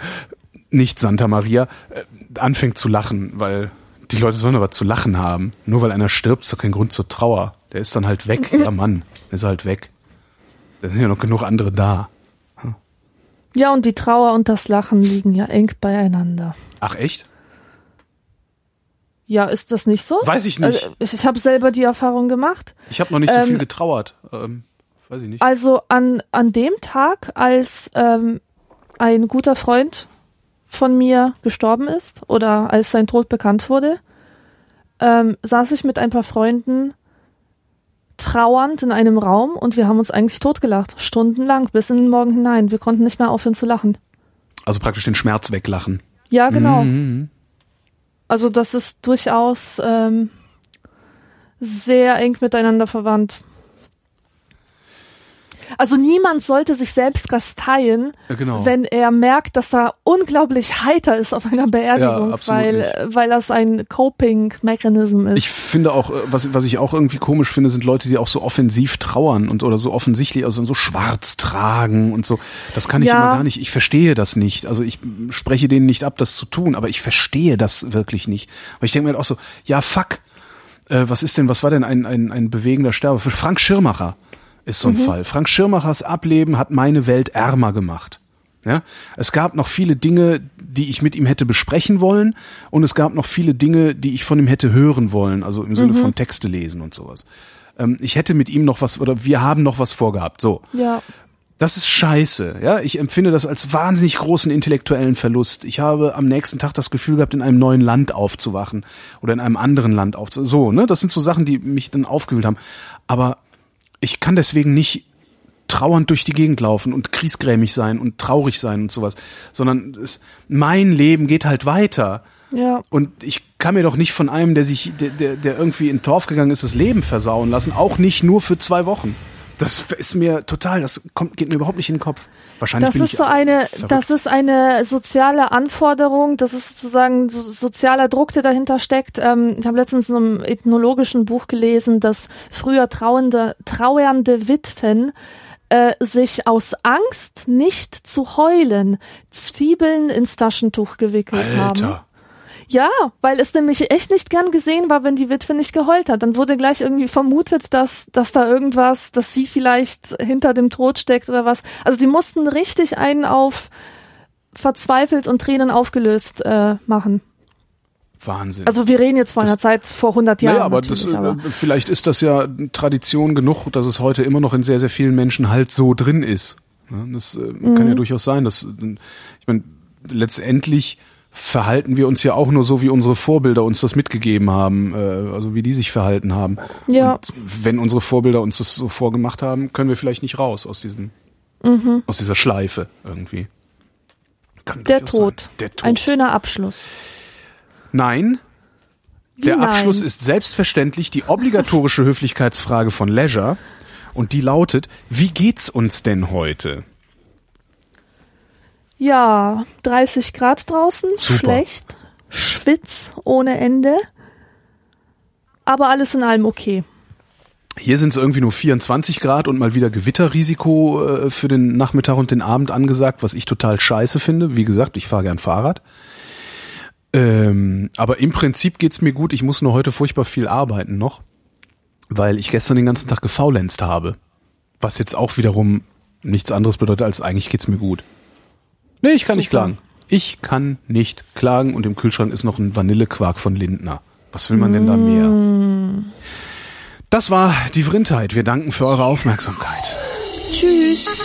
nicht Santa Maria, äh, anfängt zu lachen, weil die Leute sollen aber zu lachen haben. Nur weil einer stirbt, ist doch kein Grund zur Trauer. Der ist dann halt weg. ja, Mann, der ist halt weg. Da sind ja noch genug andere da. Hm. Ja, und die Trauer und das Lachen liegen ja eng beieinander. Ach, echt? Ja, ist das nicht so? Weiß ich nicht. Also, ich habe selber die Erfahrung gemacht. Ich habe noch nicht so ähm, viel getrauert. Ähm, weiß ich nicht. Also an, an dem Tag, als ähm, ein guter Freund von mir gestorben ist oder als sein Tod bekannt wurde, ähm, saß ich mit ein paar Freunden trauernd in einem Raum und wir haben uns eigentlich totgelacht, stundenlang, bis in den Morgen hinein. Wir konnten nicht mehr aufhören zu lachen. Also praktisch den Schmerz weglachen. Ja, genau. Mhm. Also das ist durchaus ähm, sehr eng miteinander verwandt. Also niemand sollte sich selbst kasteien, ja, genau. wenn er merkt, dass er unglaublich heiter ist auf einer Beerdigung, ja, weil, weil das ein Coping-Mechanism ist. Ich finde auch, äh, was, was ich auch irgendwie komisch finde, sind Leute, die auch so offensiv trauern und oder so offensichtlich, also so schwarz tragen und so. Das kann ich ja. immer gar nicht. Ich verstehe das nicht. Also ich spreche denen nicht ab, das zu tun, aber ich verstehe das wirklich nicht. Weil ich denke mir halt auch so, ja fuck, äh, was ist denn, was war denn ein, ein, ein bewegender Sterbe? Für Frank Schirmacher ist so ein mhm. Fall. Frank Schirmachers Ableben hat meine Welt ärmer gemacht. Ja, es gab noch viele Dinge, die ich mit ihm hätte besprechen wollen, und es gab noch viele Dinge, die ich von ihm hätte hören wollen, also im Sinne mhm. von Texte lesen und sowas. Ähm, ich hätte mit ihm noch was oder wir haben noch was vorgehabt. So. Ja. Das ist scheiße, ja. Ich empfinde das als wahnsinnig großen intellektuellen Verlust. Ich habe am nächsten Tag das Gefühl gehabt, in einem neuen Land aufzuwachen oder in einem anderen Land aufzuwachen. So, ne? Das sind so Sachen, die mich dann aufgewühlt haben. Aber ich kann deswegen nicht trauernd durch die Gegend laufen und kriesgrämig sein und traurig sein und sowas, sondern es, mein Leben geht halt weiter. Ja. Und ich kann mir doch nicht von einem, der sich, der, der, der irgendwie in Torf gegangen ist, das Leben versauen lassen, auch nicht nur für zwei Wochen. Das ist mir total, das kommt, geht mir überhaupt nicht in den Kopf. Wahrscheinlich das ist so eine, verrückt. das ist eine soziale Anforderung, das ist sozusagen so, sozialer Druck, der dahinter steckt. Ähm, ich habe letztens in einem ethnologischen Buch gelesen, dass früher trauernde, trauernde Witwen äh, sich aus Angst nicht zu heulen Zwiebeln ins Taschentuch gewickelt Alter. haben. Ja, weil es nämlich echt nicht gern gesehen war, wenn die Witwe nicht geheult hat. Dann wurde gleich irgendwie vermutet, dass, dass da irgendwas, dass sie vielleicht hinter dem Tod steckt oder was. Also die mussten richtig einen auf verzweifelt und Tränen aufgelöst äh, machen. Wahnsinn. Also wir reden jetzt von einer Zeit vor 100 Jahren. Ja, aber, das, äh, aber vielleicht ist das ja Tradition genug, dass es heute immer noch in sehr, sehr vielen Menschen halt so drin ist. Das äh, mhm. kann ja durchaus sein, dass ich meine, letztendlich verhalten wir uns ja auch nur so, wie unsere Vorbilder uns das mitgegeben haben, äh, also wie die sich verhalten haben. Ja. Und wenn unsere Vorbilder uns das so vorgemacht haben, können wir vielleicht nicht raus aus diesem, mhm. aus dieser Schleife irgendwie. Der Tod. Der Tod. Ein schöner Abschluss. Nein. Wie der nein? Abschluss ist selbstverständlich die obligatorische Höflichkeitsfrage von Leisure und die lautet, wie geht's uns denn heute? Ja, 30 Grad draußen, Super. schlecht, Schwitz ohne Ende, aber alles in allem okay. Hier sind es irgendwie nur 24 Grad und mal wieder Gewitterrisiko äh, für den Nachmittag und den Abend angesagt, was ich total scheiße finde. Wie gesagt, ich fahre gern Fahrrad. Ähm, aber im Prinzip geht's mir gut. Ich muss nur heute furchtbar viel arbeiten noch. weil ich gestern den ganzen Tag gefaulenzt habe. Was jetzt auch wiederum nichts anderes bedeutet, als eigentlich geht's mir gut. Nee, ich kann nicht Super. klagen. Ich kann nicht klagen und im Kühlschrank ist noch ein Vanillequark von Lindner. Was will man denn da mehr? Das war die Vrindheit. Wir danken für eure Aufmerksamkeit. Tschüss.